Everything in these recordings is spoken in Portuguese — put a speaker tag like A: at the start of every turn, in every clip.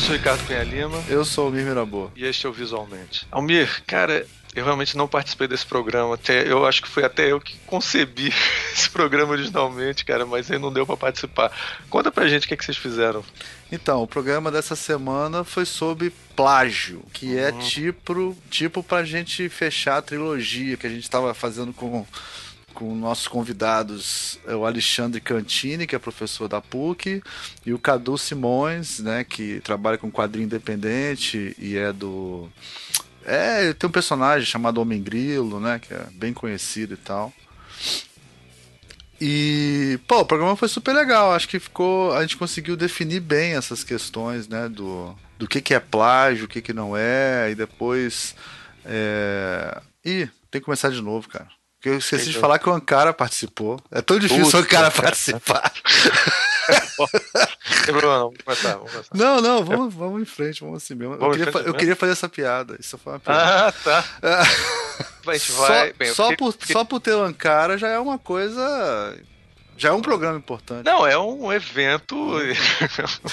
A: Eu sou o Ricardo Cunha Lima.
B: Eu sou o Mir Mirabô.
A: E este é o Visualmente. Almir, cara, eu realmente não participei desse programa. Até, eu acho que foi até eu que concebi esse programa originalmente, cara, mas aí não deu para participar. Conta pra gente o que, é que vocês fizeram.
B: Então, o programa dessa semana foi sobre plágio, que é uhum. é tipo, tipo pra gente fechar a trilogia que a gente estava fazendo com com nossos convidados é o Alexandre Cantini, que é professor da PUC, e o Cadu Simões, né, que trabalha com quadrinho independente e é do é, tem um personagem chamado Homem Grilo, né, que é bem conhecido e tal. E, pô, o programa foi super legal. Acho que ficou, a gente conseguiu definir bem essas questões, né, do do que que é plágio, o que que não é, e depois é... Ih, tem que começar de novo, cara. Porque eu esqueci de falar que o Ankara participou. É tão difícil Puta, o Ankara participar.
A: não, vamos começar, começar.
B: Não, não, vamos, vamos em frente, vamos assim mesmo. Vamos eu, queria, eu queria fazer essa piada. Isso foi uma piada.
A: Ah, tá.
B: a gente vai. Só, Bem, só, por, só por ter o Ankara já é uma coisa já é um programa importante.
A: Não, é um evento.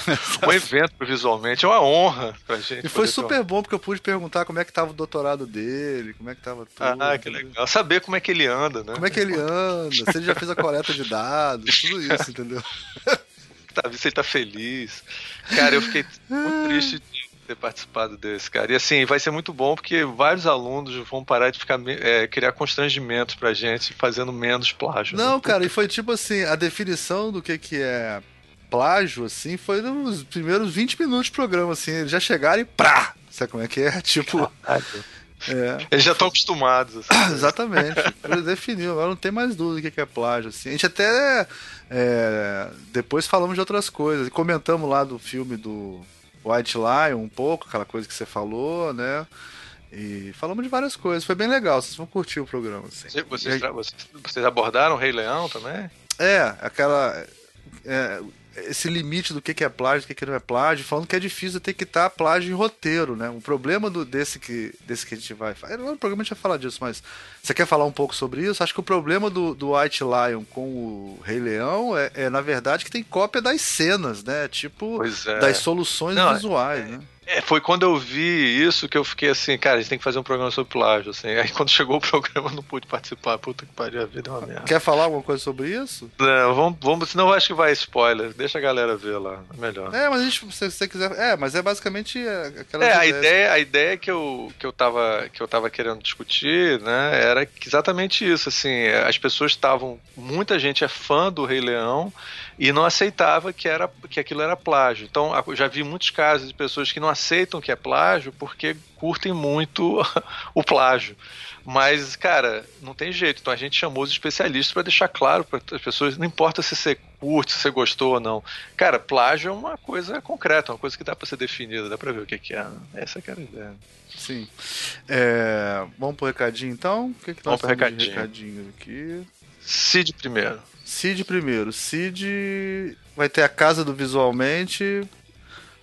A: um evento visualmente, é uma honra pra gente.
B: E foi super bom porque eu pude perguntar como é que tava o doutorado dele, como é que tava tudo.
A: Ah, que legal. Saber como é que ele anda, né?
B: Como é que ele anda, se ele já fez a coleta de dados, tudo isso, entendeu?
A: tá, se ele tá feliz. Cara, eu fiquei muito triste ter participado desse, cara. E assim, vai ser muito bom porque vários alunos vão parar de ficar é, criar constrangimentos pra gente fazendo menos plágio.
B: Né? Não, né? cara, e foi tipo assim, a definição do que que é plágio, assim, foi nos primeiros 20 minutos do programa, assim, eles já chegaram e prá! Sabe como é que é? Tipo.
A: É. Eles já estão acostumados.
B: Assim. Exatamente. Ele definiu, agora não tem mais dúvida do que é plágio. Assim. A gente até é, depois falamos de outras coisas. Comentamos lá do filme do White Lion um pouco, aquela coisa que você falou, né? E falamos de várias coisas. Foi bem legal, vocês vão curtir o programa. Assim.
A: Vocês, vocês, vocês abordaram o Rei Leão também?
B: É, aquela. É, esse limite do que é plágio, do que não é plágio, falando que é difícil ter que estar plágio em roteiro, né? O problema do, desse, que, desse que a gente vai. No programa a gente vai falar disso, mas você quer falar um pouco sobre isso? Acho que o problema do, do White Lion com o Rei Leão é, é na verdade, que tem cópia das cenas, né? Tipo, é. das soluções não, visuais, é, né?
A: É, foi quando eu vi isso que eu fiquei assim, cara, a gente tem que fazer um programa sobre plágio, assim. Aí quando chegou o programa eu não pude participar, puta que pariu, a vida é uma merda.
B: Quer falar alguma coisa sobre isso?
A: Não, vamos, vamos senão eu acho que vai spoiler, deixa a galera ver lá, é melhor.
B: É, mas a gente, se você quiser, é, mas é basicamente aquela
A: É, a ideia, a ideia que eu, que eu tava que eu tava querendo discutir, né, era exatamente isso, assim, as pessoas estavam, muita gente é fã do Rei Leão, e não aceitava que, era, que aquilo era plágio. Então, já vi muitos casos de pessoas que não aceitam que é plágio porque curtem muito o plágio. Mas, cara, não tem jeito. Então a gente chamou os especialistas para deixar claro para as pessoas, não importa se você curte, se você gostou ou não. Cara, plágio é uma coisa concreta, uma coisa que dá para ser definida, dá para ver o que, que é. Essa é a ideia.
B: Sim. É, vamos pro recadinho então? O que, que
A: nós vamos pro recadinho.
B: recadinho aqui?
A: Cid primeiro.
B: Cid primeiro. Cid vai ter a casa do Visualmente,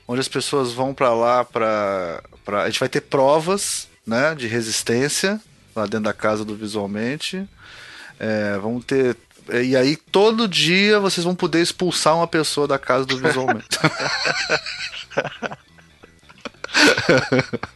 B: onde as pessoas vão para lá para pra... a gente vai ter provas, né, de resistência lá dentro da casa do Visualmente. É, vamos ter e aí todo dia vocês vão poder expulsar uma pessoa da casa do Visualmente.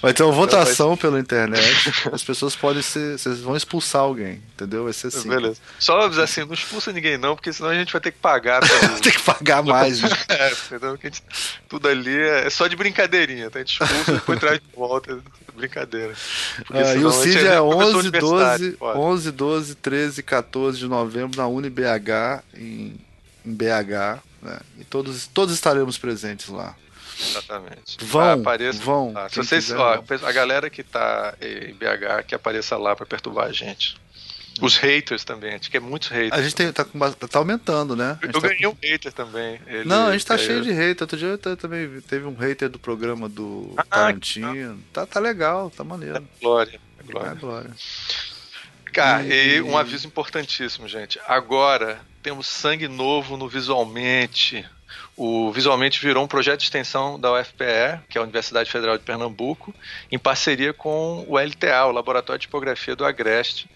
B: Vai ter uma votação pela internet. As pessoas podem ser. Vocês vão expulsar alguém, entendeu? Vai ser assim.
A: Beleza. Só avisar assim, não expulsa ninguém, não, porque senão a gente vai ter que pagar. Pelo...
B: tem que pagar mais, né?
A: É, entendeu? Gente, tudo ali é só de brincadeirinha, tá? A gente expulsa e depois traz de volta. Brincadeira.
B: Ah, e o CID é 11, 12, 11, 12, 13, 14 de novembro na UniBH, em, em BH. Né? E todos, todos estaremos presentes lá.
A: Exatamente.
B: Vão, apareça, vão.
A: Se vocês, quiser, ó, a galera que tá em BH, que apareça lá para perturbar a gente. Os haters também, acho que é muitos haters.
B: A gente tem, tá, tá aumentando, né?
A: Eu
B: tá
A: ganhei com... um hater também.
B: Ele, não, a gente tá cheio de hater. Outro dia também teve um hater do programa do ah, Tarantino. Tá, tá legal, tá maneiro. É
A: glória, é glória. É glória. Cara, e... e um aviso importantíssimo, gente. Agora temos sangue novo no Visualmente. O Visualmente virou um projeto de extensão da UFPE, que é a Universidade Federal de Pernambuco, em parceria com o LTA, o Laboratório de Tipografia do Agreste.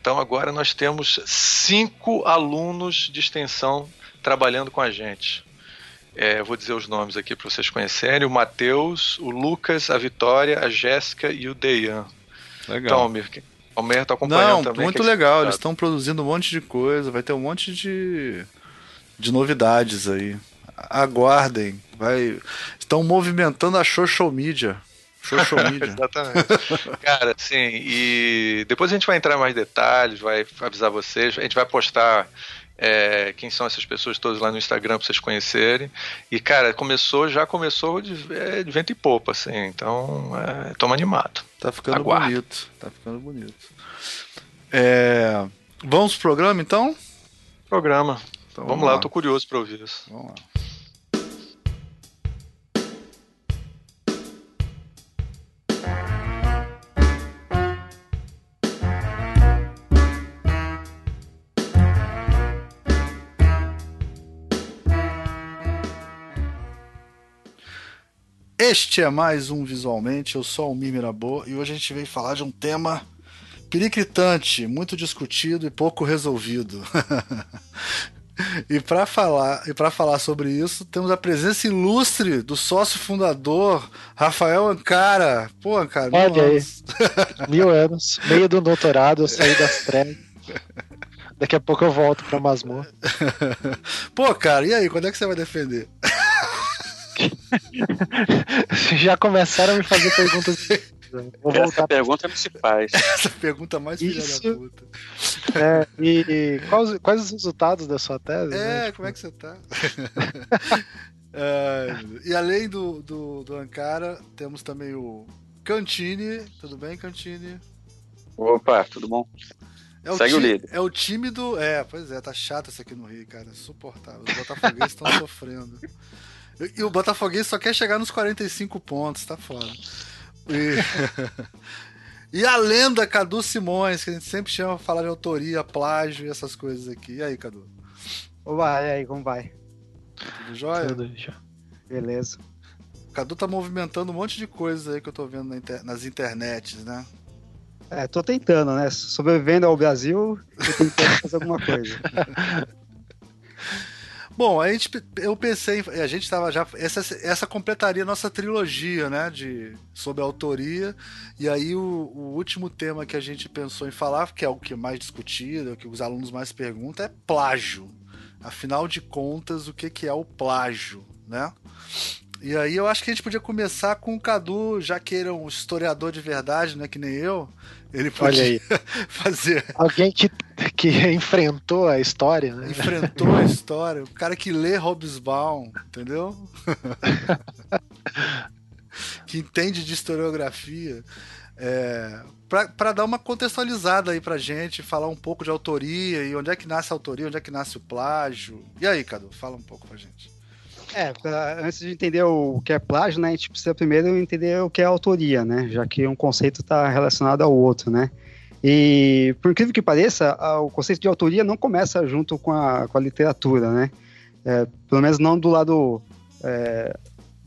A: Então agora nós temos cinco alunos de extensão trabalhando com a gente. É, vou dizer os nomes aqui para vocês conhecerem: o Matheus, o Lucas, a Vitória, a Jéssica e o Dejan. Legal. Então, Almir, Almir tá acompanhando
B: Não,
A: também.
B: Muito legal, eles estão produzindo um monte de coisa, vai ter um monte de, de novidades aí. Aguardem, vai. Estão movimentando a social media. Social media.
A: Exatamente. Cara, sim, e depois a gente vai entrar em mais detalhes, vai avisar vocês, a gente vai postar é, quem são essas pessoas todas lá no Instagram para vocês conhecerem. E, cara, começou, já começou de, é, de vento e popa, assim. Então, é, tamo animado.
B: Tá ficando bonito. Tá ficando bonito. É, vamos pro programa, então?
A: Programa. Então, vamos, vamos lá, lá, eu tô curioso para ouvir isso. Vamos lá.
B: Este é mais um Visualmente, eu sou o Mirabô e hoje a gente veio falar de um tema periclitante, muito discutido e pouco resolvido. e para falar, e para falar sobre isso, temos a presença ilustre do sócio fundador Rafael Ancara. Pô, Ancara,
C: mil Olha anos. Aí, mil anos, meio do doutorado, eu saí das trevas. Daqui a pouco eu volto pra masmorra.
B: Pô, cara, e aí, quando é que você vai defender?
C: Já começaram a me fazer perguntas.
A: Vou voltar. Essa pergunta não se faz.
B: Essa pergunta mais filha Isso... da puta.
C: É, e quais, quais os resultados da sua tese?
B: É, né? como é que você tá? é, e além do, do, do Ankara, temos também o Cantini. Tudo bem, Cantini?
A: Opa, tudo bom?
B: É o, Segue o líder. É o time do. É, pois é, tá chato isso aqui no Rio, cara. Insuportável. Os botafoguenses estão sofrendo. E o Botafoguense só quer chegar nos 45 pontos, tá foda. E, e a lenda Cadu Simões, que a gente sempre chama pra falar de autoria, plágio e essas coisas aqui. E aí, Cadu?
C: Oba, e aí, como vai?
B: Tudo jóia? Tudo
C: jóia. Beleza.
B: O Cadu tá movimentando um monte de coisas aí que eu tô vendo na inter... nas internets, né?
C: É, tô tentando, né? Sobrevivendo ao Brasil e tentando fazer alguma coisa.
B: Bom, a gente, eu pensei, a gente estava já. Essa, essa completaria a nossa trilogia, né? De, sobre autoria. E aí o, o, último tema que a gente pensou em falar, que é o que é mais discutido, é o que os alunos mais perguntam, é plágio. Afinal de contas, o que, que é o plágio, né? E aí eu acho que a gente podia começar com o Cadu, já que ele é um historiador de verdade, né? Que nem eu. Ele podia fazer.
C: Alguém que, que enfrentou a história, né?
B: Enfrentou a história. O cara que lê Hobsbawm, entendeu? que entende de historiografia. É, para dar uma contextualizada aí pra gente, falar um pouco de autoria e onde é que nasce a autoria, onde é que nasce o plágio. E aí, Cadu, fala um pouco pra gente.
C: É, pra, antes de entender o que é plágio, né, a gente precisa primeiro entender o que é autoria, né, já que um conceito está relacionado ao outro, né. E, por incrível que pareça, a, o conceito de autoria não começa junto com a, com a literatura, né, é, pelo menos não do lado, é,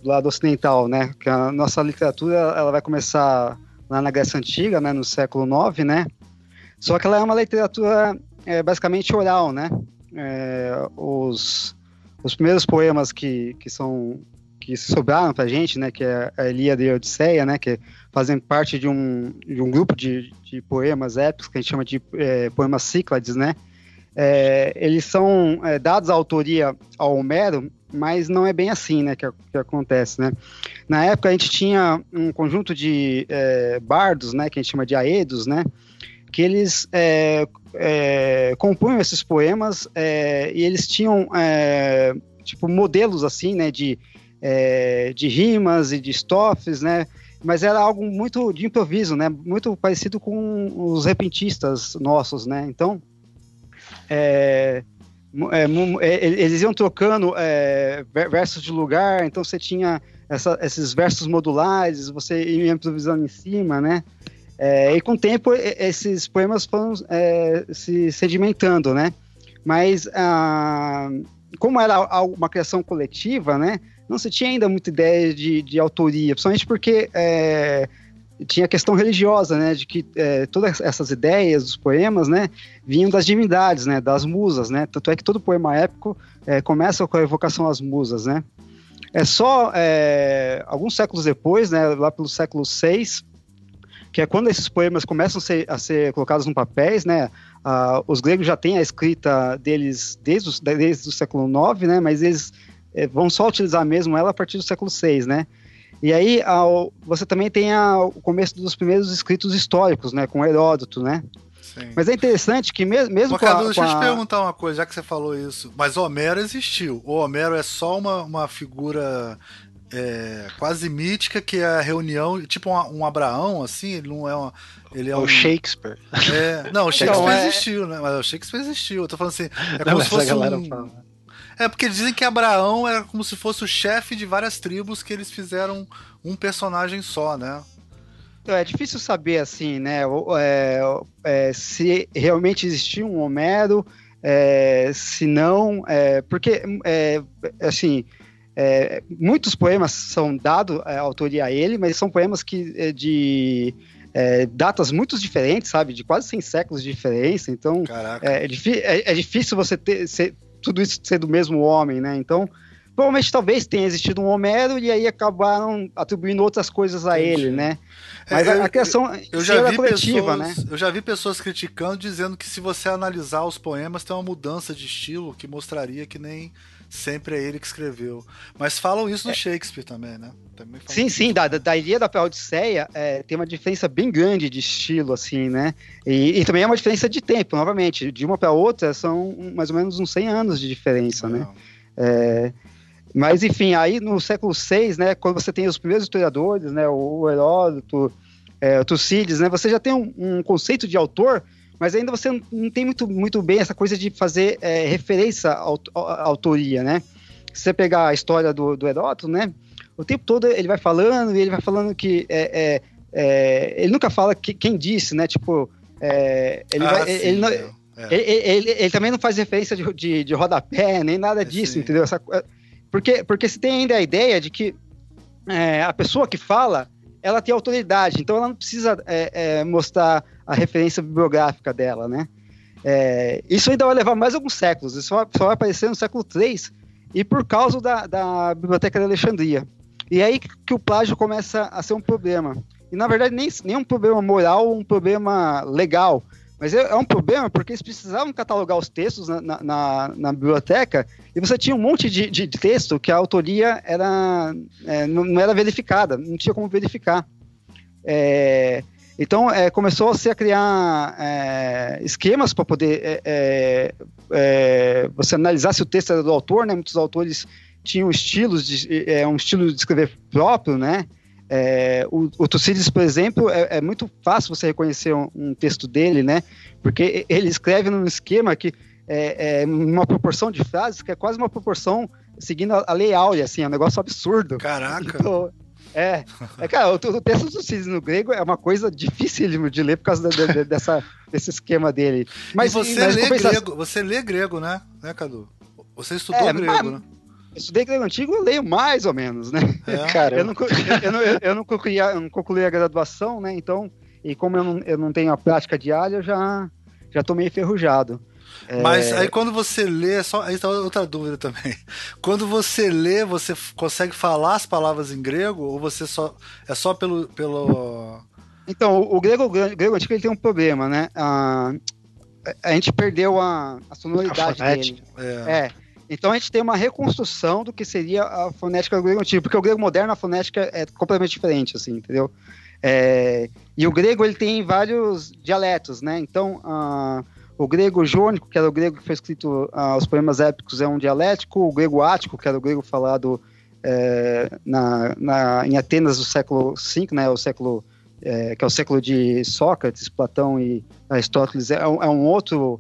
C: do lado ocidental, né, que a nossa literatura ela vai começar lá na Grécia Antiga, né, no século IX, né, só que ela é uma literatura é, basicamente oral, né, é, os os primeiros poemas que, que são que sobraram para a gente, né, que é a Ilíada e a Odisseia, né, que fazem parte de um, de um grupo de, de poemas épicos que a gente chama de é, poemas cíclades, né, é, eles são é, dados à autoria ao Homero, mas não é bem assim, né, que, que acontece, né. Na época a gente tinha um conjunto de é, bardos, né, que a gente chama de aedos, né, que eles é, é, compunham esses poemas é, e eles tinham é, tipo modelos assim, né, de, é, de rimas e de estofes, né, mas era algo muito de improviso, né, muito parecido com os repentistas nossos, né, então é, é, eles iam trocando versos de lugar, então você tinha essa, esses versos modulares, você ia improvisando em cima, né, é, e com o tempo, esses poemas foram é, se sedimentando, né? Mas, ah, como era uma criação coletiva, né? Não se tinha ainda muita ideia de, de autoria, principalmente porque é, tinha a questão religiosa, né? De que é, todas essas ideias dos poemas, né? Vinham das divindades, né? Das musas, né? Tanto é que todo poema épico é, começa com a evocação às musas, né? É só é, alguns séculos depois, né, lá pelo século VI, que é quando esses poemas começam a ser, a ser colocados em papéis, né? Ah, os gregos já têm a escrita deles desde o, desde o século IX, né? Mas eles é, vão só utilizar mesmo ela a partir do século VI, né? E aí ao, você também tem a, o começo dos primeiros escritos históricos, né? Com Heródoto, né? Sim. Mas é interessante que mesmo, mesmo
B: Mas, com a, deixa eu te perguntar uma coisa, já que você falou isso. Mas Homero existiu. O Homero é só uma, uma figura é, quase mítica, que é a reunião, tipo um, um, Abraão, assim, ele não é uma. Ele é
D: o
B: um,
D: Shakespeare.
B: É, não, o Shakespeare não, é... existiu, né? Mas o Shakespeare existiu. Eu tô falando assim, é como não, se fosse um. Fala. É porque dizem que Abraão era como se fosse o chefe de várias tribos que eles fizeram um personagem só, né?
C: Então, é difícil saber assim, né? É, é, se realmente existiu um Homero, é, se não, é, porque é, assim é, muitos poemas são dados a autoria a ele, mas são poemas que de datas muito diferentes, sabe? De quase 100 séculos de diferença. Então, é, é, difícil você ter ser, tudo isso ser do mesmo homem, né? Então, provavelmente talvez tenha existido um Homero e aí acabaram atribuindo outras coisas a Entendi. ele, né? Mas é, a, a questão
B: eu já vi coletiva, pessoas, né? Eu já vi pessoas criticando, dizendo que se você analisar os poemas, tem uma mudança de estilo que mostraria que nem sempre é ele que escreveu. Mas falam isso no é. Shakespeare também, né? Também
C: sim, sim, da, da Ilha da Odisseia é, tem uma diferença bem grande de estilo, assim, né? E, e também é uma diferença de tempo, novamente. De uma para outra são mais ou menos uns 100 anos de diferença, né? Não. né? É, mas, enfim, aí no século VI, né, quando você tem os primeiros historiadores, né, o Heródoto, é, o Tucídides, né, você já tem um, um, conceito de autor, mas ainda você não tem muito, muito bem essa coisa de fazer é, referência à, à, autoria, né? Se você pegar a história do, do Heródoto, né, o tempo todo ele vai falando e ele vai falando que é, é, é ele nunca fala que, quem disse, né? Tipo, é, ele, ah, vai, sim, ele, não, ele, ele, ele, também não faz referência de, de, de rodapé, nem nada disso, entendeu? Essa, porque, porque se tem ainda a ideia de que é, a pessoa que fala, ela tem autoridade, então ela não precisa é, é, mostrar a referência bibliográfica dela, né? É, isso ainda vai levar mais alguns séculos, isso só, vai aparecer no século III, e por causa da, da Biblioteca de Alexandria. E é aí que o plágio começa a ser um problema. E na verdade nem, nem um problema moral, um problema legal, mas é, é, um problema porque eles precisavam catalogar os textos na, na, na biblioteca e você tinha um monte de, de texto que a autoria era, é, não, era verificada, não tinha como verificar. É, então é, começou -se a criar é, esquemas para poder é, é, você analisar se o texto era do autor, né? Muitos autores tinham estilos de, um estilo de escrever próprio, né? É, o, o Tucídides, por exemplo, é, é, muito fácil você reconhecer um, um, texto dele, né? Porque ele escreve num esquema que é, é uma proporção de frases que é quase uma proporção seguindo a, a lei áurea, assim, é um negócio absurdo.
B: Caraca!
C: Então, é, é, cara, o, o texto do Tucídides no grego é uma coisa difícil de, ler por causa de, de, dessa, desse esquema dele.
B: Mas e você mas lê grego, você lê grego, né, né, Cadu? Você estudou é, grego, mas, né?
C: Estudei grego antigo, eu leio mais ou menos, né? É. Cara, eu não, eu, não, eu, não concluí, eu não concluí a graduação, né? Então, e como eu não, eu não tenho a prática diária, eu já, já tô meio enferrujado.
B: Mas é... aí quando você lê, só aí tá outra dúvida também. Quando você lê, você consegue falar as palavras em grego ou você só é só pelo pelo
C: Então, o grego, o grego antigo ele tem um problema, né? A, a gente perdeu a, a sonoridade a dele. É. é. Então a gente tem uma reconstrução do que seria a fonética do grego antigo, porque o grego moderno, a fonética é completamente diferente, assim, entendeu? É, e o grego ele tem vários dialetos, né? Então o grego jônico, que era o grego que foi escrito uh, os poemas épicos, é um dialético. O grego ático, que era o grego falado é, na, na, em Atenas do século V, né? O século é, que é o século de Sócrates, Platão e Aristóteles, é é um outro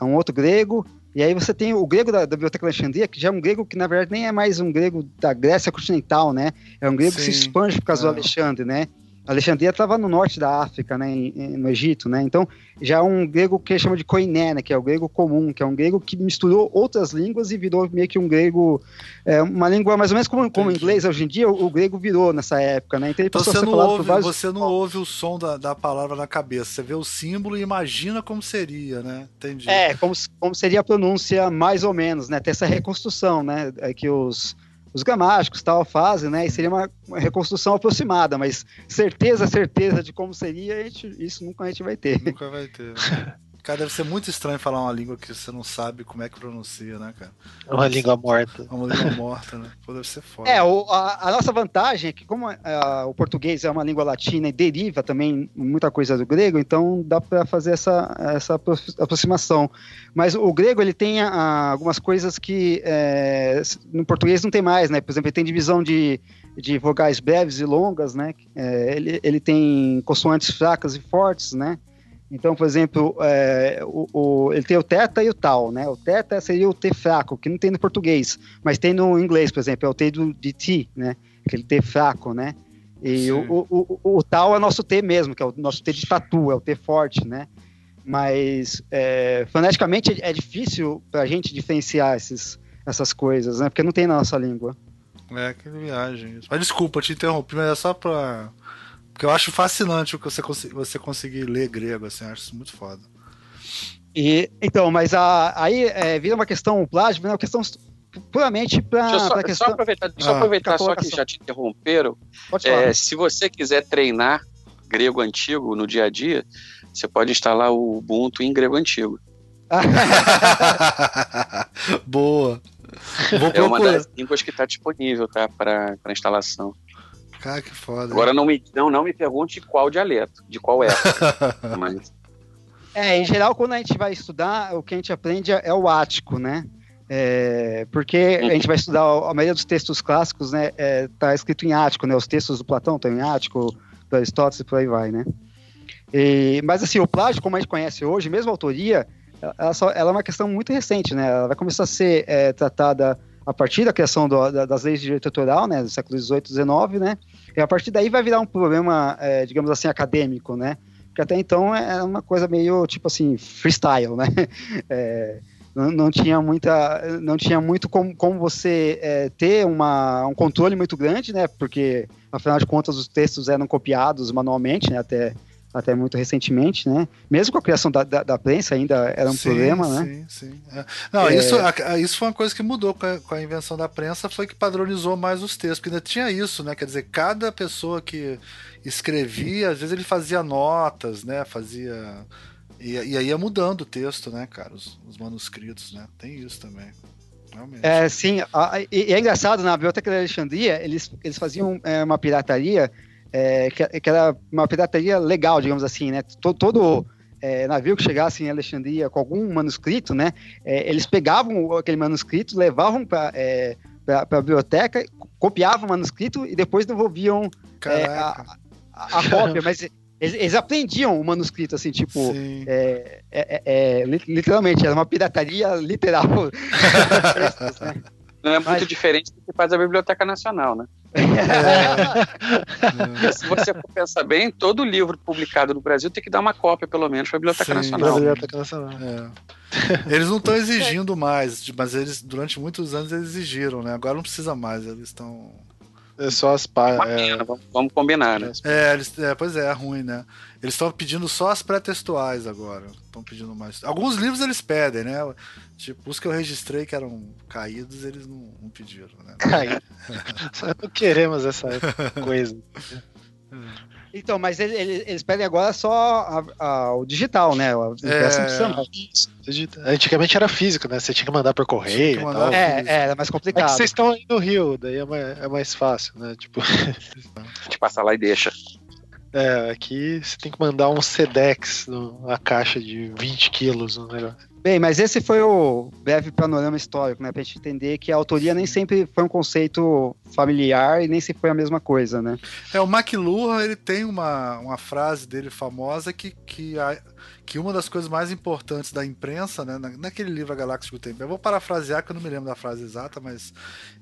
C: é um outro grego. E aí você tem o grego da, da Biblioteca Alexandria, que já é um grego que, na verdade, nem é mais um grego da Grécia continental, né? É um grego Sim, que se expande por causa é. do Alexandre, né? Alexandria estava no norte da África, né, no Egito, né? Então já é um grego que chama de koiné, né, que é o grego comum, que é um grego que misturou outras línguas e virou meio que um grego, é, uma língua mais ou menos como, como o inglês hoje em dia, o, o, grego virou nessa época, né?
B: Então, então você, não ouve, vários... você não ouve o som da, da palavra na cabeça, você vê o símbolo e imagina como seria, né?
C: Entendi. É, como, como seria a pronúncia mais ou menos, né? Tem essa reconstrução, né? É que os os gramáticos tal fazem, né? E seria uma, uma, reconstrução aproximada, mas certeza, certeza de como seria, gente, isso nunca a gente vai ter.
B: Nunca vai ter. Né? Cara, deve ser muito estranho falar uma língua que você não sabe como é que pronuncia, né, cara?
D: É uma língua morta.
B: É uma língua morta, né? Pô, deve ser foda.
C: É, o, a, a, nossa vantagem é que, como a, o português é uma língua latina e deriva também muita coisa do grego, então dá para fazer essa, essa aproximação. Mas o grego, ele tem a, algumas coisas que é, no português não tem mais, né? Por exemplo, ele tem divisão de, de vogais breves e longas, né? É, ele, ele tem consoantes fracas e fortes, né? Então, por exemplo, é, o, o, ele tem o teta e o tal, né? O teta seria o T fraco, que não tem no português, mas tem no inglês, por exemplo, é o T do, de T, né? Aquele T fraco, né? E o, o, o, tal é nosso T mesmo, que é o nosso T de tatu, é o T forte, né? Mas é, foneticamente é difícil para a gente diferenciar esses, essas coisas, né? Porque não tem na nossa língua.
B: É, que viagem. Mas desculpa, te interrompi, mas é só para porque eu acho fascinante o que você, você conseguir ler grego, assim, acho isso muito foda.
C: E, então, mas a, aí é, vira uma questão plágio, vira uma questão puramente para
E: só,
C: questão...
E: só aproveitar, deixa ah, aproveitar só que já te interromperam. É, se você quiser treinar grego antigo no dia a dia, você pode instalar o Ubuntu em grego antigo.
B: Boa.
E: Vou é uma das línguas que está disponível tá, para instalação.
B: Cara, que foda.
E: Agora não me, não, não me pergunte qual dialeto, de qual época. mas...
C: É, em geral, quando a gente vai estudar, o que a gente aprende é o ático, né? É, porque a gente vai estudar a maioria dos textos clássicos, né? É, tá escrito em ático, né? Os textos do Platão estão em ático, do Aristóteles e por aí vai, né? E, mas assim, o plágio, como a gente conhece hoje, mesmo a autoria, ela, só, ela é uma questão muito recente, né? Ela vai começar a ser é, tratada a partir da criação do, da, das leis de direito autoral, né, do século XVIII e XIX, né, e a partir daí vai virar um problema, é, digamos assim, acadêmico, né, porque até então é uma coisa meio, tipo assim, freestyle, né, é, não, não, tinha muita, não tinha muito como, como você é, ter uma, um controle muito grande, né, porque, afinal de contas, os textos eram copiados manualmente, né, até até muito recentemente, né? Mesmo com a criação da, da, da prensa ainda era um sim, problema,
B: sim,
C: né?
B: Sim, sim. É. Não, é... isso, a, isso foi uma coisa que mudou com a, com a, invenção da prensa, foi que padronizou mais os textos, porque ainda tinha isso, né? Quer dizer, cada pessoa que escrevia, às vezes ele fazia notas, né? Fazia... E, e aí ia mudando o texto, né, cara? Os, os manuscritos, né? Tem isso também.
C: Realmente. É, sim, a, e, é engraçado, na Biblioteca de Alexandria, eles, eles faziam é, uma pirataria é, que, que, era uma pirataria legal, digamos assim, né? Todo, todo é, navio que chegasse em Alexandria com algum manuscrito, né? É, eles pegavam aquele manuscrito, levavam para é, a biblioteca, copiavam o manuscrito e depois devolviam é, a, a, a, cópia, mas eles, eles, aprendiam o manuscrito, assim, tipo, é, é, literalmente, era uma pirataria literal.
E: Não é muito Mas... diferente do que faz a Biblioteca Nacional, né? É. Se você for pensar bem, todo livro publicado no Brasil tem que dar uma cópia, pelo menos, para a Biblioteca Sim, Nacional.
D: Biblioteca Nacional.
B: É. Eles não estão exigindo mais, mas eles durante muitos anos eles exigiram, né? Agora não precisa mais, eles estão
D: é só as páginas.
E: É... Vamos combinar, né?
B: É, eles, é, pois é, é ruim, né? Eles estão pedindo só as pré-textuais agora. Estão pedindo mais. Alguns livros eles pedem, né? Tipo, os que eu registrei que eram caídos, eles não, não pediram, né?
D: Caídos. não queremos essa coisa.
C: Então, mas ele, ele, eles pedem agora só a, a, o digital, né? A
D: é... Antigamente era físico, né? Você tinha que mandar por correio. Mandar
C: é, é, era mais complicado. É
D: vocês estão aí no Rio, daí é mais, é mais fácil, né? Tipo.
E: A gente passa lá e deixa.
D: É, aqui você tem que mandar um Sedex, uma caixa de 20 quilos, um negócio.
C: Bem, mas esse foi o breve panorama histórico, né? Pra gente entender que a autoria nem sempre foi um conceito familiar e nem sempre foi a mesma coisa, né?
B: É, o McLuhan, ele tem uma, uma frase dele famosa que, que, a, que uma das coisas mais importantes da imprensa, né? naquele livro A Galáxia do Tempo, eu vou parafrasear que eu não me lembro da frase exata, mas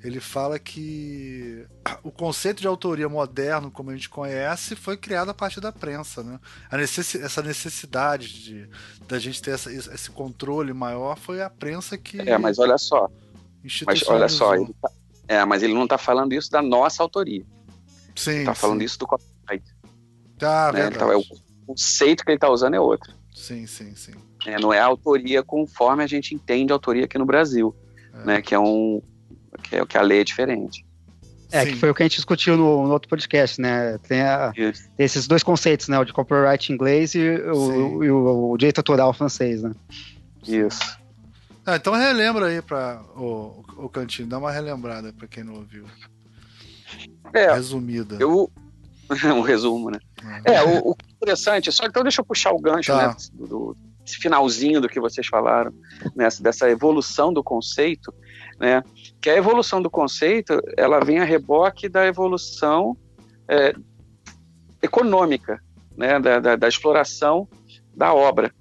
B: ele fala que o conceito de autoria moderno, como a gente conhece, foi criado a partir da prensa, né? Essa necessidade de da gente ter essa, esse controle maior foi a prensa que.
E: É, mas olha só. Mas olha só, tá, é, mas ele não está falando isso da nossa autoria.
B: Sim.
E: Está falando isso do copyright.
B: Tá, né?
E: Então, é o conceito que ele está usando é outro.
B: Sim, sim, sim.
E: É, não é a autoria conforme a gente entende a autoria aqui no Brasil, é. né? Que é um Que, é, que a lei é diferente.
C: É, Sim. que foi o que a gente discutiu no, no outro podcast, né? Tem, a, tem, esses dois conceitos, né? O de copyright inglês e o, e o, o, direito autoral francês, né?
E: Isso.
B: Ah, então relembra aí para o, o Cantinho, dá uma relembrada para quem não ouviu.
E: É,
B: Resumida.
E: Eu, um resumo, né? É, é o, o, interessante, só então deixa eu puxar o gancho, tá. né? Do, do, finalzinho do que vocês falaram, nessa, dessa evolução do conceito, né? Que a evolução do conceito, ela vem a reboque da evolução é, econômica, né? Da, da, da, exploração da obra,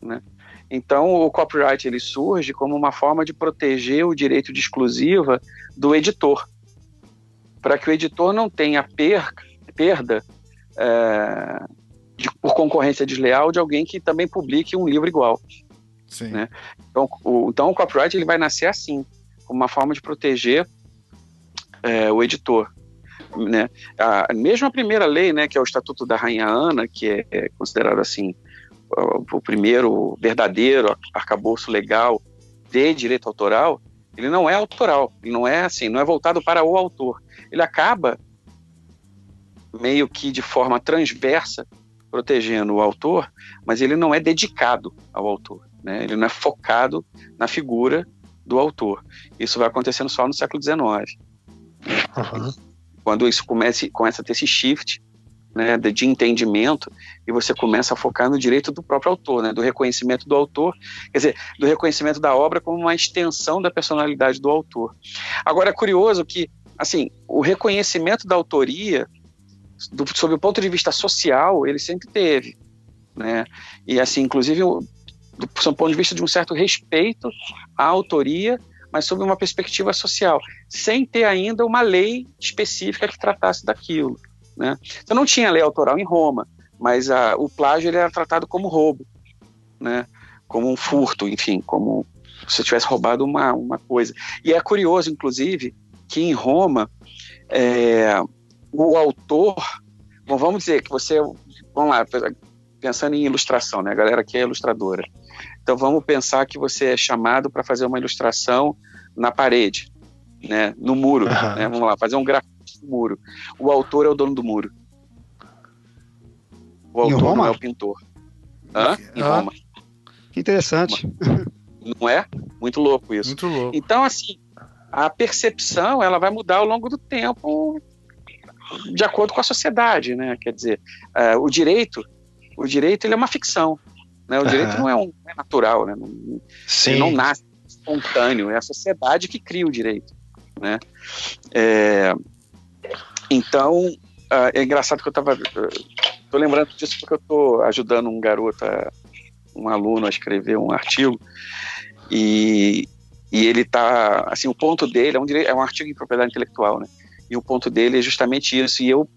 E: né? Então, o copyright ele surge como uma forma de proteger o direito de exclusiva do editor, para que o editor não tenha perca, perda é, de, por concorrência desleal de alguém que também publique um livro igual. Né? Então, o, então, o copyright ele vai nascer assim, como uma forma de proteger é, o editor. Né? A, mesmo a primeira lei, né, que é o Estatuto da Rainha Ana, que é, é considerado assim o, o primeiro verdadeiro arcabouço legal de direito autoral, ele não é autoral, ele não é assim, não é voltado para o autor. Ele acaba meio que de forma transversa protegendo o autor, mas ele não é dedicado ao autor, né? Ele não é focado na figura do autor. Isso vai acontecendo só no século XIX. Uhum. Quando isso começa, começa a ter esse shift né, de, de, entendimento e você começa a focar no direito do próprio autor, né, do reconhecimento do autor, quer dizer, do reconhecimento da obra como uma extensão da personalidade do autor. Agora é curioso que, assim, o reconhecimento da autoria do, sob o ponto de vista social, ele sempre teve, né? E assim, inclusive, do, sob o ponto de vista de um certo respeito à autoria, mas sob uma perspectiva social, sem ter ainda uma lei específica que tratasse daquilo, né? Então não tinha lei autoral em Roma, mas a, o plágio ele era tratado como roubo, né? Como um furto, enfim, como se tivesse roubado uma, uma coisa. E é curioso, inclusive, que em Roma é, o autor, bom, vamos dizer que você, vamos lá, pensando em ilustração, né? A galera aqui é ilustradora. Então vamos pensar que você é chamado para fazer uma ilustração na parede, né? No muro, uhum. né? Vamos lá, fazer um gráfico no muro. O autor é o dono do muro. O autor não é o pintor. Hã? Em ah, Roma.
C: Que interessante.
E: Não é? Muito louco isso.
B: Muito louco.
E: Então, assim, a percepção ela vai mudar ao longo do tempo de acordo com a sociedade, né? Quer dizer, uh, o direito, o direito ele é uma ficção, né? O direito não é, um, é natural, né? Não, Sim. Ele não nasce espontâneo, é a sociedade que cria o direito, né? É, então, uh, é engraçado que eu estava, tô lembrando disso porque eu estou ajudando um garoto, um aluno a escrever um artigo e e ele tá assim o ponto dele é um, é um artigo em propriedade intelectual né e o ponto dele é justamente isso. E eu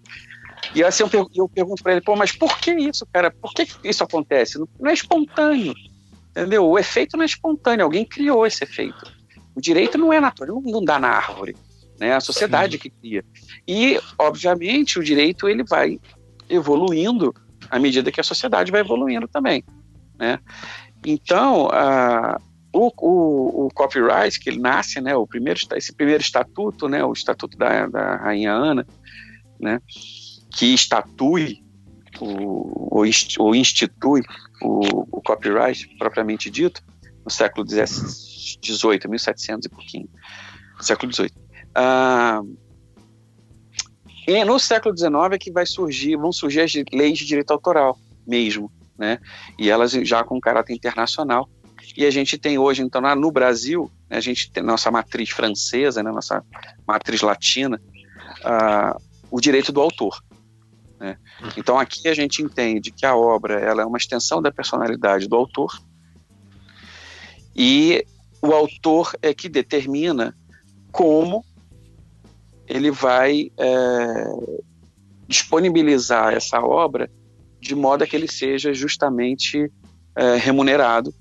E: e assim eu, eu pergunto para ele, pô, mas por que isso, cara? Por que isso acontece? Não, é espontâneo, entendeu? O efeito não é espontâneo, alguém criou esse efeito. O direito não é natural, não, dá na árvore, né? É a sociedade Sim. que cria. E, obviamente, o direito ele vai evoluindo à medida que a sociedade vai evoluindo também, né? Então, a, o, o, o, copyright que ele nasce, né, o primeiro, esse primeiro estatuto, né, o estatuto da, da rainha Ana, né, que estatui o, o, institui o, o, copyright propriamente dito no século XVIII, 1700 e pouquinho, século XVIII. Ah, e no século XIX é que vai surgir, vão surgir as leis de direito autoral mesmo, né? E elas já com caráter internacional, e a gente tem hoje, então, no Brasil, né, a gente tem nossa matriz francesa, né, nossa matriz latina, uh, o direito do autor. Né? Então, aqui a gente entende que a obra ela é uma extensão da personalidade do autor e o autor é que determina como ele vai é, disponibilizar essa obra de modo a que ele seja justamente é, remunerado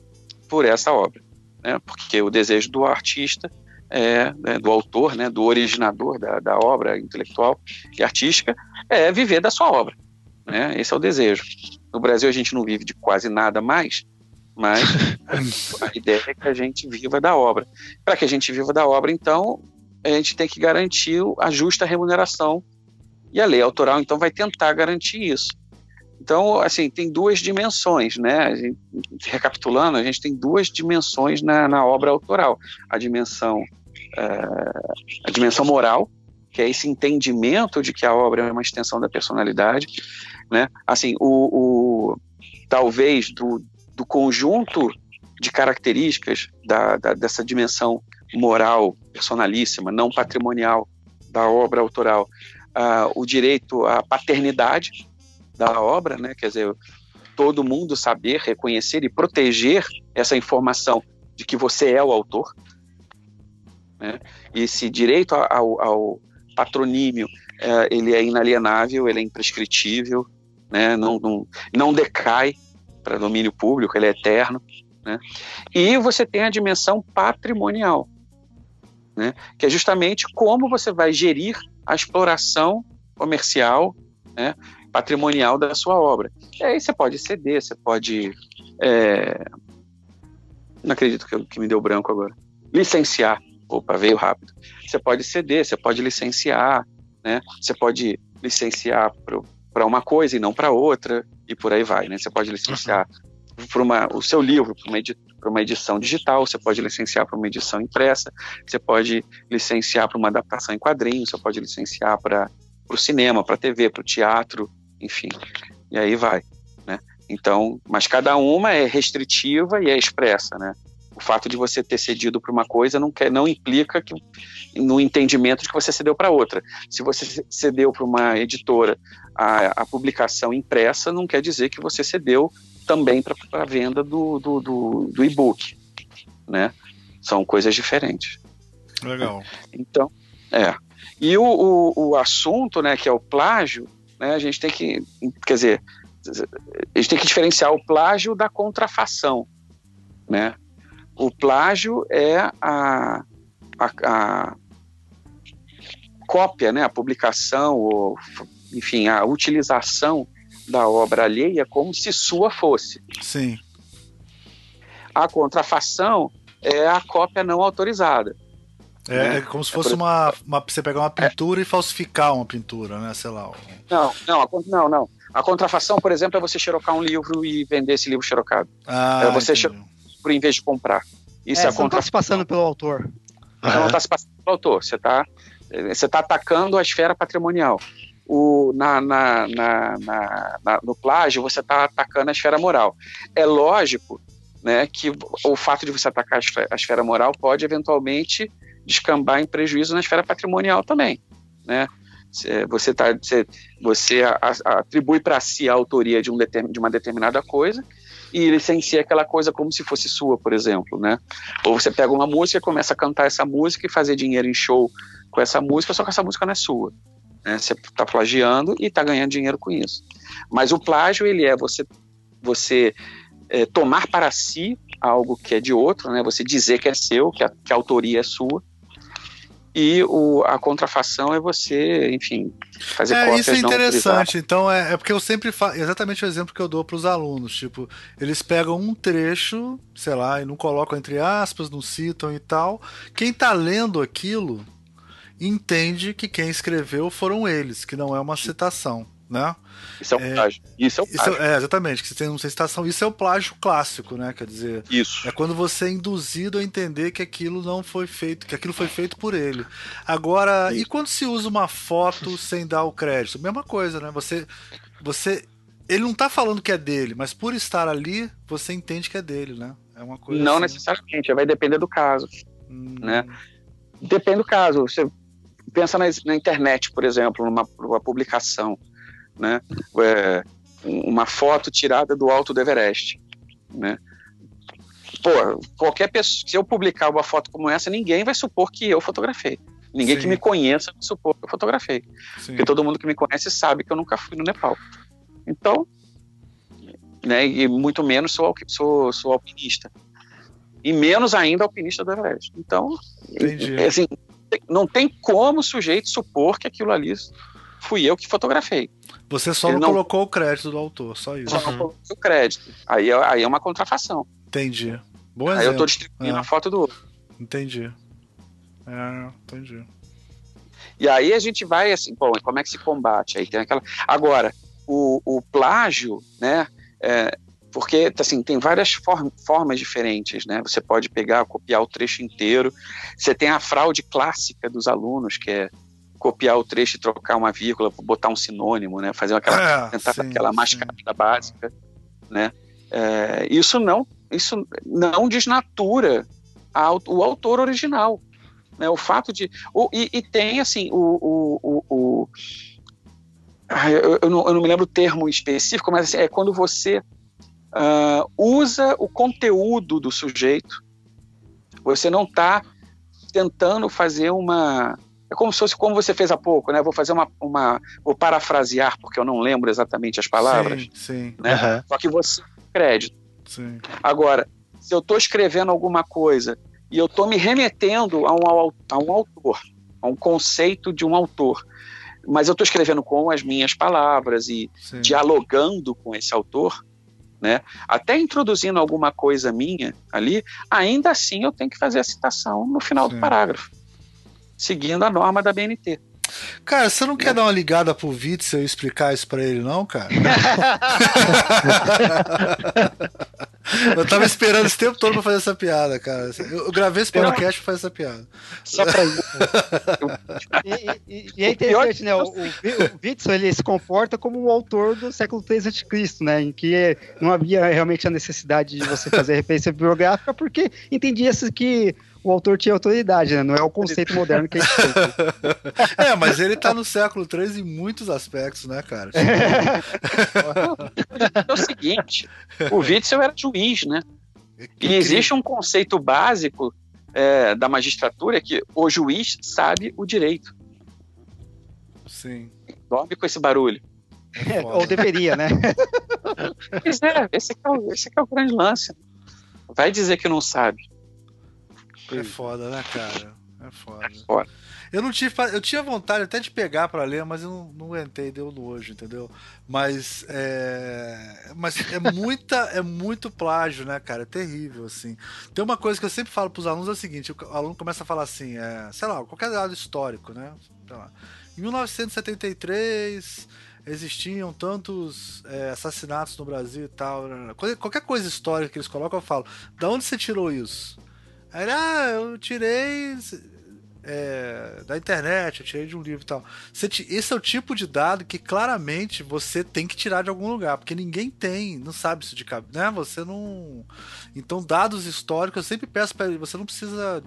E: por essa obra, né? porque o desejo do artista, é, né, do autor, né, do originador da, da, obra intelectual e artística, é viver da sua obra. Né? Esse é o desejo. No Brasil a gente não vive de quase nada mais, mas a ideia é que a gente viva da obra. Para que a gente viva da obra, então, a gente tem que garantir a justa remuneração. E a lei autoral, então, vai tentar garantir isso. Então, assim, tem duas dimensões, né? A gente, recapitulando, a gente tem duas dimensões na, na obra autoral. A dimensão, é, a dimensão moral, que é esse entendimento de que a obra é uma extensão da personalidade, né? Assim, o, o talvez do, do conjunto de características da, da, dessa dimensão moral, personalíssima, não patrimonial da obra autoral, uh, o direito à paternidade da obra, né? Quer dizer, todo mundo saber, reconhecer e proteger essa informação de que você é o autor, né? Esse direito ao, ao patronímio, é, ele é inalienável, ele é imprescritível, né? não, não, não decai para domínio público, ele é eterno. Né? E você tem a dimensão patrimonial, né? que é justamente como você vai gerir a exploração comercial, né? Patrimonial da sua obra. E aí você pode ceder, você pode. É... Não acredito que, que me deu branco agora. Licenciar. Opa, veio rápido. Você pode ceder, você pode licenciar, né? Você pode licenciar para uma coisa e não para outra, e por aí vai, né? Você pode licenciar uhum. para o seu livro, para uma, edi uma edição digital, você pode licenciar para uma edição impressa, você pode licenciar para uma adaptação em quadrinhos, você pode licenciar para o cinema, para a TV, para o teatro, enfim. E aí vai, né? Então, mas cada uma é restritiva e é expressa, né? O fato de você ter cedido para uma coisa não, quer, não implica que, no entendimento de que você cedeu para outra. Se você cedeu para uma editora a, a, publicação impressa, não quer dizer que você cedeu também para a venda do, do, do, do e-book. Né? São coisas diferentes.
B: Legal.
E: Então, é. E o, o, o assunto, né, que é o plágio, né, a gente tem que, quer dizer, a gente tem que diferenciar o plágio da contrafação, né? O plágio é a, a, a cópia, né, a publicação, ou, enfim, a utilização da obra alheia como se sua fosse.
B: Sim.
E: A contrafação é a cópia não autorizada.
B: É, né? é como se é fosse é uma, uma, Você pegar uma pintura é. e falsificar uma pintura, né? Sei lá.
E: Não, não, não, não. A contrafação, por exemplo, é você xerocar um livro e vender esse livro xerocado.
B: Ah,
E: é você xerocar em vez de comprar.
C: Isso é, é a contrafação. Não está se passando pelo autor.
E: Você não está se passando pelo autor. Você está você tá atacando a esfera patrimonial. O, na, na, na, na no plágio, você está atacando a esfera moral. É lógico né, que o fato de você atacar a esfera moral pode eventualmente descambar em prejuízo na esfera patrimonial também, né? Você, tá, você, você atribui para si a autoria de, um de uma determinada coisa e licencia aquela coisa como se fosse sua, por exemplo, né? Ou você pega uma música e começa a cantar essa música e fazer dinheiro em show com essa música, só que essa música não é sua. Né? Você está plagiando e está ganhando dinheiro com isso. Mas o plágio, ele é você, você é, tomar para si algo que é de outro, né? Você dizer que é seu, que a, que a autoria é sua, e o, a contrafação é você, enfim, fazer
B: é, Isso é interessante. Então, é, é, porque eu sempre faço. Exatamente o exemplo que eu dou para os alunos. Tipo, eles pegam um trecho, sei lá, e não colocam entre aspas, não citam e tal. Quem está lendo aquilo entende que quem escreveu foram eles, que não é uma citação né?
E: Isso é um é, plágio. Isso é um plágio. Isso
B: é, exatamente, que você tem uma citação. Isso é o plágio clássico, né? Quer dizer,
E: isso.
B: é quando você é induzido a entender que aquilo não foi feito, que aquilo foi feito por ele. Agora, isso. e quando se usa uma foto sem dar o crédito? Mesma coisa, né? Você, você, ele não tá falando que é dele, mas por estar ali, você entende que é dele, né? É uma coisa.
E: Não assim. necessariamente, vai depender do caso, hum. né? Depende do caso. Você pensa na, na internet, por exemplo, numa, numa publicação né? É, uma foto tirada do alto do Everest, né? Pô, qualquer pessoa, se eu publicar uma foto como essa, ninguém vai supor que eu fotografei. Ninguém Sim. que me conheça vai supor que eu fotografei. Sim. Porque todo mundo que me conhece sabe que eu nunca fui no Nepal. Então, né, e muito menos sou, sou, sou alpinista. E menos ainda alpinista do Everest. Então, Entendi. assim, não tem como o sujeito supor que aquilo ali fui eu que fotografei.
B: Você só não, não, colocou o crédito do autor, só isso.
E: Só não coloquei o crédito. Aí, é, aí é uma contrafação.
B: Entendi. Bom
E: aí
B: exemplo.
E: eu tô distribuindo é. a foto do outro.
B: Entendi. É, entendi.
E: E aí a gente vai assim, bom, como é que se combate? Aí tem aquela. Agora, o, o plágio, né? É, porque assim tem várias form formas diferentes, né? Você pode pegar, copiar o trecho inteiro. Você tem a fraude clássica dos alunos, que é copiar o trecho e trocar uma vírgula, botar um sinônimo, né? Fazer aquela, é, tentar sim, aquela mascarada básica, né? É, isso não, isso não desnatura a, o autor original, né? O fato de o, e, e, tem assim o, o, o, o eu, eu, não, eu, não, me lembro o termo específico, mas assim, é quando você uh, usa o conteúdo do sujeito. Você não está tentando fazer uma é como se fosse como você fez há pouco, né? Vou fazer uma, uma vou parafrasear porque eu não lembro exatamente as palavras.
B: Sim, sim.
E: Né? Uhum. Só que você crédito.
B: Sim.
E: Agora, se eu estou escrevendo alguma coisa e eu estou me remetendo a um, a um autor, a um conceito de um autor, mas eu estou escrevendo com as minhas palavras e sim. dialogando com esse autor, né? Até introduzindo alguma coisa minha ali, ainda assim eu tenho que fazer a citação no final sim. do parágrafo seguindo a norma da BNT.
B: Cara, você não quer dar uma ligada pro Witzel e explicar isso pra ele, não, cara? eu tava esperando esse tempo todo pra fazer essa piada, cara. Eu gravei esse podcast pra fazer essa piada.
C: Só pra isso. e, e, e, é interessante, né? O, o, o Witzel, ele se comporta como o autor do século III a.C., né? Em que não havia realmente a necessidade de você fazer referência bibliográfica, porque entendia-se que o autor tinha autoridade, né? Não é o conceito moderno que a gente
B: tem. É, mas ele tá no século III em muitos aspectos, né, cara?
E: é o seguinte, o Witzel era juiz, né? E existe um conceito básico é, da magistratura que o juiz sabe o direito.
B: Sim.
E: Dorme com esse barulho.
C: É, ou deveria, né?
E: Pois é, esse é, o, esse é o grande lance. Vai dizer que não sabe.
B: É foda, né, cara? É foda.
E: É foda.
B: Eu não tive, eu tinha vontade até de pegar para ler, mas eu não, não aguentei, deu nojo, entendeu? Mas é, mas é muita, é muito plágio, né, cara? É terrível assim. Tem uma coisa que eu sempre falo para os alunos é o seguinte: o aluno começa a falar assim, é, sei lá, qualquer dado histórico, né? Em 1973 existiam tantos é, assassinatos no Brasil e tal. Qualquer coisa histórica que eles colocam, eu falo: da onde você tirou isso? Aí, ah, eu tirei é, da internet, eu tirei de um livro e tal. Você, esse é o tipo de dado que claramente você tem que tirar de algum lugar, porque ninguém tem, não sabe isso de cabeça, né? Você não. Então, dados históricos, eu sempre peço para você não precisa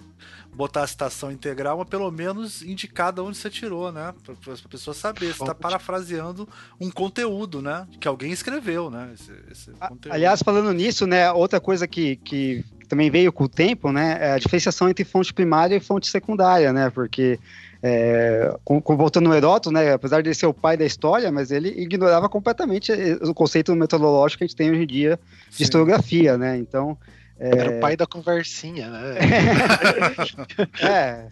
B: botar a citação integral, mas pelo menos indicar de onde você tirou, né? Para a pessoa saber. Você está parafraseando um conteúdo, né? Que alguém escreveu, né? Esse, esse
C: Aliás, falando nisso, né? Outra coisa que, que também veio com o tempo, né? É a diferenciação entre fonte primária e fonte secundária, né? Porque é, com, com, voltando no Heródoto, né, apesar de ele ser o pai da história, mas ele ignorava completamente o conceito metodológico que a gente tem hoje em dia de Sim. historiografia, né? Então
D: é... Era o pai da conversinha, né?
C: é.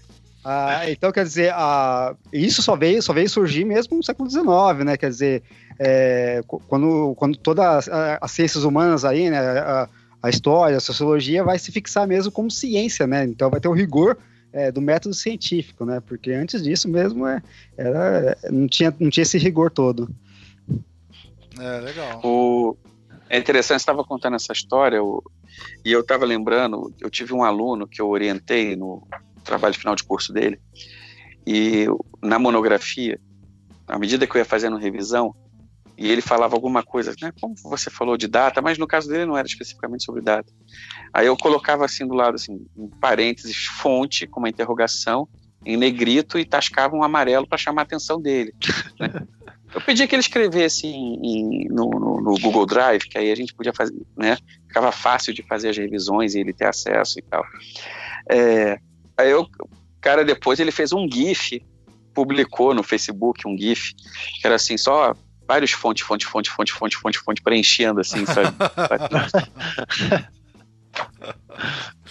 C: Ah, então, quer dizer, ah, isso só veio, só veio surgir mesmo no século XIX, né? Quer dizer, é, quando, quando todas as ciências humanas aí, né? A, a, história, a sociologia vai se fixar mesmo como ciência, né? Então vai ter o rigor é, do método científico, né? Porque antes disso mesmo é, era, não, tinha, não tinha esse rigor todo.
B: É, legal.
E: O, é interessante, você estava contando essa história, o, e eu estava lembrando, eu tive um aluno que eu orientei no trabalho final de curso dele, e na monografia, à medida que eu ia fazendo revisão, e ele falava alguma coisa, né, como você falou de data, mas no caso dele não era especificamente sobre data. Aí eu colocava assim do lado, assim, em parênteses, fonte, com uma interrogação, em negrito, e tascava um amarelo para chamar a atenção dele. Né? Eu pedi que ele escrevesse em, em, no, no, no, Google Drive, que aí a gente podia fazer, né? Ficava fácil de fazer as revisões e ele ter acesso e tal. É, aí eu, cara, depois ele fez um GIF, publicou no Facebook um GIF, que era assim, só vários fontes, fonte, fonte, fonte, fonte, fonte, fonte, preenchendo, assim, sabe?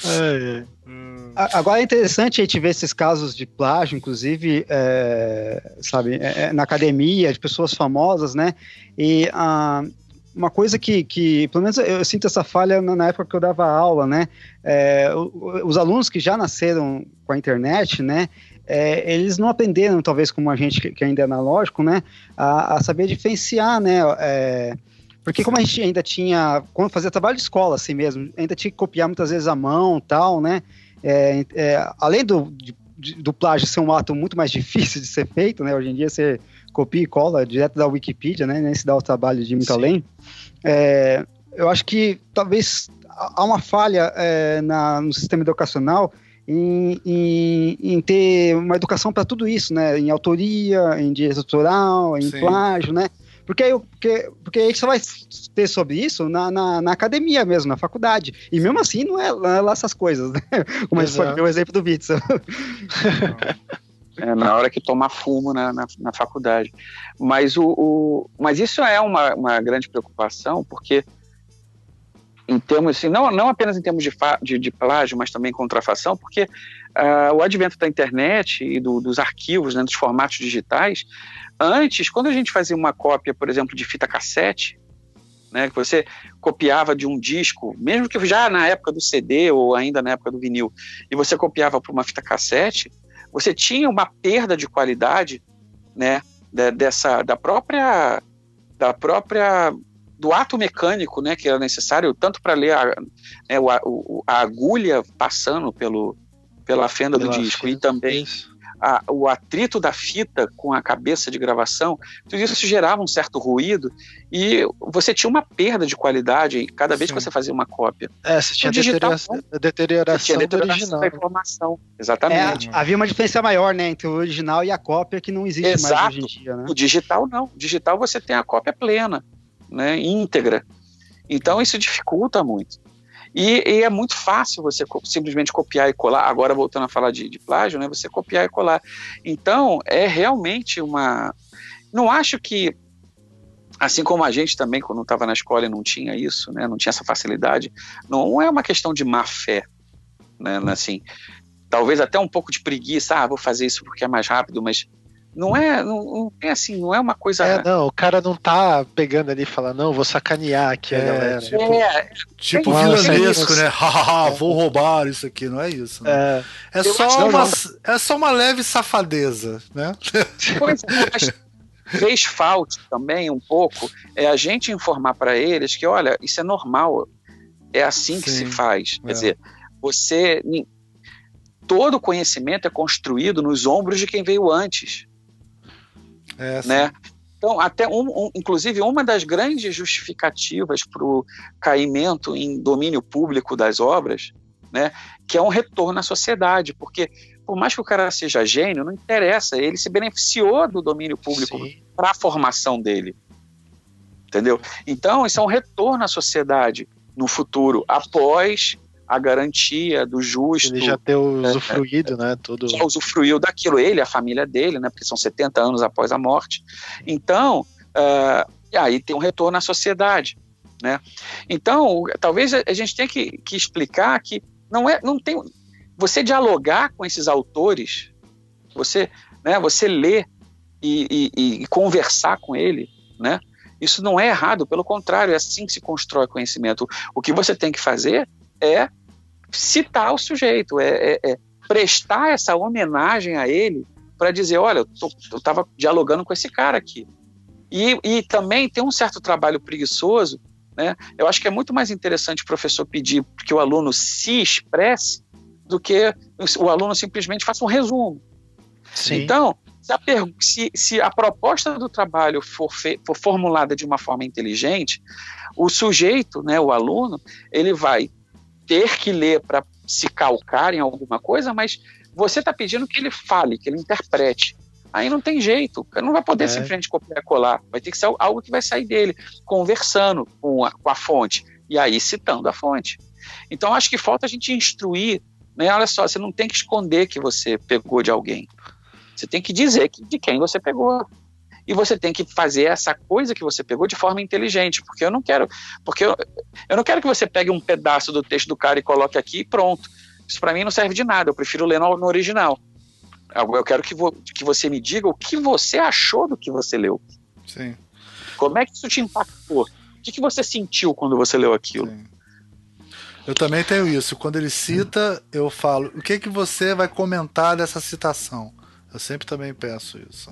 C: é. Agora é interessante a gente ver esses casos de plágio, inclusive, é, sabe, é, é, na academia, de pessoas famosas, né? E ah, uma coisa que, que, pelo menos eu sinto essa falha na, época que eu dava aula, né? É, os alunos que já nasceram com a internet, né? É, eles não aprenderam, talvez como a gente que ainda é analógico, né? A, a saber diferenciar, né? É, porque como a gente ainda tinha, quando fazia trabalho de escola assim mesmo, ainda tinha que copiar muitas vezes a mão tal, né? É, é, além do, de, do plágio ser um ato muito mais difícil de ser feito, né? Hoje em dia você copia e cola direto da Wikipedia, né? Nem se dá o trabalho de ir muito Sim. além. É, eu acho que talvez há uma falha é, na, no sistema educacional em, em, em ter uma educação para tudo isso, né? Em autoria, em direito autoral, em Sim. plágio, né? Porque, eu, porque, porque a gente só vai ter sobre isso na, na, na, academia mesmo, na faculdade. E mesmo assim não é, não é lá essas coisas, né? Como a gente foi o exemplo do Bitson.
E: É, na hora que tomar fumo na, na, na faculdade. Mas, o, o, mas isso é uma, uma grande preocupação, porque em termos, assim, não, não apenas em termos de, de, de plágio, mas também contrafação, porque uh, o advento da internet e do, dos arquivos, né, dos formatos digitais, antes, quando a gente fazia uma cópia, por exemplo, de fita cassete, né, que você copiava de um disco, mesmo que já na época do CD ou ainda na época do vinil, e você copiava para uma fita cassete, você tinha uma perda de qualidade, né, dessa da própria da própria do ato mecânico, né, que era necessário tanto para ler a, né, a, a, agulha passando pelo pela fenda pela do disco fenda. e também a, o atrito da fita com a cabeça de gravação, tudo isso gerava um certo ruído e você tinha uma perda de qualidade cada vez Sim. que você fazia uma cópia.
D: É, você tinha deterioração, deterioração, você tinha deterioração
E: da informação. Exatamente.
C: É, havia uma diferença maior né, entre o original e a cópia que não existe Exato. mais hoje em dia. Né?
E: O digital não. O digital você tem a cópia plena, né, íntegra. Então isso dificulta muito. E, e, é muito fácil você simplesmente copiar e colar. Agora, voltando a falar de, de, plágio, né? Você copiar e colar. Então, é realmente uma. Não acho que. Assim como a gente também, quando estava na escola, não tinha isso, né? Não tinha essa facilidade. Não é uma questão de má fé, né? Assim, talvez até um pouco de preguiça. Ah, vou fazer isso porque é mais rápido, mas não é, não, não, é assim, não é uma coisa.
D: É, não, o cara não tá pegando ali e falando, não, vou sacanear aqui
B: é,
D: a galera.
B: Tipo, é, tipo é vilanesco, né? Hahaha, vou roubar isso aqui, não é isso. Né? É, é só, uma, é só uma leve safadeza, né?
E: Pois é, fez falta também um pouco é a gente informar para eles que, olha, isso é normal, é assim Sim, que se faz. Quer é. dizer, você. Todo conhecimento é construído nos ombros de quem veio antes. É, né? Então, até um, um, inclusive, uma das grandes justificativas para o caimento em domínio público das obras, né, que é um retorno à sociedade, porque por mais que o cara seja gênio, não interessa, ele se beneficiou do domínio público para a formação dele. Entendeu? Então, isso é um retorno à sociedade no futuro, após a garantia do justo.
D: Ele já ter usufruído, é, né? Tudo.
E: Já usufruiu daquilo, ele, a família dele, né? Porque são 70 anos após a morte. Então, uh, aí tem um retorno à sociedade, né? Então, talvez a gente tenha que, que explicar que não é, não tem. Você dialogar com esses autores, você, né? Você ler e, e, e conversar com ele, né? Isso não é errado, pelo contrário, é assim que se constrói conhecimento. O que você tem que fazer é citar o sujeito, é, é, é prestar essa homenagem a ele para dizer, olha, eu estava dialogando com esse cara aqui. E, e também tem um certo trabalho preguiçoso, né? Eu acho que é muito mais interessante o professor pedir que o aluno se expresse do que o aluno simplesmente faça um resumo. Sim. Então, se a, se, se a, proposta do trabalho for, for, formulada de uma forma inteligente, o sujeito, né, o aluno, ele vai ter que ler para se calcar em alguma coisa, mas você está pedindo que ele fale, que ele interprete. Aí não tem jeito, o cara não vai poder é. simplesmente copiar e colar, vai ter que ser algo que vai sair dele, conversando com a, com a fonte, e aí citando a fonte. Então acho que falta a gente instruir, né? Olha só, você não tem que esconder que você pegou de alguém. Você tem que dizer que, de quem você pegou e você tem que fazer essa coisa que você pegou de forma inteligente, porque eu não quero, porque eu, eu não quero que você pegue um pedaço do texto do cara e coloque aqui e pronto. Isso para mim não serve de nada, eu prefiro ler no, no original. Eu quero que, vo, que você me diga o que você achou do que você leu.
B: Sim.
E: Como é que isso te impactou? que, que você sentiu quando você leu aquilo? Sim.
B: Eu também tenho isso. Quando ele cita, eu falo: o que que você vai comentar dessa citação? Eu sempre também peço isso.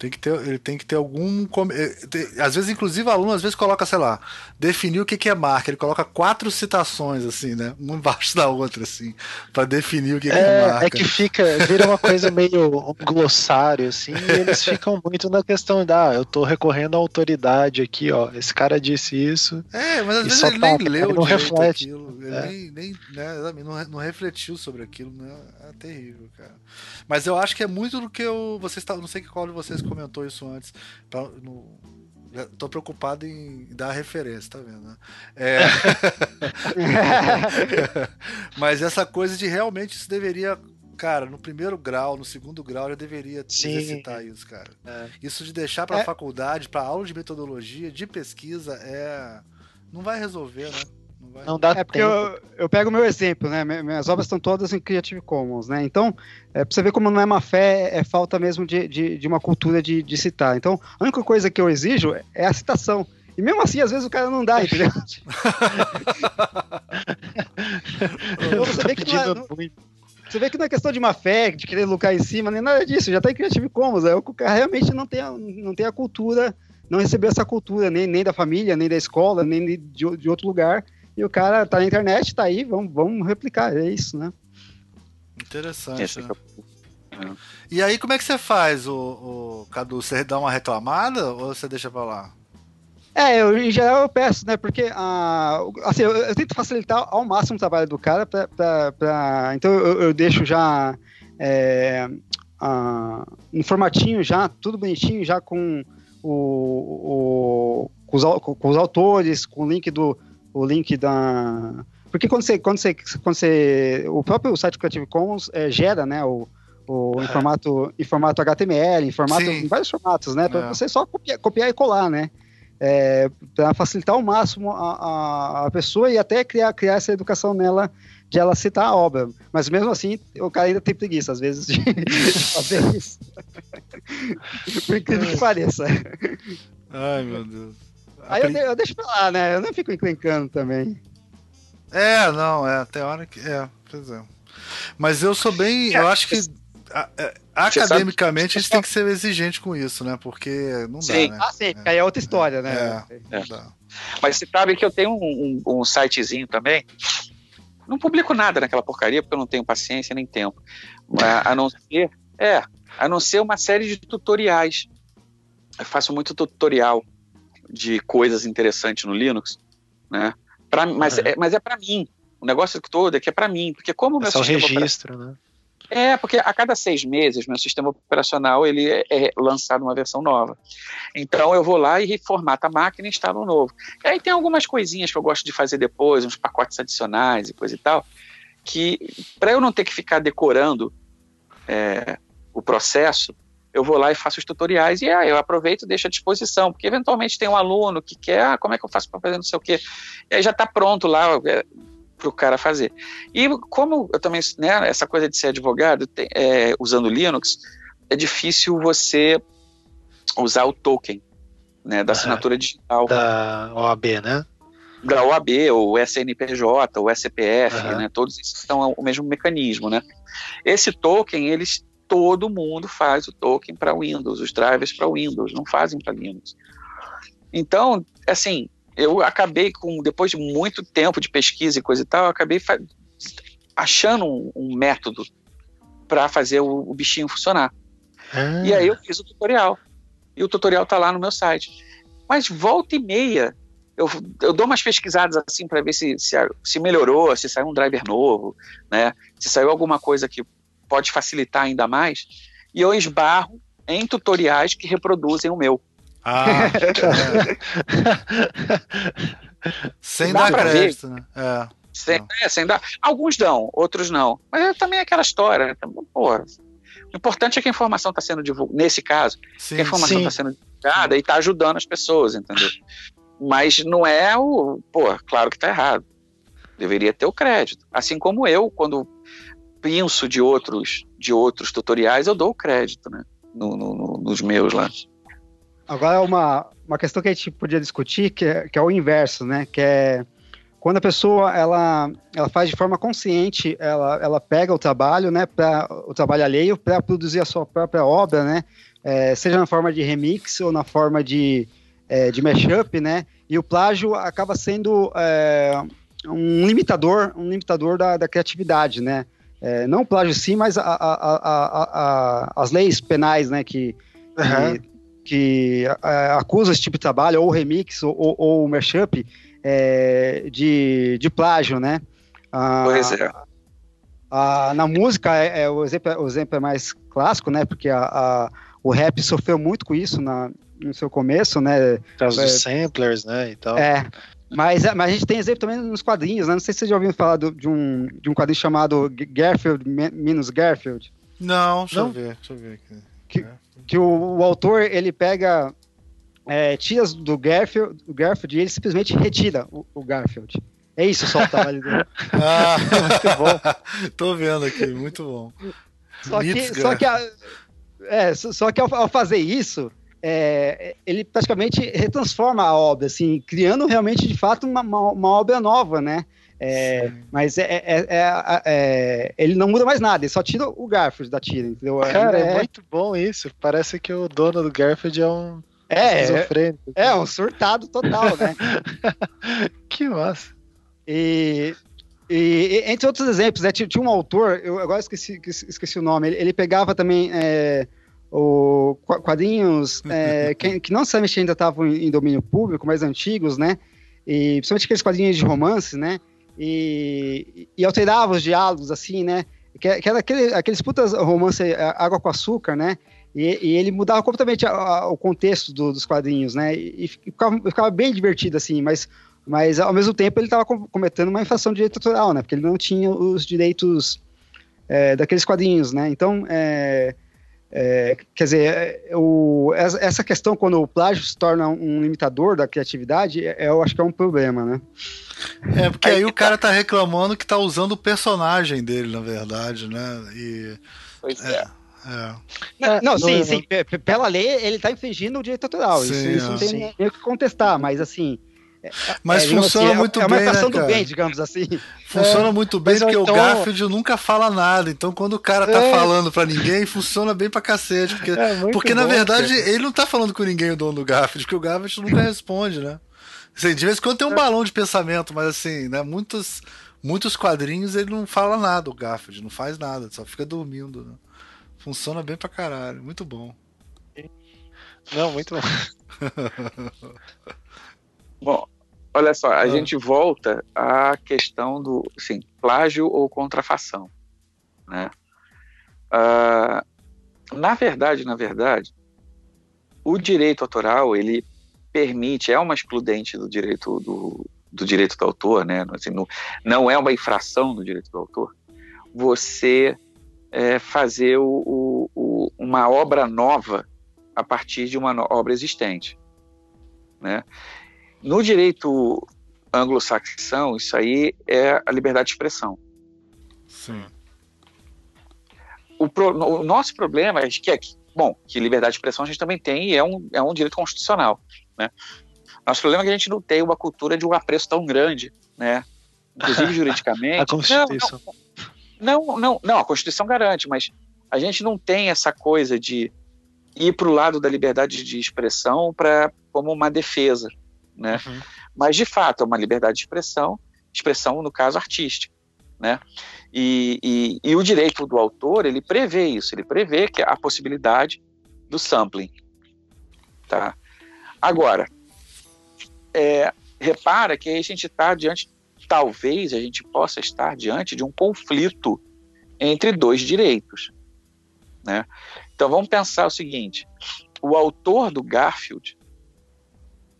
B: Tem que ter, ele tem que ter algum. Eh, às vezes, inclusive, o aluno às vezes coloca, sei lá, definir o que, é marca. Ele coloca quatro citações, assim, né? Uma embaixo da outra, assim, para definir o que, é, que é, é marca.
D: É que fica, vira uma coisa meio um glossário, assim, e eles ficam muito na questão da, ah, eu tô recorrendo à autoridade aqui, ó. Esse cara disse isso.
B: É, mas às vezes ele tá, nem leu não reflete. aquilo. Ele é. nem, nem né, não, não refletiu sobre aquilo, né? É terrível, cara. Mas eu acho que é muito do que eu. Vocês não sei qual de vocês comentou isso antes. Pra, no, tô preocupado em dar referência, tá vendo? Né? É... Mas essa coisa de realmente isso deveria. Cara, no primeiro grau, no segundo grau, já deveria citar isso, cara. É. Isso de deixar para é. faculdade, para aula de metodologia, de pesquisa, é. Não vai resolver, né?
C: Não, não dá É porque eu, eu, pego o meu exemplo, né? Minhas obras estão todas em Creative Commons, né? Então, é, pra você ver como não é má fé, é falta mesmo de, de, de uma cultura de, de citar. Então, a única coisa que eu exijo é a citação. E mesmo assim, às vezes o cara não dá, entendeu? então, você vê que não é, não, você vê que não é questão de má fé, de querer lucrar em cima, nem nada disso, já está em Creative Commons. É, o cara realmente não tem a, não tem a cultura, não recebeu essa cultura, nem, nem da família, nem da escola, nem de, de outro lugar. E o cara tá na internet, tá aí, vamos, vamos replicar, é isso, né?
B: Interessante. Né? É. E aí, como é que você faz, o, o, Cadu? Você dá uma reclamada ou você deixa pra lá?
C: É, eu, em geral eu peço, né? Porque ah, assim, eu, eu, tento facilitar ao máximo o trabalho do cara, pra, pra, pra então eu, eu, deixo já é, ah, um formatinho já, tudo bonitinho, já com, o, o com, os, com os autores, com o link do, o link da. Porque quando você, quando você, quando você o próprio site Creative Commons é, gera, né, o, o, em, formato, em formato HTML, em, formato, em vários formatos, né, para é. você só copiar, copiar, e colar, né, é, para facilitar ao máximo a, a, a, pessoa e até criar, criar essa educação nela de ela citar a obra. Mas mesmo assim, o cara ainda tem preguiça, às vezes, de, de fazer isso. Por incrível que pareça.
B: Ai, meu Deus.
C: Aí eu, eu, deixo pra lá, né? Eu não fico encrencando também.
B: É, não, é. Tem hora que. É, pois é. Mas eu sou bem. Eu acho que. A, a, é, academicamente a gente tem que ser exigente com isso, né? Porque não sim. dá. Né?
C: Ah, sim, é, aí é outra história, né?
E: É, é. Mas você sabe que eu tenho um, um, um sitezinho também. Não publico nada naquela porcaria porque eu não tenho paciência nem tempo. A, a não ser. É, a não ser uma série de tutoriais. Eu faço muito tutorial de coisas interessantes no Linux, né? Pra, mas, uhum. é, mas é para mim. O negócio todo é que é para mim, porque como o
D: meu é
E: sistema
D: registro, né?
E: É, porque a cada seis meses meu sistema operacional ele é, é, lançado uma versão nova. Então eu vou lá e reformato a máquina e instalo um novo. E aí tem algumas coisinhas que eu gosto de fazer depois, uns pacotes adicionais e coisa e tal, que para eu não ter que ficar decorando é, o processo, eu vou lá e faço os tutoriais e ah, eu aproveito e deixo à disposição, porque eventualmente tem um aluno que quer, ah, como é que eu faço para fazer não sei o quê, e aí já está pronto lá é, para o cara fazer. E como eu também, né, essa coisa de ser advogado, tem, é, usando Linux, é difícil você usar o token né, da assinatura digital.
D: Da OAB, né?
E: Da OAB, ou SNPJ, ou SPF, uhum. né, todos esses são o mesmo mecanismo, né? Esse token, eles todo mundo faz o token para Windows, os drivers para Windows, não fazem para Linux. Então, assim, eu acabei com, depois de muito tempo de pesquisa e coisa e tal, eu acabei achando um, um método para fazer o, o, bichinho funcionar. Ah. E aí eu fiz o tutorial. E o tutorial está lá no meu site. Mas volta e meia, eu, eu dou umas pesquisadas assim para ver se, se, se, melhorou, se saiu um driver novo, né? Se saiu alguma coisa que pode facilitar ainda mais, e eu esbarro em tutoriais que reproduzem o meu.
B: Ah, sem dar crédito, né?
E: É. Sem, é, sem dar. Alguns dão, outros não. Mas é também aquela história. Pô, o importante é que a informação está sendo divulgada. Nesse caso, sim, que a informação está sendo divulgada e está ajudando as pessoas, entendeu? Mas não é o. Pô, claro que está errado. Deveria ter o crédito. Assim como eu, quando penso de outros, de outros tutoriais, eu dou o crédito, né? No, no, nos meus lá.
C: Agora, uma, uma questão que a gente podia discutir, que é, que é o inverso, né? Que é quando a pessoa ela, ela faz de forma consciente, ela, ela pega o trabalho, né, pra, o trabalho alheio para produzir a sua própria obra, né, é, seja na forma de remix ou na forma de, é, de mashup, né, e o plágio acaba sendo é, um limitador, um limitador da, da criatividade, né, é, não o plágio sim, mas a, a, a, as leis penais, né, que, uhum. que, que acusam esse tipo de trabalho, ou remix ou, ou, ou mashup, é, de, de plágio, né?
E: Ah, pois é.
C: A, na música, é, é, o, exemplo, o exemplo é mais clássico, né? Porque a, a, o rap sofreu muito com isso na, no seu começo, né?
D: Por causa dos samplers, né? E tal.
C: É. Mas, mas a gente tem exemplo também nos quadrinhos, né? Não sei se vocês já ouviram falar do, de, um, de um quadrinho chamado Garfield minus Garfield.
B: Não, deixa Não? eu ver, deixa eu ver aqui.
C: Que, que o, o autor, ele pega é, tiras do Garfield, do Garfield e ele simplesmente retira o, o Garfield. É isso só o trabalho dele.
B: ah, muito bom. Tô vendo aqui, muito bom.
C: Só que, só que, a, é, só que ao, ao fazer isso, é, ele praticamente retransforma a obra, assim, criando realmente de fato uma, uma, obra nova, né? É, mas é é, é, é, ele não muda mais nada, ele só tira o Garfield da tira, entendeu?
D: Cara, é, muito bom isso. Parece que o dono do Garfield é um
C: é, é, é um surtado total, né?
D: que massa.
C: E, e, entre outros exemplos, né, tinha, tinha, um autor, eu agora esqueci, esqueci o nome, ele, ele pegava também é, o, quadrinhos é, que, que, não necessariamente ainda estavam em, domínio público, mas antigos, né? E principalmente aqueles quadrinhos de romance, né? E, e alterava os diálogos, assim, né? Que, que era aquele, aqueles putas romance é, água com açúcar, né? E, e ele mudava completamente a, a, o contexto do, dos quadrinhos, né? E, e ficava, ficava, bem divertido, assim, mas, mas ao mesmo tempo ele estava cometendo uma infração de direito autoral, né? Porque ele não tinha os direitos é, daqueles quadrinhos, né? Então, é, é, quer dizer, é, o, essa questão quando o plágio se torna um limitador da criatividade, é, eu acho que é um problema, né?
B: É, porque aí, aí o cara tá reclamando que tá usando o personagem dele, na verdade, né? E,
E: pois é. é.
C: É. Não, não, sim, sim. Pela lei, ele está infringindo o direito autoral. Sim, isso, isso não tem nem o que contestar, mas assim.
B: É, mas é, funciona assim, muito
C: é,
B: bem.
C: É uma
B: né,
C: do bem, digamos assim.
B: Funciona é, muito bem porque então... o Garfield nunca fala nada. Então, quando o cara tá é. falando pra ninguém, funciona bem pra cacete. Porque, é, porque bom, na verdade, cara. ele não tá falando com ninguém, o dono do Garfield, porque o Garfield nunca responde, né? Assim, de vez em quando tem um balão de pensamento, mas assim, né? Muitos, muitos quadrinhos ele não fala nada, o Garfield, não faz nada, só fica dormindo. Né? Funciona bem pra caralho, muito bom.
D: Não, muito bom.
E: bom, olha só, a ah. gente volta à questão do, assim, plágio ou contrafação, né? Uh, na verdade, na verdade, o direito autoral, ele permite, é uma excludente do direito do, do direito do autor, né? Assim, no, não é uma infração do direito do autor, você é, fazer o, o, uma obra nova a partir de uma obra existente. Né? No direito anglo-saxão, isso aí é a liberdade de expressão.
B: Sim.
E: O, pro, o nosso problema é que, é que, bom, que liberdade de expressão a gente também tem e é um, é um direito constitucional. Né? Nosso problema é que a gente não tem uma cultura de um apreço tão grande, né? inclusive juridicamente.
D: a Constituição.
E: Não, não, não, não, não, a Constituição garante, mas a gente não tem essa coisa de ir para o lado da liberdade de expressão para como uma defesa, né? Uhum. Mas de fato é uma liberdade de expressão, expressão no caso artística, né? E, e, e o direito do autor ele prevê isso, ele prevê que a possibilidade do sampling, tá? Agora, é, repara que aí a gente está diante talvez a gente possa estar diante de um conflito entre dois direitos. Né? Então vamos pensar o seguinte: o autor do Garfield,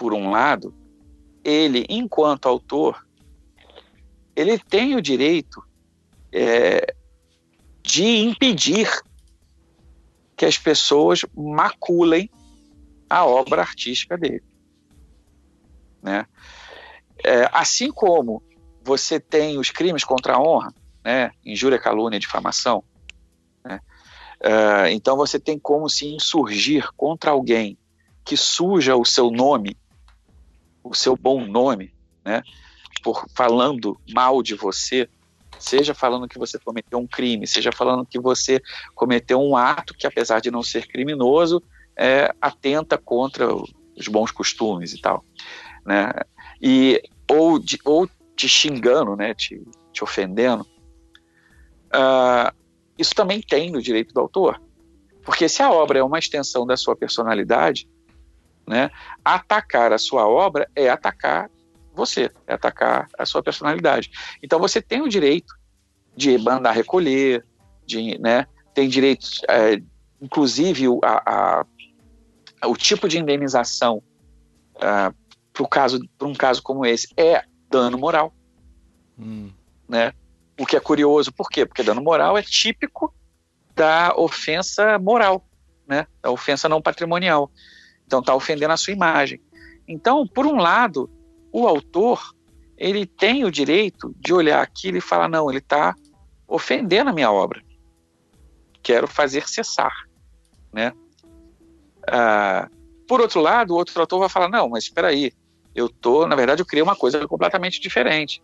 E: por um lado, ele, enquanto autor, ele tem o direito é, de impedir que as pessoas maculem a obra artística dele. Né? É, assim como você tem os crimes contra a honra, né, injúria, calúnia, difamação. Né? Uh, então você tem como se insurgir contra alguém que suja o seu nome, o seu bom nome, né? Por falando mal de você, seja falando que você cometeu um crime, seja falando que você cometeu um ato que, apesar de não ser criminoso, é, atenta contra os bons costumes e tal, né? E ou, de, ou te xingando, né? Te, te ofendendo. Uh, isso também tem no direito do autor, porque se a obra é uma extensão da sua personalidade, né? Atacar a sua obra é atacar você, é atacar a sua personalidade. Então você tem o direito de mandar recolher, de, né, tem direito, é, inclusive a, a, o tipo de indenização uh, para caso, um caso como esse é dano moral, hum. né? O que é curioso, por quê? Porque dano moral é típico da ofensa moral, né? Da ofensa não patrimonial. Então está ofendendo a sua imagem. Então, por um lado, o autor ele tem o direito de olhar aquilo e falar não, ele está ofendendo a minha obra. Quero fazer cessar, né? Ah, por outro lado, o outro autor vai falar não, mas espera aí, eu tô, na verdade, eu criei uma coisa completamente diferente.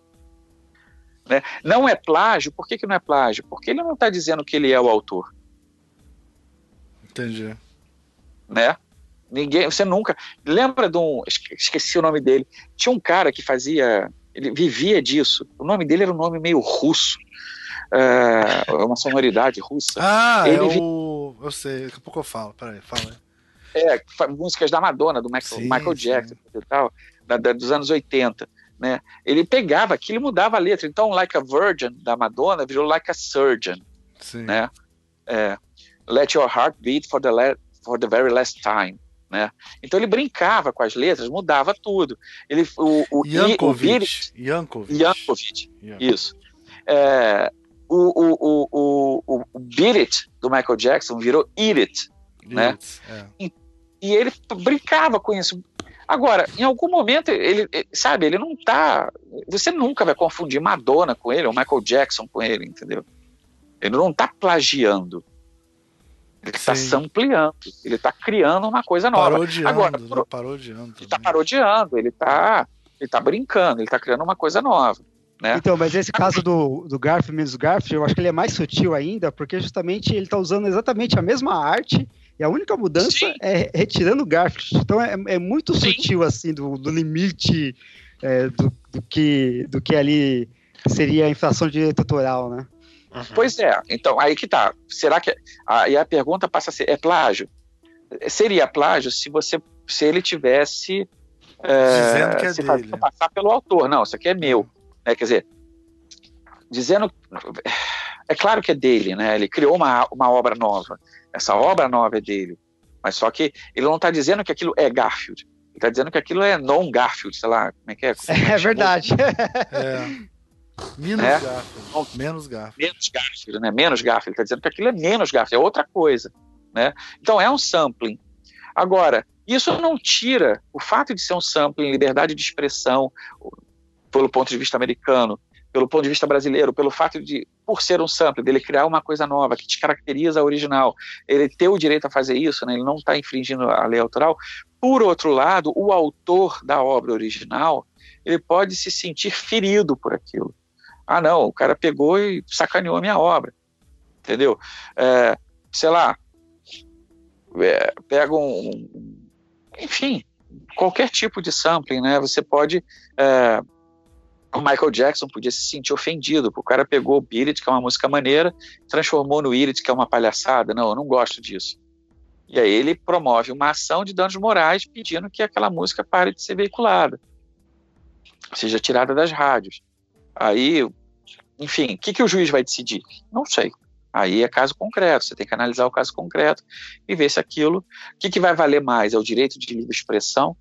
E: Né? Não é plágio. Por que, que não é plágio? Porque ele não está dizendo que ele é o autor.
B: Entendi.
E: Né? Ninguém, você nunca. Lembra de um. Esqueci o nome dele. Tinha um cara que fazia. Ele vivia disso. O nome dele era um nome meio russo. É uma sonoridade russa.
B: Ah, ele é o. Eu sei, daqui a pouco eu falo. Peraí, fala aí.
E: É, músicas da Madonna, do Michael, sim, Michael Jackson sim. e tal, da, da, dos anos 80. Né? Ele pegava aquilo e mudava a letra. Então, Like a Virgin, da Madonna, virou Like a Surgeon. Sim. Né? É, Let Your Heart Beat for the, for the Very Last Time né? Então ele brincava com as letras, mudava tudo. Ele, o, o,
B: Yankovic,
E: o Yankovic. Yankovic, isso. É, o, o, o, o, o Beat It, do Michael Jackson, virou Eat It, né? É. E, e, ele brincava com isso. Agora, em algum momento, ele, sabe, ele não tá. Você nunca vai confundir Madonna com ele, ou Michael Jackson com ele, entendeu? Ele não tá plagiando. Ele está sampleando, ele está criando uma coisa nova.
B: Parodiando, Agora, né? parodiando.
E: Ele está parodiando, ele está ele tá brincando, ele está criando uma coisa nova. Né?
C: Então, mas esse caso do, do Garf menos Garf, eu acho que ele é mais sutil ainda, porque justamente ele está usando exatamente a mesma arte e a única mudança Sim. é retirando o Garf. Então é, é muito Sim. sutil assim do, do limite é, do, do, que, do que ali seria a infração de direito autoral, né?
E: Uhum. Pois é. Então, aí que tá. Será que. Aí a pergunta passa a ser: é plágio? Seria plágio se você se ele tivesse. É, dizendo que é se dele. passar pelo autor. Não, isso aqui é meu. Né? Quer dizer, dizendo. É claro que é dele, né? Ele criou uma, uma obra nova. Essa obra nova é dele. Mas só que ele não está dizendo que aquilo é Garfield. Ele está dizendo que aquilo é non-Garfield, sei lá, como é que é?
C: é,
E: é
C: verdade. é.
B: Menos né? Garfield. Menos Garfield.
E: Menos Garfield, né? Menos Garfield. Ele está dizendo que aquilo é menos Garfield, é outra coisa. Né? Então é um sampling. Agora, isso não tira o fato de ser um sampling, liberdade de expressão, pelo ponto de vista americano, pelo ponto de vista brasileiro, pelo fato de, por ser um sampling, dele criar uma coisa nova que descaracteriza a original, ele ter o direito a fazer isso, né? ele não está infringindo a lei autoral. Por outro lado, o autor da obra original, ele pode se sentir ferido por aquilo. Ah, não, o cara pegou e sacaneou a minha obra. Entendeu? É, sei lá, é, pega um, Enfim, qualquer tipo de sampling, né? Você pode. É, o Michael Jackson podia se sentir ofendido, porque o cara pegou o Beat que é uma música maneira, transformou no It, que é uma palhaçada. Não, eu não gosto disso. E aí ele promove uma ação de danos morais pedindo que aquela música pare de ser veiculada, seja tirada das rádios. Aí, enfim, o que, que o juiz vai decidir? Não sei. Aí é caso concreto, você tem que analisar o caso concreto e ver se aquilo. O que, que vai valer mais? É o direito de livre expressão?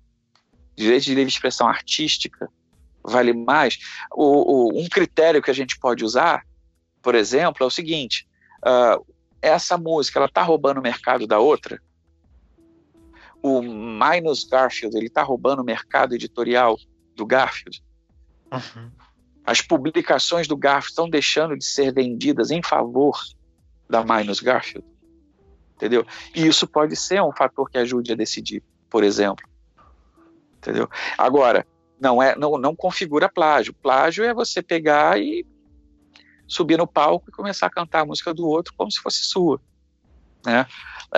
E: Direito de livre expressão artística vale mais? O, o, um critério que a gente pode usar, por exemplo, é o seguinte: uh, essa música ela está roubando o mercado da outra? O Minus Garfield ele está roubando o mercado editorial do Garfield? Uhum. As publicações do Garfield estão deixando de ser vendidas em favor da Minus Garfield. Entendeu? E isso pode ser um fator que ajude a decidir, por exemplo. Entendeu? Agora, não é não, não configura plágio. Plágio é você pegar e subir no palco e começar a cantar a música do outro como se fosse sua. Né?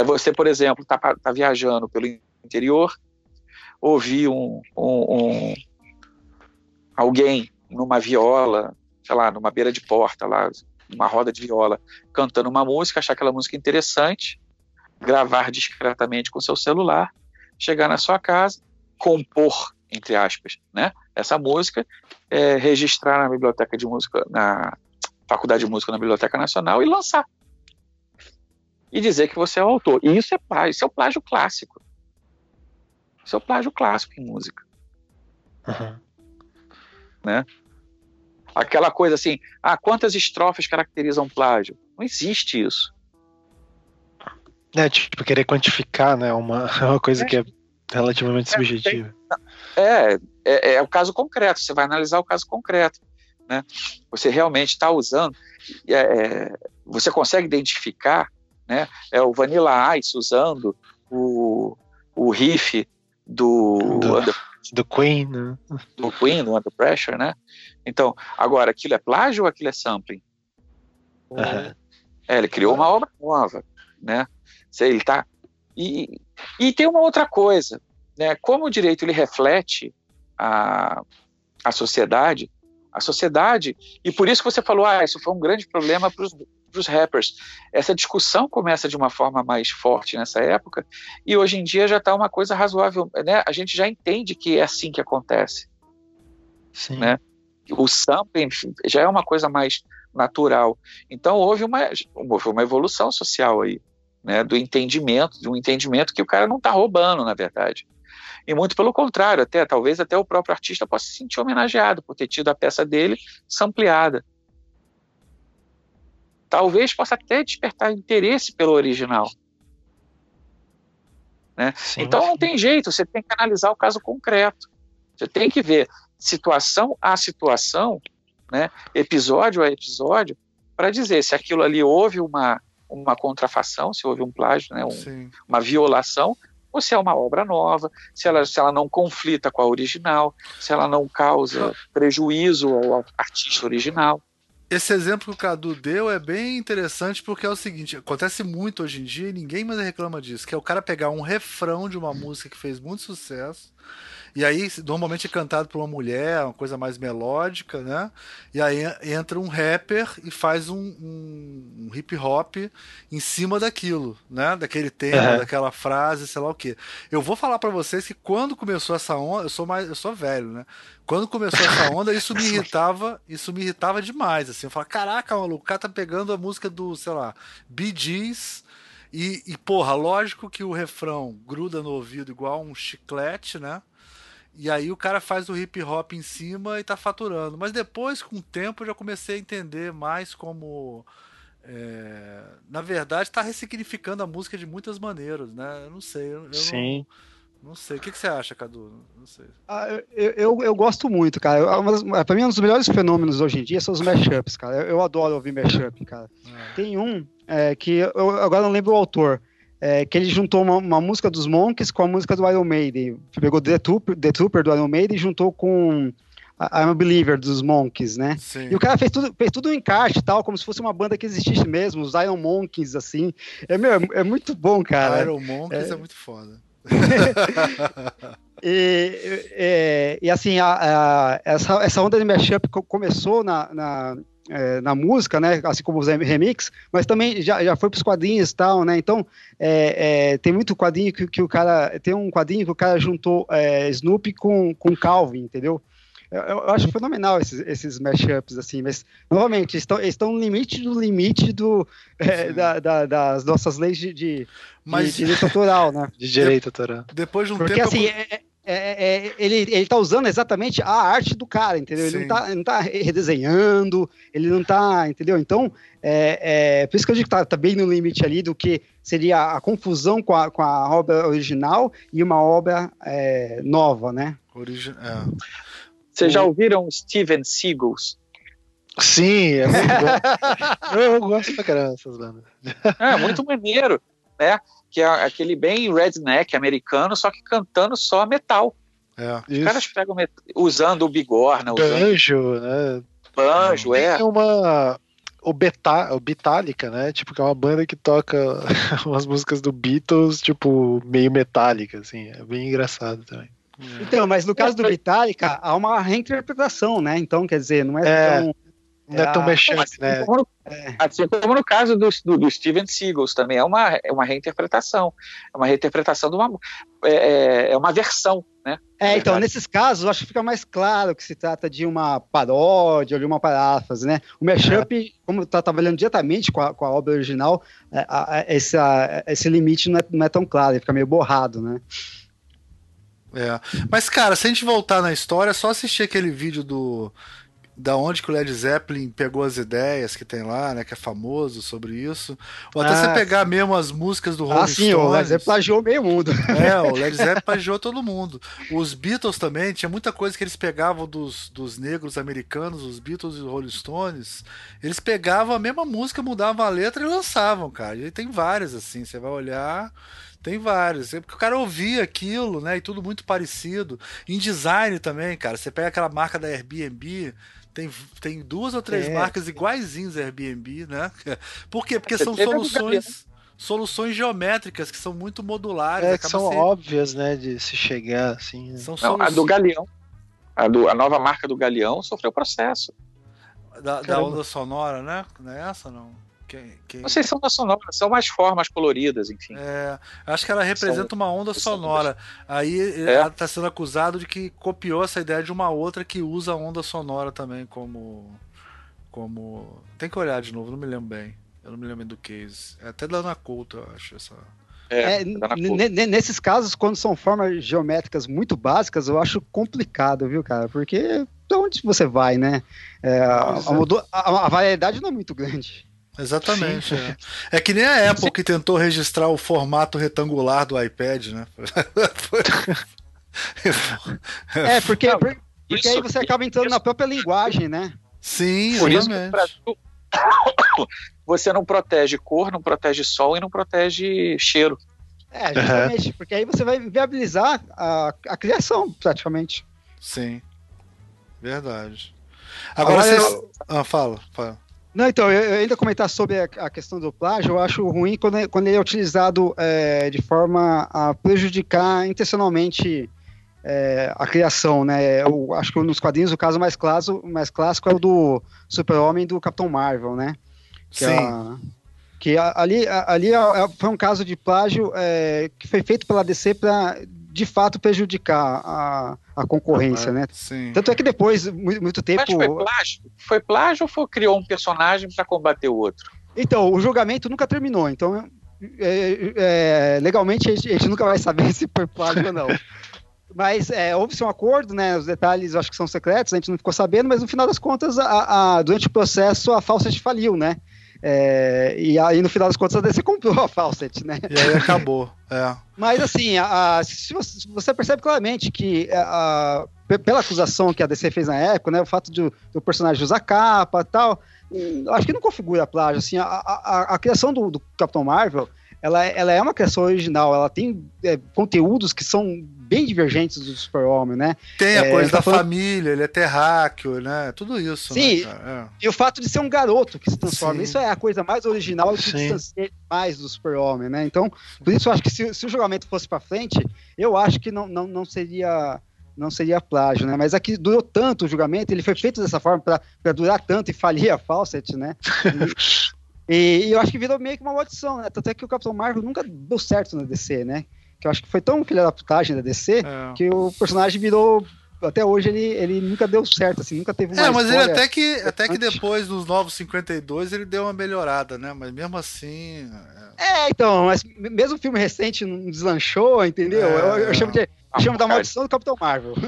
E: Você, por exemplo, está tá viajando pelo interior, ouvir um, um, um, alguém numa viola, sei lá, numa beira de porta, lá, uma roda de viola, cantando uma música, achar aquela música interessante, gravar discretamente com seu celular, chegar na sua casa, compor, entre aspas, né, essa música, é, registrar na biblioteca de música, na Faculdade de Música na Biblioteca Nacional e lançar. E dizer que você é o autor. E isso é plágio, isso é o plágio clássico. Isso é o plágio clássico em música. Uhum. Né? Aquela coisa assim, ah, quantas estrofes caracterizam plágio? Não existe isso.
D: É, tipo, querer quantificar, né? Uma, uma coisa é. que é relativamente é, subjetiva.
E: É, é, é, o caso concreto, você vai analisar o caso concreto. Né? Você realmente está usando, é, é, você consegue identificar né, é o Vanilla Ice usando o, o riff do,
D: do, do Queen, né?
E: do Queen, do Under Pressure, né? Então, agora, aquilo é plágio ou aquilo é sampling? Uhum. É, ele criou uma obra nova, né? Ele tá e, e tem uma outra coisa, né? Como o direito ele reflete a, a sociedade, a sociedade, e por isso que você falou, ah, isso foi um grande problema para os rappers. Essa discussão começa de uma forma mais forte nessa época, e hoje em dia já está uma coisa razoável, né? A gente já entende que é assim que acontece. Sim. Né? O sampling já é uma coisa mais natural. Então houve uma, houve uma evolução social aí, né? Do entendimento, de um entendimento que o cara não está roubando, na verdade. E muito pelo contrário, até talvez até o próprio artista possa se sentir homenageado por ter tido a peça dele sampleada. Talvez possa até despertar interesse pelo original. Né? Sim, então não tem jeito, você tem que analisar o caso concreto. Você tem que ver situação a situação, né, episódio a episódio, para dizer se aquilo ali houve uma, uma contrafação, se houve um plágio, né, um, uma violação, ou se é uma obra nova, se ela, se ela não conflita com a original, se ela não causa prejuízo ao artista original.
B: Esse exemplo que o Cadu deu é bem interessante porque é o seguinte, acontece muito hoje em dia e ninguém mais reclama disso, que é o cara pegar um refrão de uma música que fez muito sucesso e aí, normalmente é cantado por uma mulher, uma coisa mais melódica, né? E aí entra um rapper e faz um, um, um hip hop em cima daquilo, né? Daquele tema, uhum. daquela frase, sei lá o quê. Eu vou falar para vocês que quando começou essa onda, eu sou mais, eu sou velho, né? Quando começou essa onda, isso me irritava, isso me irritava demais, assim. Eu falava, caraca, maluco, o cara tá pegando a música do, sei lá, Bee Gees, e, e, porra, lógico que o refrão gruda no ouvido igual um chiclete, né? E aí o cara faz o hip hop em cima e tá faturando. Mas depois, com o tempo, eu já comecei a entender mais como. É, na verdade, está ressignificando a música de muitas maneiras, né? Eu não sei. Eu,
D: Sim.
B: Não, não, sei. O que, que, você acha, Cadu? Não sei.
C: Ah, eu, eu, eu, gosto muito, cara. É, pra mim, um dos melhores fenômenos hoje em dia são os mashups, cara. Eu, eu adoro ouvir mashup, cara. É. Tem um é, que eu agora não lembro o autor é, que ele juntou uma, uma, música dos Monkeys com a música do Iron Maiden. Pegou The Trooper, The Trooper do Iron Maiden e juntou com I'm a Believer dos Monkeys, né? Sim. E o cara fez tudo, fez tudo um encaixe tal, como se fosse uma banda que existisse mesmo, os Iron Monkeys, assim. É, meu, é, é muito bom, cara.
B: Iron Monkeys é, é muito foda.
C: e, e, e, assim, a, a, essa, essa onda de mashup começou na, na é, na música, né, assim como os remix, mas também já, já foi para os quadrinhos e tal, né, então é, é, tem muito quadrinho que, que, o cara, tem um quadrinho que o cara juntou é, Snoopy com, com Calvin, entendeu? Eu, eu acho fenomenal esses, esses mashups, assim, mas, novamente, estão, estão no limite do limite do, é, da, da, das nossas leis de, de, mas... de direito autoral, né?
D: De direito autoral.
B: Depois de um
C: Porque,
B: tempo...
C: assim, é, é, é, é, ele, ele tá usando exatamente a arte do cara, entendeu? Ele não, tá, ele não tá redesenhando, ele não tá, entendeu? Então, é, é, por isso que eu digo que tá, tá, bem no limite ali do que seria a confusão com a, com a obra original e uma obra é, nova, né?
B: Origi
E: é. Vocês já ouviram Steven Seagulls?
D: Sim, é muito bom. eu gosto pra caramba dessas bandas.
E: É, muito maneiro. né? Que é aquele bem redneck americano, só que cantando só metal.
B: É.
E: Os caras pegam met... usando o bigorna, usando...
D: Banjo, né?
E: Banjo, é.
D: Tem uma o, Beta, o Beatálica, né? Tipo, que é uma banda que toca umas músicas do Beatles, tipo, meio metálica, assim. É bem engraçado também.
C: Então, mas no caso do Metallica, há uma reinterpretação, né? Então, quer dizer, não é, é tão.
D: Não é tão mexendo, assim né?
E: Como no, é. Assim como no caso do, do, do, Steven Seagals também, é uma, é uma reinterpretação. É uma reinterpretação de uma. É, é, é uma versão, né?
C: É, então, nesses casos, eu acho que fica mais claro que se trata de uma paródia ou de uma paráfrase, né? O mashup, é. como está trabalhando diretamente com a, com a obra original, é, a, a, esse, esse limite não é, não é tão claro, ele fica meio borrado, né?
B: É. Mas, cara, se a gente voltar na história, é só assistir aquele vídeo do. Da onde que o Led Zeppelin pegou as ideias que tem lá, né? Que é famoso sobre isso. Ou até ah, você pegar mesmo as músicas do Rolling ah, sim, Stones.
C: o Led Zeppelin plagiou meio mundo.
B: É, o Led Zeppelin plagiou todo mundo. Os Beatles também, tinha muita coisa que eles pegavam dos, dos negros americanos, os Beatles e os Rolling Stones. Eles pegavam a mesma música, mudavam a letra e lançavam, cara. E tem várias, assim. Você vai olhar. Tem vários. Porque o cara ouvia aquilo, né? E tudo muito parecido. Em design também, cara. Você pega aquela marca da Airbnb. Tem, tem duas ou três é. marcas iguaizinhas Airbnb, né? Por quê? Porque são soluções soluções geométricas que são muito modulares.
D: É, que são ser... óbvias, né, de se chegar assim. Né?
E: São Não, a do Galeão, a, do, a nova marca do Galeão sofreu processo.
B: Da, da onda sonora, né? Não é essa, não?
E: Quem, quem... Não sei se são da sonora, são mais formas coloridas, enfim.
B: É, acho que ela representa são, uma onda sonora. Aí é. ela está sendo acusado de que copiou essa ideia de uma outra que usa a onda sonora também como. como. Tem que olhar de novo, não me lembro bem. Eu não me lembro do case. É até da Ana Couto, eu acho, essa.
C: É, é nesses casos, quando são formas geométricas muito básicas, eu acho complicado, viu, cara? Porque pra onde você vai, né? É, a, a, a, variedade não é muito grande.
B: Exatamente. É. é. que nem a Apple que tentou registrar o formato retangular do iPad, né?
C: é, porque, porque isso, aí você acaba entrando isso. na própria linguagem, né?
B: Sim, Por exatamente. Isso
E: você não protege cor, não protege sol e não protege cheiro.
C: É, justamente, uhum. porque aí você vai viabilizar a, a criação, praticamente.
B: Sim. Verdade. Agora, Agora vocês... eu... Ah, fala, fala.
C: Não, então, eu, eu ainda comentar sobre a, a, questão do plágio, eu acho ruim quando, quando ele é utilizado é, de forma a prejudicar intencionalmente é, a criação, né? Eu acho que nos quadrinhos o caso mais, clássico, mais clássico é o do Super-Homem do Capitão Marvel, né?
B: Que Sim. A,
C: que ali, ali foi um caso de plágio é, que foi feito pela DC para de fato prejudicar a, a concorrência, ah, né?
B: Sim.
C: Tanto é que depois, muito, muito tempo. Mas
E: foi plágio? Foi plágio ou foi, criou um personagem para combater o outro?
C: Então, o julgamento nunca terminou, então é, é, legalmente a gente, a gente, nunca vai saber se foi plágio ou não. Mas é, houve-se um acordo, né? Os detalhes acho que são secretos, a gente não ficou sabendo, mas no final das contas, a, a, durante o processo, a Fawcett faliu, né? É, e aí, no final das contas, a DC comprou a Fawcett, né?
B: E aí acabou. É.
C: Mas, assim, a, a, se você, você, percebe claramente que, a, pela acusação que a DC fez na época, né, o fato de, do personagem usar capa e tal, acho que não configura plágio. Assim, a, criação do, do Capitão Marvel ela, ela é uma criação original, ela tem é, conteúdos que são bem divergentes do Super-Homem, né?
B: Tem a é, coisa tá da falando... família, ele é terráqueo, né? Tudo isso.
C: Sim, né, é. e o fato de ser um garoto que se transforma, Sim. isso é a coisa mais original e que distancia mais do Super-Homem, né? Então, por isso eu acho que se, se o julgamento fosse para frente, eu acho que não, não, não seria não seria plágio, né? Mas aqui durou tanto o julgamento, ele foi feito dessa forma para durar tanto e falir a Fawcett, né? E, e, eu acho que virou meio que uma maldição, né? Tanto é que o Capitão Marvel nunca deu certo na DC, né? Que eu acho que foi tão filha da putagem da DC é. que o personagem virou até hoje ele, ele nunca deu certo, assim, nunca teve uma
B: É, mas ele até que, até que depois dos Novos 52 ele deu uma melhorada, né? Mas mesmo assim.
C: É, é então, mas mesmo o filme recente não deslanchou, entendeu? É, eu, eu, chamo, de, eu chamo da maldição do Capitão Marvel.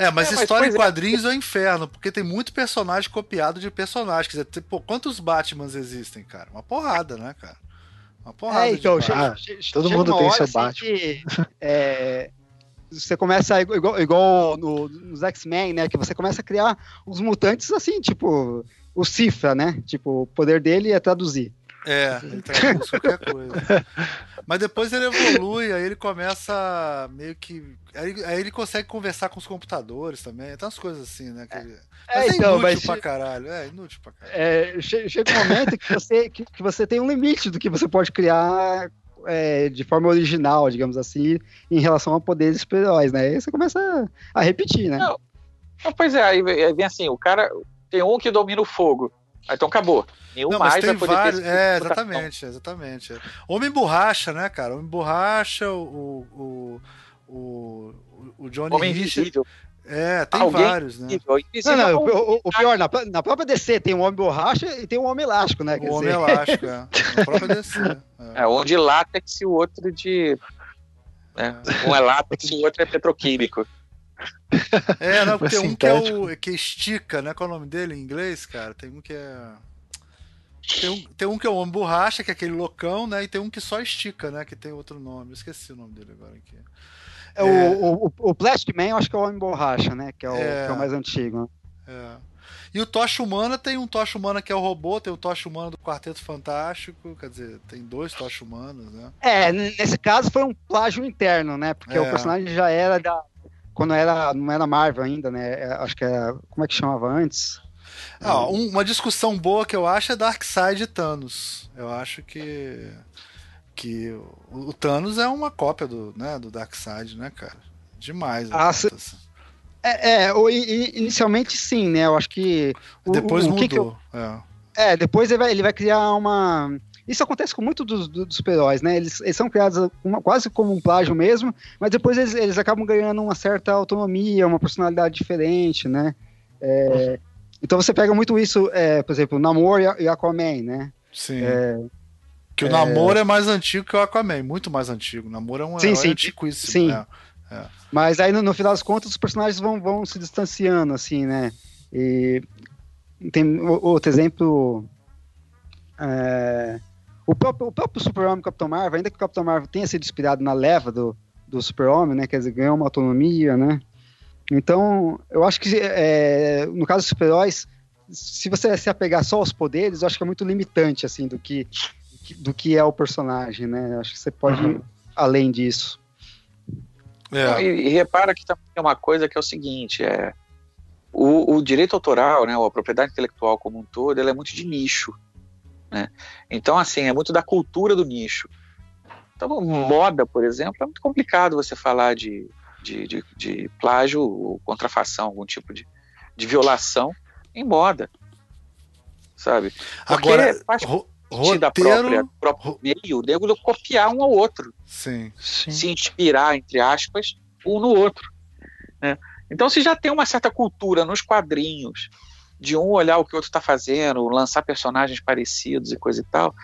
B: É, mas é, história mas, em é. quadrinhos é. é o inferno, porque tem muito personagem copiado de personagem. Quer dizer, pô, quantos Batmans existem, cara? Uma porrada, né, cara? Uma porrada.
C: É, então,
D: ah, todo mundo tem seu assim.
C: Que, é, você começa igual, igual no, nos X-Men, né? Que você começa a criar os mutantes assim, tipo o Cifra, né? Tipo, o poder dele é traduzir.
B: É, ele traduz qualquer coisa. Mas depois ele evolui, aí ele começa meio que. Aí, aí, ele consegue conversar com os computadores também. Tem umas coisas assim, né? Que...
C: É, mas é, então,
B: inútil mas... pra caralho. É inútil pra caralho.
C: É, chega um momento que você, que, que, você tem um limite do que você pode criar é, de forma original, digamos assim, em relação a poderes super-heróis, né? Aí você começa a repetir, né? Não.
E: Não, pois é, aí vem assim, o cara tem um que domina o fogo. Então acabou. Nenhum
B: não,
E: mais
B: tem vai vários, É, exatamente, exatamente. Homem borracha, né, cara? Homem borracha, o. o, o, o Johnny
E: Homem Invisível.
B: É, tem Alguém vários, né?
C: Não, não, o, o, pior, na, na, própria DC tem um homem borracha e tem um homem elástico, né?
B: O homem dizer... elástico, é. Na própria DC.
E: É, é um de látex e o outro de. É, um é látex e o outro é petroquímico.
B: É, não, tem um que é o que estica, né? Qual é o nome dele em inglês, cara? Tem um que é. Tem um, tem um que é o homem borracha, que é aquele loucão, né? E tem um que só estica, né? Que tem outro nome. Eu esqueci o nome dele agora aqui.
C: É, é... O, o, o, Plastic Man, eu acho que é o homem borracha, né? Que é o, é... Que é o mais antigo.
B: É. E o Tocha Humana tem um Tocha Humana que é o robô, tem o Tocha Humana do Quarteto Fantástico, quer dizer, tem dois Tocha Humanos, né?
C: É, nesse caso foi um plágio interno, né? Porque é. o personagem já era da, quando era, não era Marvel ainda, né? É, acho que era. Como é que chamava antes?
B: Ah, um, uma discussão boa que eu acho é Darkseid e Thanos. Eu acho que. Que o, o Thanos é uma cópia do, né, do Darkseid, né, cara? Demais.
C: Ah, se... É, é o, inicialmente sim, né? Eu acho que.
B: O, depois
C: o,
B: mudou. Que que
C: eu...
B: é.
C: é. depois ele vai, ele vai criar uma isso acontece com muitos dos, dos super-heróis, né? Eles, eles, são criados uma, quase como um plágio mesmo, mas depois eles, eles, acabam ganhando uma certa autonomia, uma personalidade diferente, né? É, então você pega muito isso, é, por exemplo, Namor e Aquaman, né?
B: Sim. É, que o Namor é mais antigo que o Aquaman, muito mais antigo. O Namor é um
C: sim, sim,
B: antiquíssimo.
C: Sim. É, é. Mas aí no, no, final das contas os personagens vão, vão se distanciando, assim, né? E tem outro exemplo. É, o próprio, o próprio Super-Homem Capitão Marvel, ainda que o Capitão Marvel tenha sido inspirado na leva do, do Super-Homem, né? Quer dizer, ganhou uma autonomia, né? Então, eu acho que é, no caso dos super-heróis, se você se apegar só aos poderes, eu acho que é muito limitante, assim, do que, do que é o personagem, né? Eu acho que você pode uhum. ir além disso.
E: É. E, e, repara que também tem uma coisa que é o seguinte, é o, o direito autoral, né, ou a propriedade intelectual como um todo, ela é muito de nicho. Né? Então, assim, é muito da cultura do nicho. Então, moda, por exemplo, é muito complicado você falar de, de, de, de plágio ou contrafação, algum tipo de, de violação em moda, sabe?
B: Porque Agora, faz roteiro...
E: da própria próprio meio, o nego copiar um ao outro.
B: Sim, sim.
E: Se inspirar, entre aspas, um no outro. Né? Então, se já tem uma certa cultura nos quadrinhos de um olhar o que o outro está fazendo, lançar personagens parecidos e coisa e tal.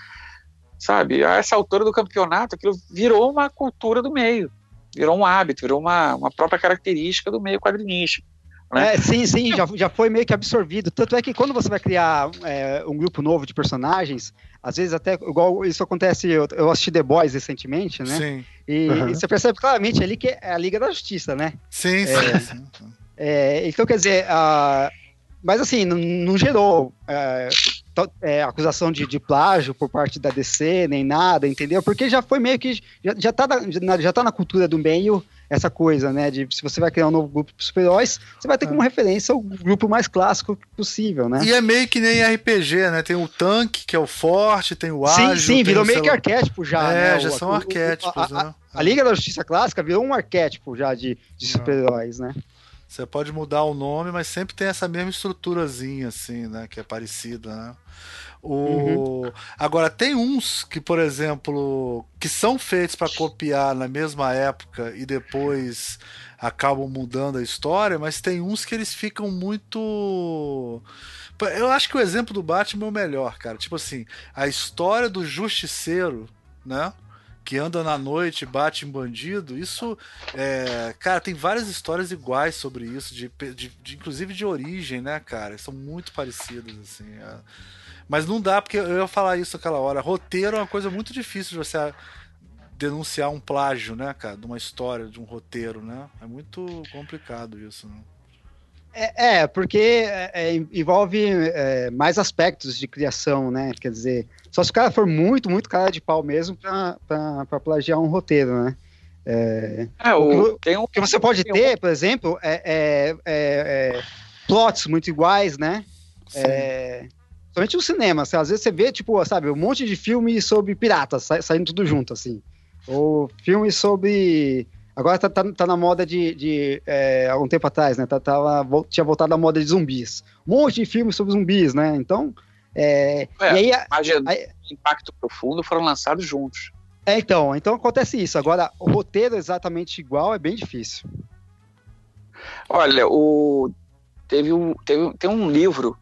E: Sabe? A essa altura do campeonato, aquilo virou uma cultura do meio, virou um hábito, virou uma, uma própria característica do meio quadrinístico.
C: Né? É, sim, sim, já, já foi meio que absorvido. Tanto é que quando você vai criar é, um grupo novo de personagens, às vezes até, igual isso acontece, eu, eu assisti The Boys recentemente, né?
B: Sim.
C: E, uhum. e, você percebe claramente ali que é a Liga da Justiça, né?
B: Sim, é, sim.
C: É, então, quer dizer, a, mas assim, não, não gerou é, é, acusação de, de, plágio por parte da DC, nem nada, entendeu? Porque já foi meio que. Já, já, tá, na, já tá na cultura do meio essa coisa, né? De se você vai criar um novo grupo de super-heróis, você vai ter como é. referência o grupo mais clássico possível, né?
B: E é meio que nem RPG, né? Tem o tanque, que é o forte, tem o ágil.
C: Sim, sim, virou meio que arquétipo já,
B: é,
C: né?
B: já o, são o, arquétipos,
C: a,
B: né?
C: A, a, Liga da Justiça Clássica virou um arquétipo já de, de super-heróis, né?
B: Você pode mudar o nome, mas sempre tem essa mesma estruturazinha, assim, né? Que é parecida, né? O... Uhum. Agora, tem uns que, por exemplo, que são feitos para copiar na mesma época e depois acabam mudando a história, mas tem uns que eles ficam muito. Eu acho que o exemplo do Batman é o melhor, cara. Tipo assim, a história do Justiceiro, né? Que anda na noite, bate em bandido, isso, é, cara, tem várias histórias iguais sobre isso, de, de, de, inclusive de origem, né, cara? São muito parecidas, assim. É. Mas não dá, porque eu ia falar isso aquela hora. Roteiro é uma coisa muito difícil de você denunciar um plágio, né, cara, de uma história, de um roteiro, né? É muito complicado isso, né?
C: É, é porque é, é, envolve é, mais aspectos de criação, né? Quer dizer, só se o cara for muito, muito cara de pau mesmo para plagiar um roteiro, né? É, é o, que, um, que você pode ter, um... por exemplo, é, é, plots muito iguais, né? Somente no cinema, assim, às vezes você vê, tipo, sabe, um monte de filme sobre piratas sa saindo tudo junto, assim. Ou filmes sobre Agora tá, tá, tá, na moda de. de é, há um tempo atrás, né? Tá, tava, tinha voltado à moda de zumbis. Um monte de filmes sobre zumbis, né? Então. É,
E: é, e aí, aí, Impacto Profundo foram lançados juntos.
C: É, então, então acontece isso. Agora, o roteiro exatamente igual é bem difícil.
E: Olha, o teve um, teve, tem um livro,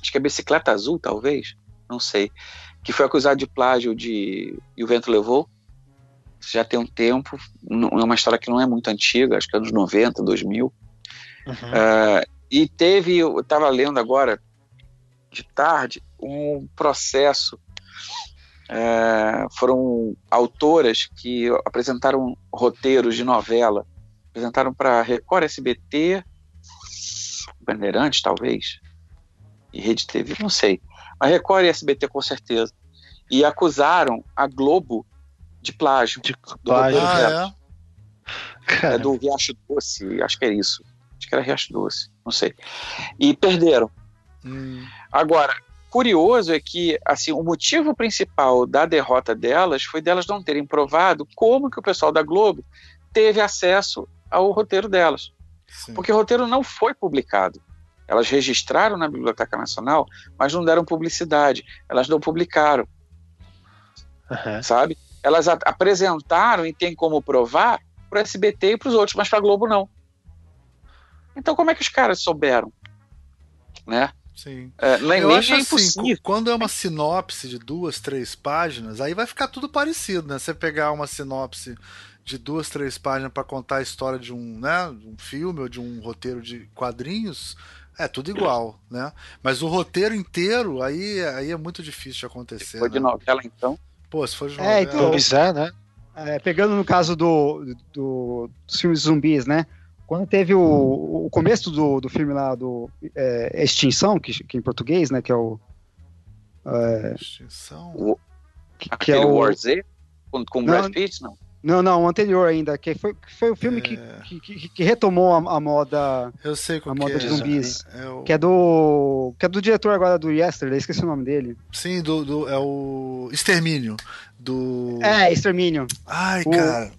E: acho que é Bicicleta Azul, talvez, não sei, que foi acusado de plágio de E o Vento Levou, já tem um tempo, é uma história que não é muito antiga, acho que é anos 90, 2000. Uhum. Uh, e teve, eu estava lendo agora, de tarde, um processo. Uh, foram autoras que apresentaram roteiros de novela, apresentaram para Record, SBT, Bandeirantes, talvez, e Rede TV, não sei. Mas Record e SBT com certeza. E acusaram a Globo de plágio. De plágio. Ah, é? é? do Riacho Doce, acho que é isso. Acho que era Riacho Doce, não sei. E perderam. Hum. Agora, curioso é que assim o motivo principal da derrota delas foi delas não terem provado como que o pessoal da Globo teve acesso ao roteiro delas. Sim. Porque o roteiro não foi publicado. Elas registraram na Biblioteca Nacional, mas não deram publicidade. Elas não publicaram. Uhum. Sabe? Elas apresentaram e tem como provar para o SBT e para os outros, mas para a Globo não. Então como é que os caras souberam? Né?
B: Sim. É, nem, Eu nem acho é assim, quando é uma sinopse de duas, três páginas, aí vai ficar tudo parecido, né? Você pegar uma sinopse de duas, três páginas para contar a história de um, né, um filme ou de um roteiro de quadrinhos, é tudo igual, né? Mas o roteiro inteiro, aí, aí é muito difícil de acontecer.
E: Foi né? de novela, então?
C: Pô, se for de é, então, é, né? É, pegando no caso do, do, dos filmes zumbis, né? Quando teve o, o começo do, do filme lá do é, Extinção, que, que em português, né? Que é o. É,
E: Extinção? O, que é o War Z? Com, com Brad Pitt, não?
C: Não, não, o anterior ainda, que foi, que foi o filme é... que, que, que, retomou a, a, moda.
B: Eu sei
C: a moda de é. zumbis. É o... Que é do. Que é do diretor agora do Yesterday, esqueci o nome dele.
B: Sim, do, do é o Extermínio. Do.
C: É, Extermínio.
B: Ai, o, cara.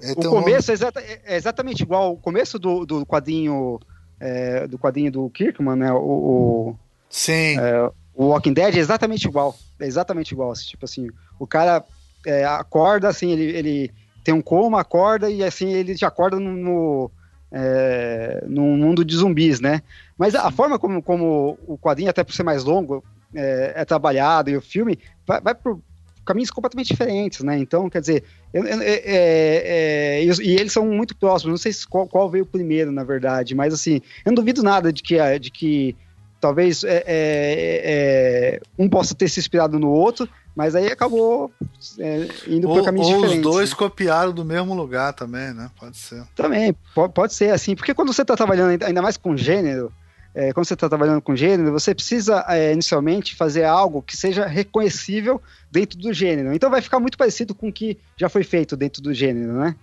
C: É o começo é, exata, é, exatamente igual. O começo do, do quadrinho. É, do quadrinho do Kirkman, né? O. o
B: Sim.
C: É, o Walking Dead é exatamente igual. É exatamente igual. Assim, tipo assim, o cara é, acorda, assim, ele, ele tem um coma, acorda e assim ele já acorda no, no, é, num mundo de zumbis, né? Mas a forma como, como o quadrinho, até por ser mais longo, é, é trabalhado e o filme vai, vai por caminhos completamente diferentes, né? Então, quer dizer, eu, eu, é, é, e, eles são muito próximos. Não sei qual, qual, veio primeiro, na verdade, mas assim, eu não duvido nada de que, de que talvez é, é, é, um possa ter se inspirado no outro, mas aí acabou é, indo por caminhos ou diferentes.
B: Ou os dois né? copiaram do mesmo lugar também, né? Pode ser.
C: Também, pode, pode ser assim. Porque quando você está trabalhando ainda mais com gênero, é, quando você está trabalhando com gênero, você precisa é, inicialmente fazer algo que seja reconhecível dentro do gênero. Então vai ficar muito parecido com o que já foi feito dentro do gênero, né?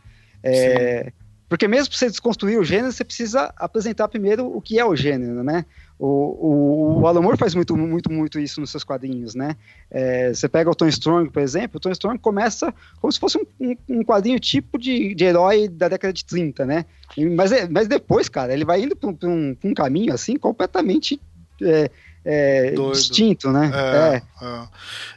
C: É, porque mesmo para você desconstruir o gênero, você precisa apresentar primeiro o que é o gênero, né? O, o, o Alan Moore faz muito, muito, muito isso nos seus quadrinhos, né? É, você pega o Tom Strong, por exemplo, o Tom Strong começa como se fosse um, um quadrinho tipo de, de herói da década de 30, né? E, mas, é, mas depois, cara, ele vai indo para um, um, caminho assim completamente é, é, distinto, né?
B: É, é. é.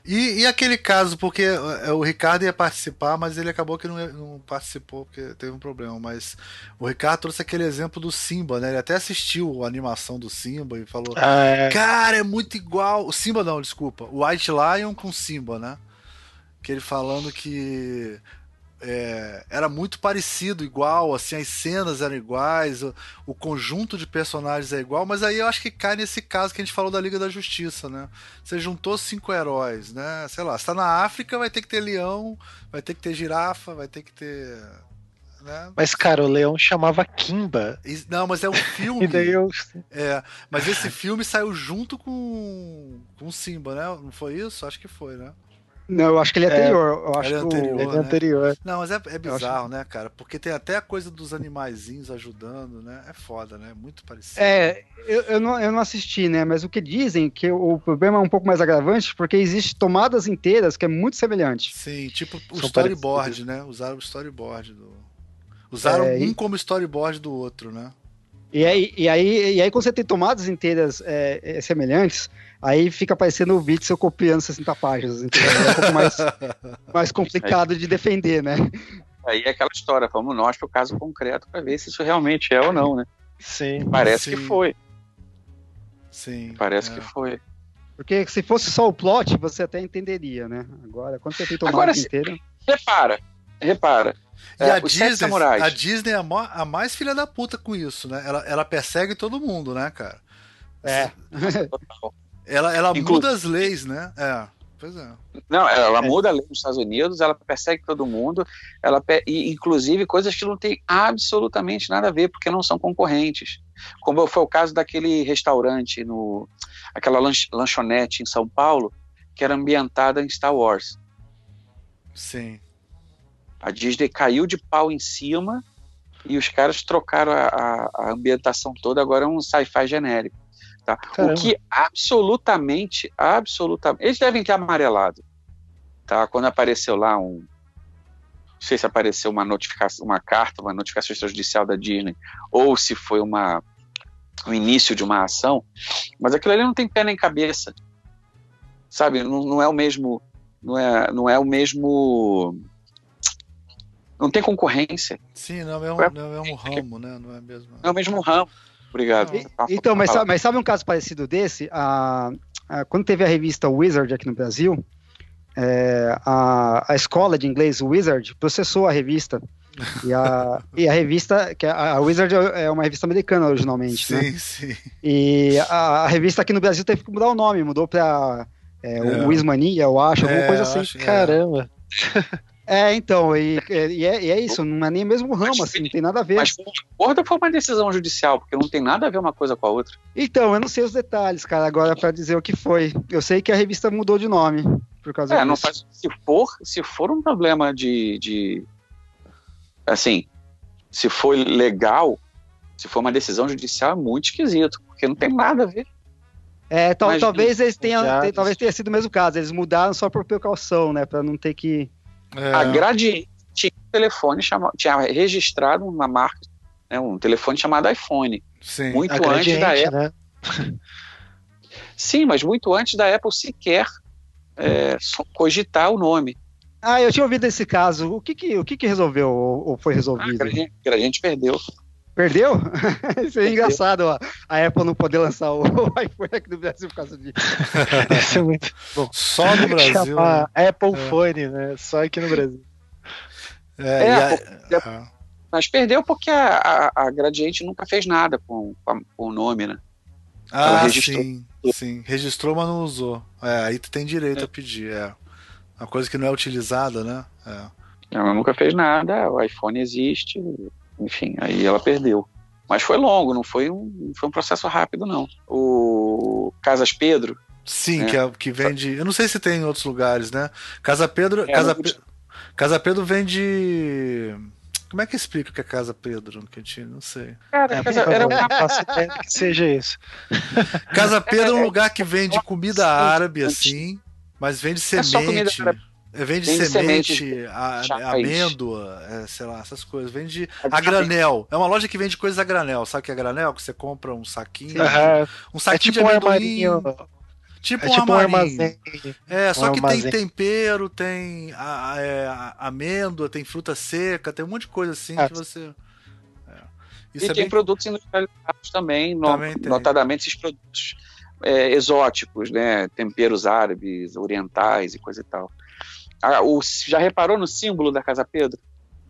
B: E, e, aquele caso, porque é, o Ricardo ia participar, mas ele acabou que não, não, participou porque teve um problema. Mas o Ricardo trouxe aquele exemplo do Simba, né? Ele até assistiu a animação do Simba e falou: ah, é. Cara, é muito igual. O Simba não, desculpa. O White Lion com Simba, né? Que ele falando que é, era muito parecido, igual, assim, as cenas eram iguais, o, o, conjunto de personagens é igual, mas aí eu acho que cai nesse caso que a gente falou da Liga da Justiça, né? Você juntou cinco heróis, né? Sei lá, você tá na África, vai ter que ter leão, vai ter que ter girafa, vai ter que ter. Né?
D: Mas, cara, o leão chamava Kimba.
B: Não, mas é um filme.
D: e daí eu...
B: É, mas esse filme saiu junto com, com Simba, né? Não foi isso? Acho que foi, né?
C: Não, eu acho que ele é anterior. É, eu acho
B: ele é anterior,
C: que
B: o...
D: ele é anterior.
B: Não, mas é, é bizarro, né, cara? Porque tem até a coisa dos animaizinhos ajudando, né? É foda, né? Muito parecido.
C: É, eu, eu, não, eu não assisti, né? Mas o que dizem que o problema é um pouco mais agravante porque existe tomadas inteiras que é muito semelhante.
B: Sim, tipo o São storyboard, parecidos. né? Usaram o storyboard do. Usaram é, um e... como storyboard do outro, né?
C: E aí, e aí, e aí quando você tem tomadas inteiras é, é, semelhantes, aí fica parecendo o Witzel copiando 60 páginas, entendeu? É um pouco mais, mais complicado de defender, né?
E: Aí é aquela história, vamos nós para o caso concreto para ver se isso realmente é ou não, né?
D: Sim.
E: Parece
D: sim.
E: que foi.
B: Sim.
E: Parece
B: é.
E: que foi.
C: Porque se fosse só o plot, você até entenderia, né? Agora, quando você tem tomada Agora, inteira...
E: Repara, repara.
B: E é, a, Disney, a Disney é a mais filha da puta com isso, né? Ela, ela persegue todo mundo, né, cara?
C: É.
B: ela ela muda as leis, né? É. Pois é.
E: Não, ela é. muda a lei nos Estados Unidos, ela persegue todo mundo, ela e, inclusive coisas que não tem absolutamente nada a ver, porque não são concorrentes. Como foi o caso daquele restaurante no aquela lanchonete em São Paulo, que era ambientada em Star Wars.
B: Sim.
E: A Disney caiu de pau em cima e os caras trocaram a, a, a ambientação toda, agora é um sci-fi genérico. Tá? O que absolutamente, absolutamente. Eles devem ter amarelado. Tá? Quando apareceu lá um. Não sei se apareceu uma notificação, uma carta, uma notificação extrajudicial da Disney, ou se foi uma, o início de uma ação, mas aquilo ali não tem pé nem cabeça. Sabe? Não, não é o mesmo. Não é, não é o mesmo não tem concorrência.
B: Sim, não é, um, não é um ramo, né? Não é mesmo.
E: Não é o mesmo ramo. Obrigado. E,
C: então, mas sabe, mas sabe, um caso parecido desse? A, a, quando teve a revista Wizard aqui no Brasil, é, a, a escola de inglês Wizard processou a revista. E a, e a revista, que a, a Wizard é uma revista americana originalmente,
B: sim,
C: né?
B: Sim, sim.
C: E a, a, revista aqui no Brasil teve que mudar o nome, mudou para é, é. Wismania, eu acho, alguma
B: é,
C: coisa assim.
B: Acho,
D: Caramba!
C: É, então, e, e, é, e, é, isso, não é nem o mesmo ramo, assim, não tem nada a ver.
E: Mas porra, foi uma decisão judicial, porque não tem nada a ver uma coisa com a outra.
C: Então, eu não sei os detalhes, cara, agora para dizer o que foi. Eu sei que a revista mudou de nome por causa
E: é,
C: disso.
E: não faz. Se for, se for um problema de, de. Assim, se for legal, se for uma decisão judicial, é muito esquisito, porque não tem nada a ver.
C: É, tal, talvez eles tenham, talvez tenha sido o mesmo caso, eles mudaram só por precaução, né, para não ter que
E: é. A Gradiente tinha um telefone chamado, tinha registrado uma marca, né, um telefone chamado iPhone.
B: Sim,
E: muito antes da Apple. Né? Sim, mas muito antes da Apple sequer é, cogitar o nome.
C: Ah, eu tinha ouvido esse caso. O que que, o que, que resolveu ou foi resolvido? Ah,
E: a Gradiente perdeu.
C: Perdeu? Isso é engraçado, ó. A Apple não poder lançar o iPhone aqui no Brasil por causa disso.
D: Isso é muito bom.
B: Só no Brasil. Né?
D: Apple é. Phone, né? Só aqui no Brasil.
E: É, é a... É, mas perdeu porque a, a, a, Gradiente nunca fez nada com, com, o nome, né?
B: Ah, registrou. sim, sim. Registrou, mas não usou. É, aí tu tem direito é. a pedir, é. Uma coisa que não é utilizada, né? É.
E: Ela nunca fez nada, o iPhone existe, enfim, aí ela perdeu. Mas foi longo, não foi um, foi um processo rápido, não. O Casas Pedro.
B: Sim, né? que, é, que vende. Eu não sei se tem em outros lugares, né? Casa Pedro. É, Casa, Pe... Casa Pedro vende. Como é que explica o que é Casa Pedro? Que a gente não sei.
D: Cara, é, casa, era uma que seja isso.
B: Casa Pedro é um lugar que vende comida árabe, assim, mas vende é semente. Vende, vende semente, semente a, amêndoa, é, sei lá, essas coisas. Vende a granel. É uma loja que vende coisas a granel. Sabe o que é granel? Que você compra um saquinho.
D: Uhum.
B: Um saquinho
D: é tipo
B: de
D: amendoim. Um
B: Tipo,
D: é
B: um,
D: tipo um armazém.
B: É, só um que armazém. tem tempero, tem a, a, é, a, amêndoa, tem fruta seca, tem um monte de coisa assim é. que você.
E: É. e tem bem... produtos industrializados também, também no, notadamente esses produtos é, exóticos, né? Temperos árabes, orientais e coisa e tal. Ah, o, já reparou no símbolo da Casa Pedro?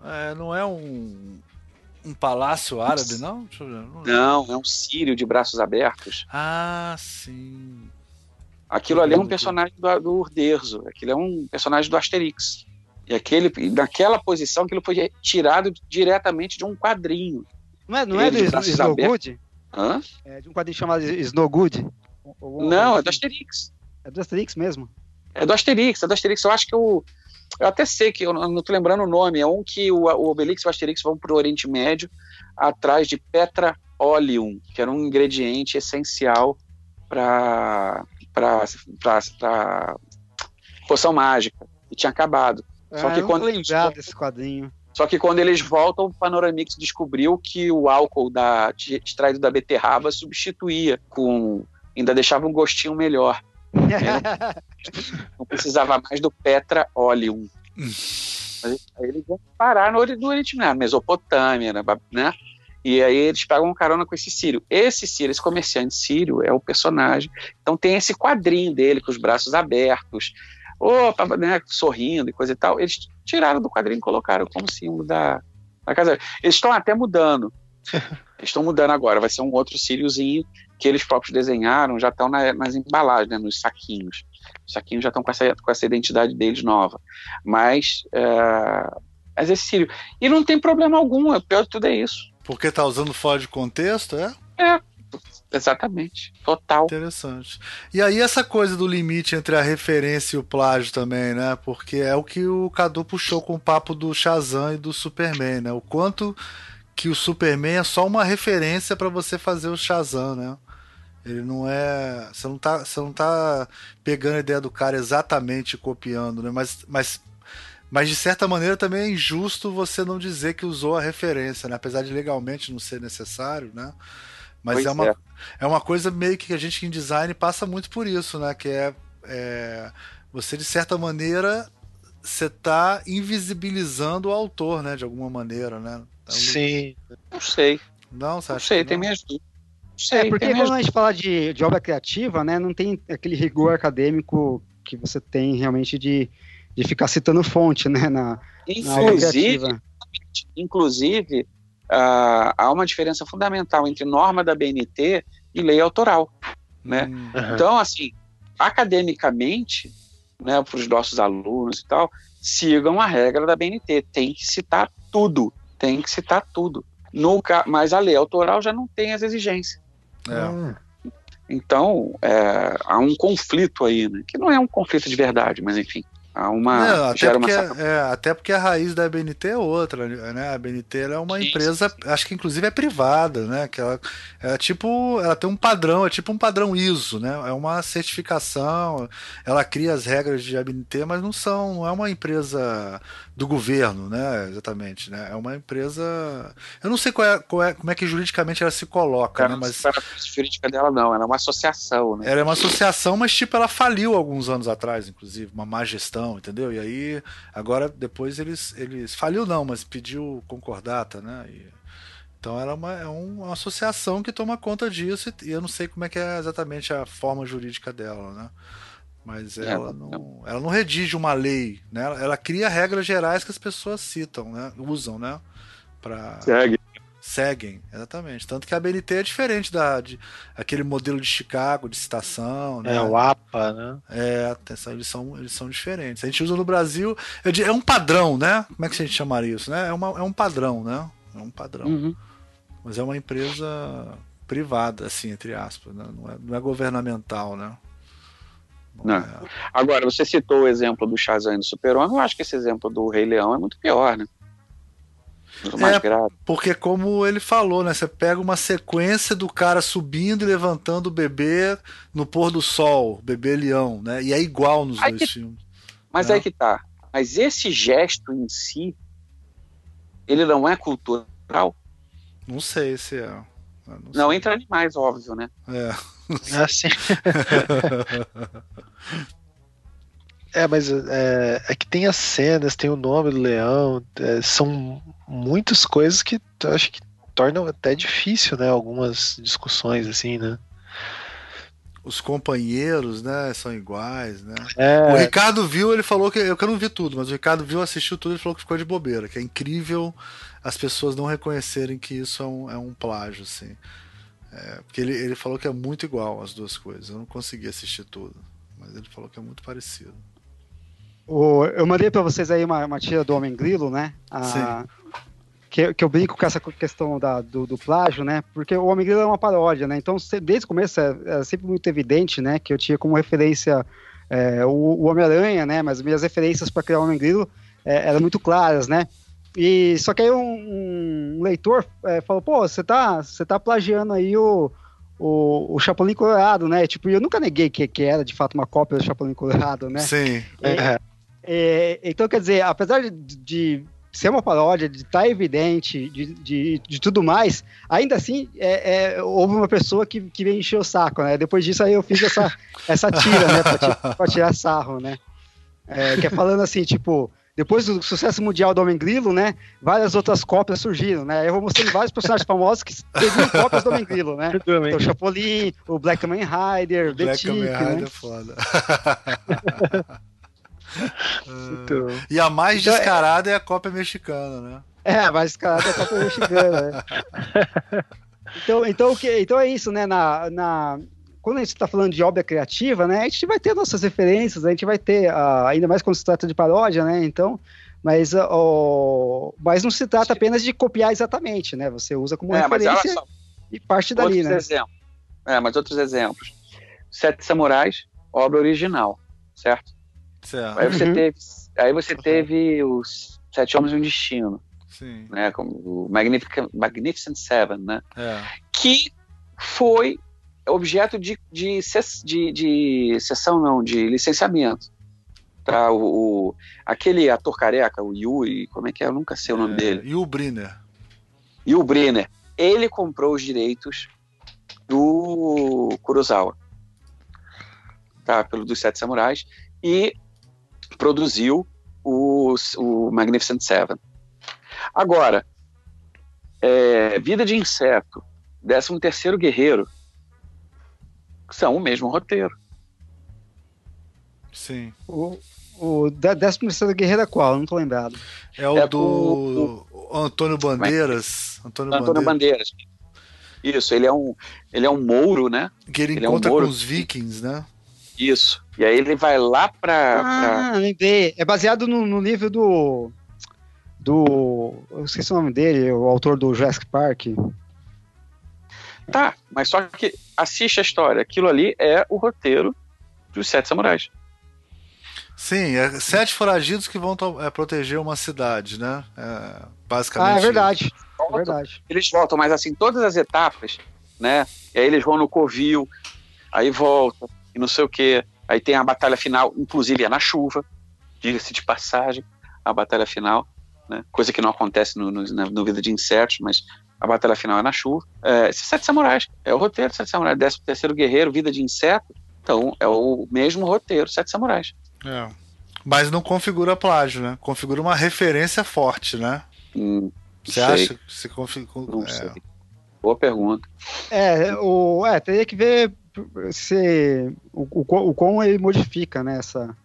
B: É, não é um, um palácio árabe, não?
E: Não, é um sírio de braços abertos.
B: Ah, sim.
E: Aquilo ali é um personagem do, do Urderzo. Aquilo é um personagem do Asterix. E aquele, naquela posição, aquilo foi tirado diretamente de um quadrinho.
C: Não é, não é do Snowgood? Hã? É de um quadrinho chamado Snowgood?
E: Não, é do Asterix.
C: É do Asterix mesmo?
E: É do Asterix, é do Asterix. Eu acho que o. Eu até sei que eu não tô lembrando o nome. É um que o, o Obelix e o Asterix vão pro Oriente Médio atrás de Petra Oleum, que era um ingrediente essencial para para poção mágica. E tinha acabado.
C: É, Só que quando lembrar desse quadrinho.
E: Só que quando eles voltam, o Panoramix descobriu que o álcool da, extraído da beterraba substituía com. ainda deixava um gostinho melhor. Né? Não precisava mais do Petra Oleum. Aí eles vão parar no, no Oriente Médio, Mesopotâmia, né? né? E aí eles pegam um carona com esse Sírio. Esse Sírio, esse comerciante Sírio, é o personagem. Então tem esse quadrinho dele com os braços abertos, opa, né, sorrindo e coisa e tal. Eles tiraram do quadrinho e colocaram como símbolo da, da casa. Eles estão até mudando. Eles estão mudando agora. Vai ser um outro Síriozinho que eles próprios desenharam, já estão na, nas embalagens, né, nos saquinhos. Os saquinhos já estão com essa, com essa identidade deles nova. Mas, é, mas esse Sírio. E não tem problema algum, o pior de tudo é isso
B: porque tá usando fora de contexto, é?
E: É, exatamente. Total.
B: Interessante. E aí essa coisa do limite entre a referência e o plágio também, né? Porque é o que o Cadu puxou com o papo do Shazam e do Superman, né? O quanto que o Superman é só uma referência para você fazer o Shazam, né? Ele não é. Você não tá, você não tá pegando a ideia do cara exatamente copiando, né? Mas, mas mas de certa maneira também é injusto você não dizer que usou a referência, né? Apesar de legalmente não ser necessário, né? Mas é uma, é. é. uma coisa meio que a gente em design passa muito por isso, né? Que é, é você de certa maneira você está invisibilizando o autor, né? De alguma maneira, né?
E: Então, Sim. Não sei.
B: Não,
E: você não sei, não? tem minhas dúvidas.
C: É, porque quando a gente fala de, de obra criativa, né, não tem aquele rigor acadêmico que você tem realmente de, de ficar citando fonte, né? Na,
E: inclusive, na inclusive uh, há uma diferença fundamental entre norma da BNT e lei autoral, né? Uhum. Então, assim, academicamente, né, para os nossos alunos e tal, sigam a regra da BNT, tem que citar tudo, tem que citar tudo. No, mas a lei autoral já não tem as exigências. É. Então, é, há um conflito aí, né? que não é um conflito de verdade, mas enfim. Há uma,
B: não, até, porque, uma... É, até porque a raiz da BNT é outra, né? A BNT é uma sim, empresa, sim. acho que inclusive é privada, né? Que ela é tipo, ela tem um padrão, é tipo um padrão ISO, né? É uma certificação, ela cria as regras de BNT, mas não são, não é uma empresa do governo, né? Exatamente, né? É uma empresa. Eu não sei qual é, qual é como é que juridicamente ela se coloca, né? Mas
E: a jurídica dela não, ela é uma associação, né?
B: Ela é uma associação, mas tipo ela faliu alguns anos atrás, inclusive, uma má gestão, entendeu? E aí agora depois eles eles faliu não, mas pediu concordata, né? E, então ela é uma, é uma associação que toma conta disso e eu não sei como é que é exatamente a forma jurídica dela, né? Mas é, ela, não, ela não redige uma lei, né? Ela, ela, cria regras gerais que as pessoas citam, né? Usam, né? Pra...
E: Segue.
B: Seguem, exatamente. Tanto que a BNT é diferente da de, aquele modelo de Chicago, de citação, né?
D: É, o APA, né?
B: É, atenção, eles são, eles são diferentes. A gente usa no Brasil, é um padrão, né? Como é que a gente chamaria isso, né? É, uma, é um padrão, né? É um padrão. Uhum. Mas é uma empresa privada, assim, entre aspas, né? não, é, não é governamental, né?
E: Não. É. Agora, você citou o exemplo do Shazam e do Super-Homem, eu acho que esse exemplo do Rei Leão é muito pior, né?
B: Muito mais é, grave. Porque como ele falou, né? Você pega uma sequência do cara subindo e levantando o bebê no pôr do sol, bebê leão, né? E é igual nos aí dois que... filmes.
E: Mas né? aí que tá. Mas esse gesto em si, ele não é cultural?
B: Não sei se é.
E: Não, não entra animais, óbvio, né?
B: É.
D: Assim. é, mas é, é, que tem as cenas, tem o nome do leão, é, são muitas coisas que eu acho que tornam até difícil, né? Algumas discussões assim, né?
B: os companheiros, né, são iguais, né? É. O Ricardo viu, ele falou que eu, que eu não vi tudo, mas o Ricardo viu, assistiu tudo e falou que ficou de bobeira, que é incrível as pessoas não reconhecerem que isso é um, é um plágio, assim. É, porque ele, ele falou que é muito igual as duas coisas. Eu não consegui assistir tudo, mas ele falou que é muito parecido.
C: O, eu mandei para vocês aí uma, uma tira do Homem Grilo, né? A, Sim. Que, que, eu brinco com essa questão da, do, do, plágio, né? Porque o Homem Grilo é uma paródia, né? Então, desde o começo, é, é sempre muito evidente, né? Que eu tinha como referência é, o, o Homem-Aranha, né? Mas minhas referências para criar o Homem Grilo é, eram muito claras, né? E só que aí um, um leitor é, falou, pô, você tá, você tá plagiando aí o, o, o Chapolin Colorado, né? Tipo, eu nunca neguei que, que era de fato uma cópia do Chapolin Colorado, né?
B: Sim.
C: É, é, então, quer dizer, apesar de, de ser uma paródia, de estar tá evidente, de, de, de, tudo mais, ainda assim, é, é, houve uma pessoa que, que veio encher o saco, né? Depois disso aí eu fiz essa, essa tira, né? Pra, pra tirar sarro, né? É, que é falando assim, tipo, depois do sucesso mundial do Homem Grilo, né? Várias outras cópias surgiram, né? Eu vou mostrando vários personagens famosos que teriam cópias do Homem Grilo, né? Então, o Chapolin, o Black Man Rider, o Black Man Rider né? é foda.
B: então, e a mais então, é- descarada é... é... a cópia mexicana, né?
C: É, a mais descarada é a cópia mexicana, né? Então, então, então é isso, né? Na, na, quando a gente está falando de obra criativa, né, a gente vai ter nossas referências, a gente vai ter, uh, ainda mais quando se trata de paródia, né, então, mas, uh, mas não se trata apenas de copiar exatamente, né, você usa como é, referência e parte dali, outros né.
E: Exemplos. É, mas outros exemplos. Sete Samurais, obra original, certo? certo. Aí você uhum. teve, aí você teve os Sete Homens e um Destino, Sim. né, como o Magnificent, Magnificent Seven, né, é. que foi objeto de, de, de, de sessão, não, de licenciamento. Tá, o, o, aquele ator careca, o Yui, como é que é? Eu nunca sei o nome é, dele.
B: Yui Briner.
E: Yui Briner. Ele comprou os direitos do Kurosawa, tá, pelo dos Sete Samurais, e produziu o, o Magnificent Seven. Agora, é, Vida de Inseto, 13 terceiro Guerreiro, são o mesmo roteiro.
B: Sim.
C: O, o 13 Guerreiro é qual? Não tô lembrado.
B: É o é do o, o, Antônio Bandeiras.
E: Antônio, Antônio Bandeiras. Bandeiras. Isso, ele é um, ele é um mouro, né?
B: Que ele, ele encontra é um com os vikings, né?
E: Isso. E aí ele vai lá pra.
C: Ah, pra... lembrei. É baseado no, no livro do. Do. Eu esqueci o nome dele, o autor do Jurassic Park.
E: Tá, mas só que assiste a história. Aquilo ali é o roteiro dos Sete Samurais.
B: Sim, é sete foragidos que vão é, proteger uma cidade, né? É, basicamente.
C: Ah, é verdade. Voltam, é verdade.
E: Eles voltam, mas assim, todas as etapas, né? E aí eles vão no Covil, aí voltam, e não sei o quê. Aí tem a batalha final, inclusive é na chuva, diga-se de passagem, a batalha final, né? Coisa que não acontece no, no, no Vida de Insetos, mas a batalha final é na chuva. É, Sete Samurais, é o roteiro Sete Samurais, 13 terceiro Guerreiro, Vida de Inseto, então é o mesmo roteiro Sete Samurais.
B: É. Mas não configura plágio, né? Configura uma referência forte, né?
E: Hum,
B: Você sei. acha que se configura? Não é. sei.
E: Boa pergunta.
C: É, o, é, teria que ver se o, o, o como ele modifica, né, essa,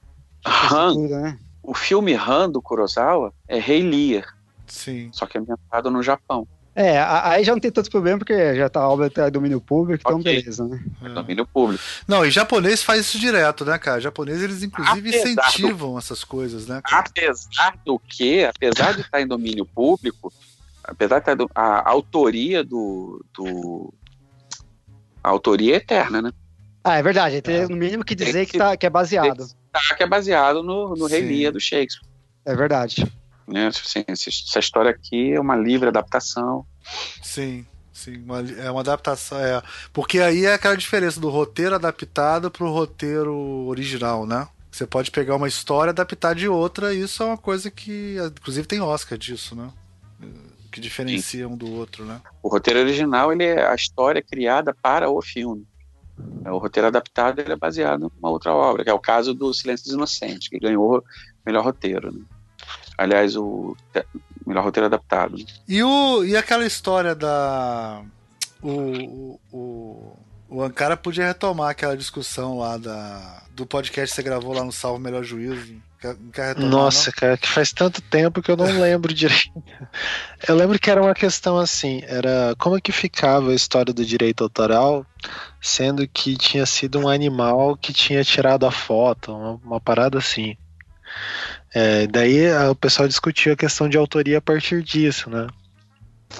E: Han, né? O filme Han do Kurosawa é Rei Lear.
B: Sim.
E: Só que é ambientado no Japão.
C: É, aí já não tem tanto problema, porque já tá a obra tá domínio público, então okay. beleza, né?
E: É domínio público.
B: Não, e japonês faz isso direto, né, cara? Japonês, eles inclusive apesar incentivam do, essas coisas, né?
E: Cara? Apesar do que, apesar de estar em domínio público, apesar de estar a, a autoria do, do. A autoria é eterna, né?
C: Ah, é verdade. Tem no mínimo que dizer que, que, tá, que é baseado.
E: Tá, que é baseado no, no Rei Lear do Shakespeare.
C: É verdade.
E: Né? Assim, essa história aqui é uma livre adaptação.
B: Sim, sim, uma, é uma adaptação. É, porque aí é aquela diferença do roteiro adaptado para o roteiro original, né? Você pode pegar uma história e adaptar de outra, e isso é uma coisa que, inclusive, tem Oscar disso, né? Que diferencia sim. um do outro, né?
E: O roteiro original ele é a história criada para o filme. O roteiro adaptado ele é baseado numa outra obra, que é o caso do Silêncio dos Inocentes, que ganhou o melhor roteiro. Né? Aliás, o melhor roteiro adaptado.
B: E, o, e aquela história da. O, o, O Ankara podia retomar aquela discussão lá da, do podcast que você gravou lá no Salvo Melhor Juízo. Quer, quer retomar,
D: Nossa, não? cara, que faz tanto tempo que eu não lembro direito. Eu lembro que era uma questão assim, era como é que ficava a história do direito autoral, sendo que tinha sido um animal que tinha tirado a foto, uma, uma parada assim. É, daí o pessoal discutiu a questão de autoria a partir disso, né?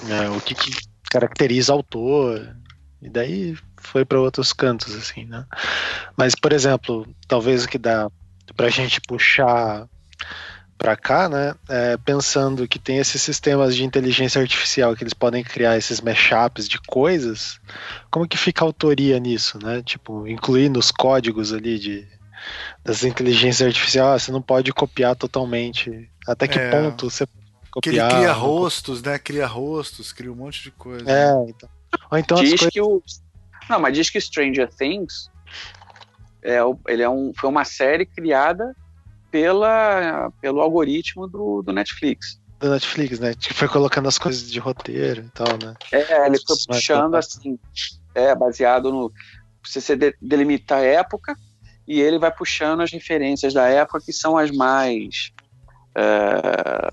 D: É, o que, que caracteriza autor, e daí foi para outros cantos, assim, né? Mas, por exemplo, talvez o que dá pra gente puxar para cá, né? É, pensando que tem esses sistemas de inteligência artificial que eles podem criar esses mashups de coisas, como que fica a autoria nisso, né? Tipo, incluir nos códigos ali de das inteligências artificiais, ah, você não pode copiar totalmente. Até que é, ponto você copiar?
B: Que ele cria rostos, né? Cria rostos, cria um monte de coisa.
D: É, então. Ou então
E: diz coisas... que o não, mas diz que Stranger Things é, ele é um, foi uma série criada pela, pelo algoritmo do, do Netflix.
D: Do Netflix, né? Que foi colocando as coisas de roteiro e tal, né?
E: É, ele foi puxando assim, é, baseado no. Você de, delimita a época e ele vai puxando as referências da época que são as mais. É,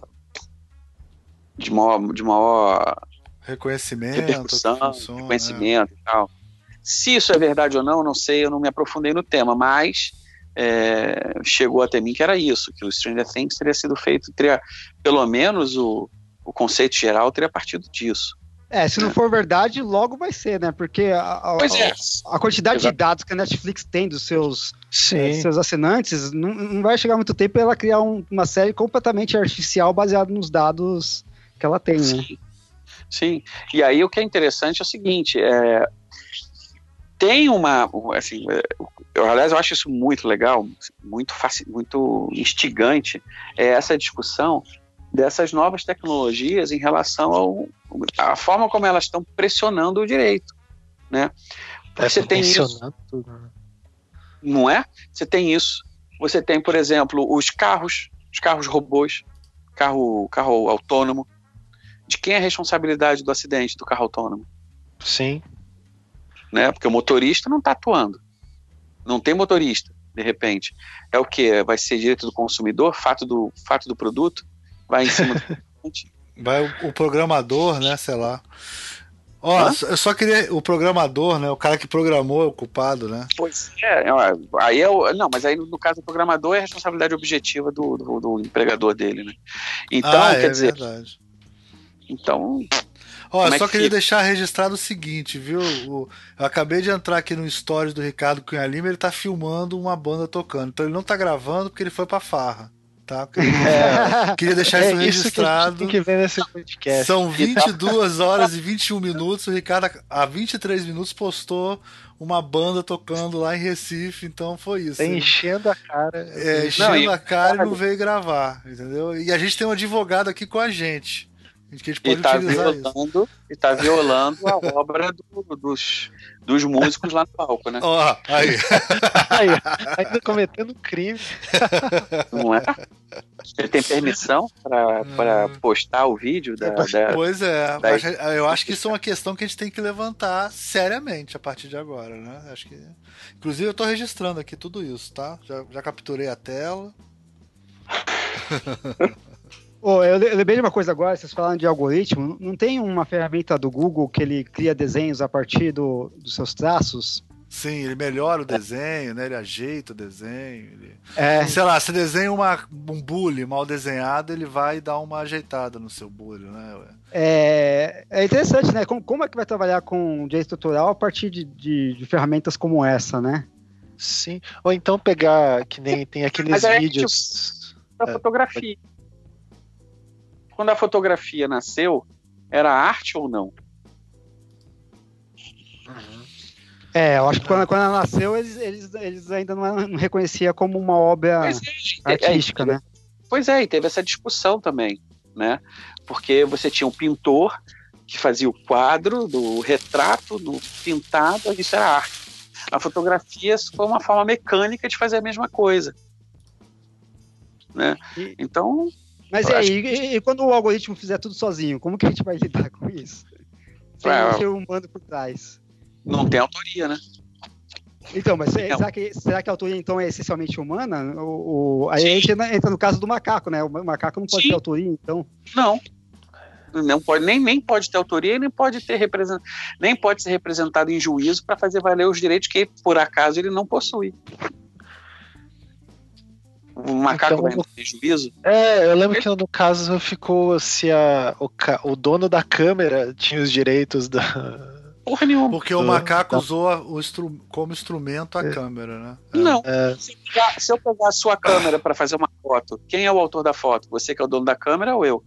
E: de maior, de maior
B: reconhecimento,
E: reconhecimento é. e tal. Se isso é verdade ou não, não sei, eu não me aprofundei no tema, mas é, chegou até mim que era isso, que o Stranger Things teria sido feito, teria, pelo menos o, o conceito geral teria partido disso.
C: É, se não for verdade, logo vai ser, né? Porque a, a, é. a, a quantidade Exato. de dados que a Netflix tem dos seus, é, seus assinantes, não, não, vai chegar muito tempo para ela criar um, uma série completamente artificial baseada nos dados que ela tem,
E: Sim.
C: né?
E: Sim. E aí o que é interessante é o seguinte, é, tem uma, assim, eu, aliás, eu acho isso muito legal, muito, muito instigante, é essa discussão dessas novas tecnologias em relação ao, à forma como elas estão pressionando o direito, né?
D: É, você tem isso, tudo, né?
E: não é? Você tem isso. Você tem, por exemplo, os carros, os carros robôs, carro, carro autônomo. De quem é a responsabilidade do acidente do carro autônomo?
D: Sim
E: né? Porque o motorista não está atuando. Não tem motorista, de repente. É o que? Vai ser direito do consumidor, fato do, fato do produto? Vai em cima do
B: Vai o, o, programador, né? Sei lá. Ó, oh, eu só queria. O programador, né? O cara que programou é o culpado, né?
E: Pois é, aí é o, Não, mas aí no caso do programador é a responsabilidade objetiva do, do, do empregador dele, né? Então, ah, quer é dizer. Verdade. Então,
B: Ó, é só que queria fica? deixar registrado o seguinte, viu? O, eu acabei de entrar aqui no stories do Ricardo Cunha Lima, ele tá filmando uma banda tocando. Então ele não tá gravando porque ele foi pra farra. Tá? É, queria deixar é isso registrado.
D: Isso que, que ver nesse podcast.
B: São 22 horas e 21 minutos. O Ricardo, há 23 minutos, postou uma banda tocando lá em Recife, então foi isso.
D: Tá enchendo a cara.
B: É, enchendo não, a cara e não veio gravar, entendeu? E a gente tem um advogado aqui com a gente.
E: Que a gente pode e tá violando, isso. E tá violando a obra do, dos, dos músicos lá no palco, né?
B: Ó, oh, aí.
D: aí. Ainda cometendo crime.
E: Não é? Ele tem permissão para hum. postar o vídeo da. da
B: pois é, da... eu acho que isso é uma questão que a gente tem que levantar seriamente a partir de agora, né? Acho que. Inclusive, eu tô registrando aqui tudo isso, tá? Já, já capturei a tela.
C: Oh, eu lembrei de uma coisa agora, vocês falaram de algoritmo. Não tem uma ferramenta do Google que ele cria desenhos a partir do, dos seus traços?
B: Sim, ele melhora o desenho, né? Ele ajeita o desenho. Ele... É. Sei lá, se desenha uma, um bully mal desenhado, ele vai dar uma ajeitada no seu bully, né?
C: É, é interessante, né? Como, como é que vai trabalhar com direito autoral a partir de, de, de ferramentas como essa, né?
D: Sim. Ou então pegar, que nem tem aqueles é vídeos.
E: Da fotografia quando a fotografia nasceu, era arte ou não?
C: É, eu acho que quando, quando ela nasceu, eles, eles, eles ainda não, reconheciam como uma obra é, artística, é, né?
E: Pois é, e teve essa discussão também, né? Porque você tinha um pintor que fazia o quadro do retrato, do pintado, isso era arte. A fotografia foi uma forma mecânica de fazer a mesma coisa. Né? Então,
C: mas e aí, que... e, quando o algoritmo fizer tudo sozinho, como que a gente vai lidar com isso? Sem é, ser humano por trás.
E: Não tem autoria, né?
C: Então, mas é, será que, será que a autoria então é essencialmente humana? O, o aí a gente entra no caso do macaco, né? O macaco não pode Sim. ter autoria, então.
E: Não. Não pode, nem, nem pode ter autoria, nem pode ter represent, nem pode ser representado em juízo para fazer valer os direitos que, por acaso, ele não possui. O macaco então, vai ter juízo?
D: É, eu lembro que no caso ficou se a, o, o dono da câmera tinha os direitos da,
B: porra nenhuma. Porque o macaco usou o instru como instrumento a é. câmera, né?
E: É. Não. É. Se, pegar, se, eu pegar a sua câmera para fazer uma foto, quem é o autor da foto? Você que é o dono da câmera ou eu?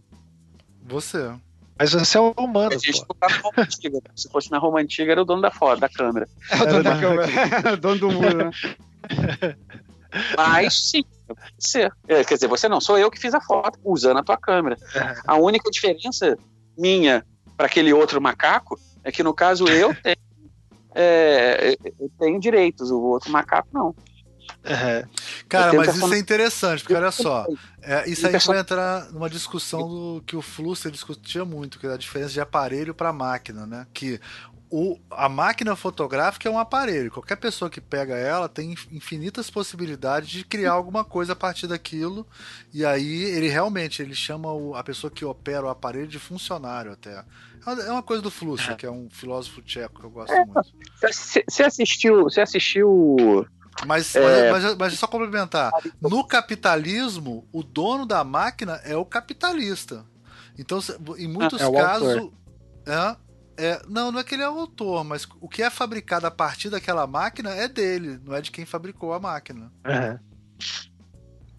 B: Você.
D: Mas você é um humano.
E: Roma antiga. Se fosse na Roma antiga, era o dono da foto, da câmera.
C: É o dono da câmera. o dono do mundo, né?
E: Mas sim, você. É, quer dizer, você não, sou eu que fiz a foto usando a tua câmera. A única diferença minha para aquele outro macaco é que no caso eu tenho, é, eu tenho direitos, o outro macaco não.
B: É. Cara, mas isso é interessante, porque olha só, é, isso aí vai entrar numa discussão do que o Flusser discutia muito, que é a diferença de aparelho para máquina, né? Que o, a máquina fotográfica é um aparelho. Qualquer pessoa que pega ela tem infinitas possibilidades de criar alguma coisa a partir daquilo. E aí ele realmente ele chama o, a pessoa que opera o aparelho de funcionário até. É uma coisa do Flusser, é. que é um filósofo tcheco que eu gosto é, muito.
E: Você assistiu. Você assistiu.
B: Mas, é... mas, mas, mas só complementar. No capitalismo, o dono da máquina é o capitalista. Então, em muitos ah, é casos. É, é, não, não é que ele é o autor, mas o que é fabricado a partir daquela máquina é dele, não é de quem fabricou a máquina. Uhum.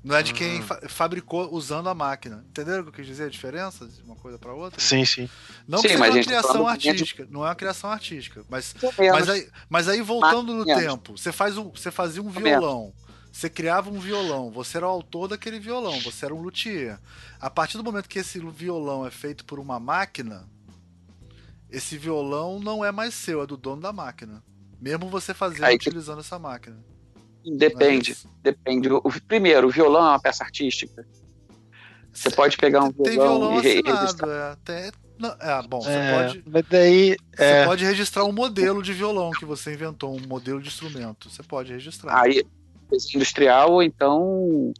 B: Não é de quem fa fabricou usando a máquina. Entenderam o que eu quis dizer? A diferença de uma coisa para outra?
D: Sim, sim.
B: Não sim, que seja uma criação artística. Não é uma criação artística. Mas, mas, aí, mas aí, voltando no tempo, você, faz um, você fazia um violão. Você criava um violão. Você era o autor daquele violão. Você era um luthier. A partir do momento que esse violão é feito por uma máquina, esse violão não é mais seu, é do dono da máquina. Mesmo você fazendo aí, utilizando essa máquina.
E: Depende, é depende. O, primeiro, o violão é uma peça artística. Você pode pegar um
B: Tem violão, violão e assinado, é, até, não, é, bom, você
D: é,
B: pode.
D: Mas daí,
B: você é... pode registrar um modelo de violão que você inventou, um modelo de instrumento. Você pode registrar.
E: Aí, industrial, ou então.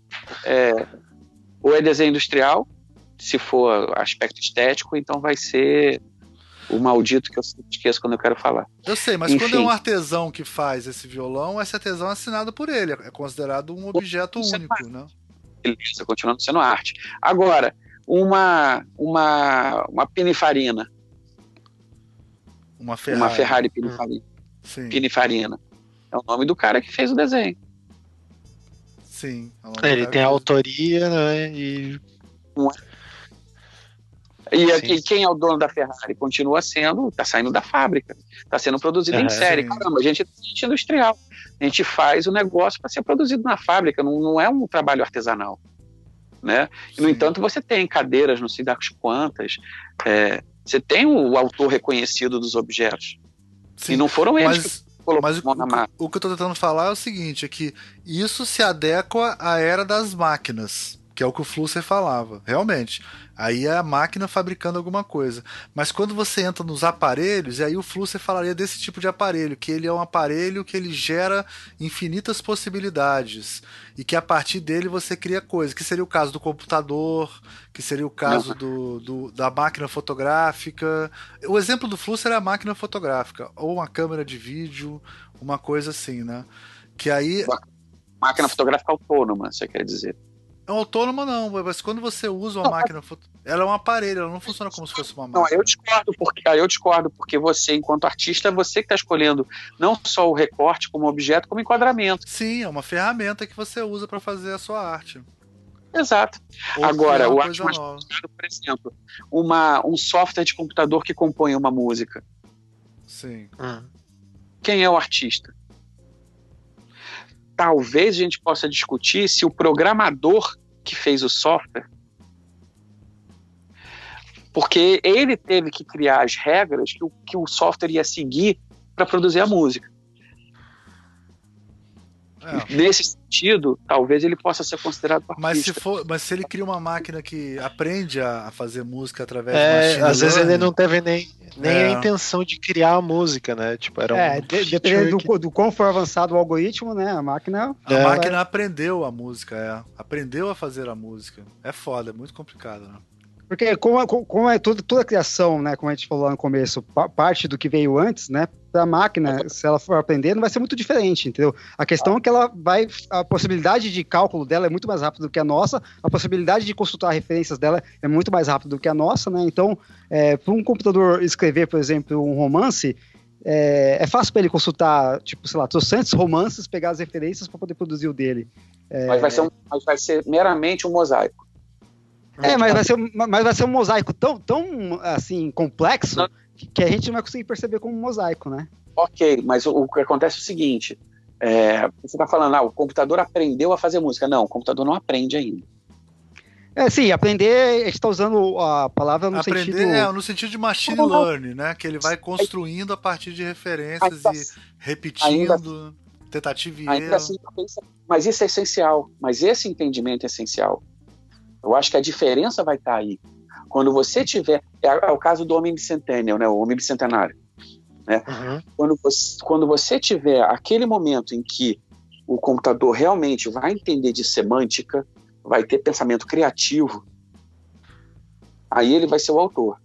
E: É, ou é desenho industrial, se for aspecto estético, então vai ser o maldito que eu esqueço quando eu quero falar.
B: Eu sei, mas Enfim. quando é um artesão que faz esse violão, esse artesão é assinado por ele, é considerado um objeto único, né?
E: Beleza, continuando sendo arte. Agora, uma uma uma pinifarina.
B: Uma Ferrari.
E: Uma Ferrari pinifarina. Sim. Pinifarina. É o nome do cara que fez o desenho.
B: Sim.
D: É ele tem a autoria, né? E...
E: E, aqui, quem é o dono da Ferrari? Continua sendo, está saindo da fábrica, está sendo produzido em série. Sim. Caramba, a gente é industrial. A gente faz o negócio para ser produzido na fábrica, não, não, é um trabalho artesanal. Né? E, no entanto, você tem cadeiras, não sei das quantas, é, você tem o autor reconhecido dos objetos. Sim. E não foram eles
B: mas... que mas o, o, que eu estou tentando falar é o seguinte: é que isso se adequa à era das máquinas, que é o que o Flusser falava. Realmente. Aí é a máquina fabricando alguma coisa. Mas quando você entra nos aparelhos, e aí o Flusser falaria desse tipo de aparelho, que ele é um aparelho que ele gera infinitas possibilidades e que a partir dele você cria coisas, que seria o caso do computador, que seria o caso do, do, da máquina fotográfica. O exemplo do Flusser é a máquina fotográfica, ou uma câmera de vídeo, uma coisa assim, né? Que aí.
E: Máquina fotográfica autônoma, você quer dizer?
B: É autônoma não, mas quando você usa uma não, máquina, ela é um aparelho, ela não funciona como se fosse uma máquina.
E: Não, eu discordo porque eu discordo porque você, enquanto artista, é você que está escolhendo não só o recorte como objeto, como enquadramento.
B: Sim, é uma ferramenta que você usa para fazer a sua arte.
E: Exato. Ou Agora, o arte mais por exemplo, uma, um software de computador que compõe uma música.
B: Sim.
E: Hum. Quem é o artista? talvez a gente possa discutir se o programador que fez o software, porque ele teve que criar as regras que o, que o software ia seguir para produzir a música. É. Nesse sentido, talvez ele possa ser considerado
B: artista. Mas se, for, mas se ele cria uma máquina que aprende a fazer música através
D: é, de Às vezes ele não teve nem, nem é. a intenção de criar a música, né? Tipo, era
C: é, um de, dependendo do, do quão for avançado o algoritmo, né? A máquina.
B: A é. máquina aprendeu a música, é. Aprendeu a fazer a música. É foda, é muito complicado, né?
C: Porque como, como é tudo, toda a criação, né, como a gente falou lá no começo, parte do que veio antes, né, para a máquina, se ela for aprender, não vai ser muito diferente, entendeu? A questão é que ela vai, a possibilidade de cálculo dela é muito mais rápida do que a nossa, a possibilidade de consultar referências dela é muito mais rápida do que a nossa, né? Então, é, para um computador escrever, por exemplo, um romance, é, é fácil para ele consultar, tipo, sei lá, trocentos romances, pegar as referências para poder produzir o dele.
E: É... Mas, vai ser um, mas vai ser meramente um mosaico.
C: É, mas vai ser, mas vai ser um mosaico tão, tão assim, complexo não. que a gente não vai conseguir perceber como um mosaico, né?
E: Ok, mas o, o que acontece é o seguinte: é, você está falando, ah, o computador aprendeu a fazer música. Não, o computador não aprende ainda.
C: É, sim, aprender, a gente está usando a palavra no aprender, sentido...
B: É, no sentido de machine learning, né? Que ele vai construindo a partir de referências e repetindo, ainda, tentativa e erro. Assim,
E: mas isso é essencial, mas esse entendimento é essencial. Eu acho que a diferença vai estar tá aí. Quando você tiver. É, é o caso do homem bicentennial, né? O homem bicentenário. Né? Uhum. Quando, você, quando você tiver aquele momento em que o computador realmente vai entender de semântica, vai ter pensamento criativo, aí ele vai ser o autor.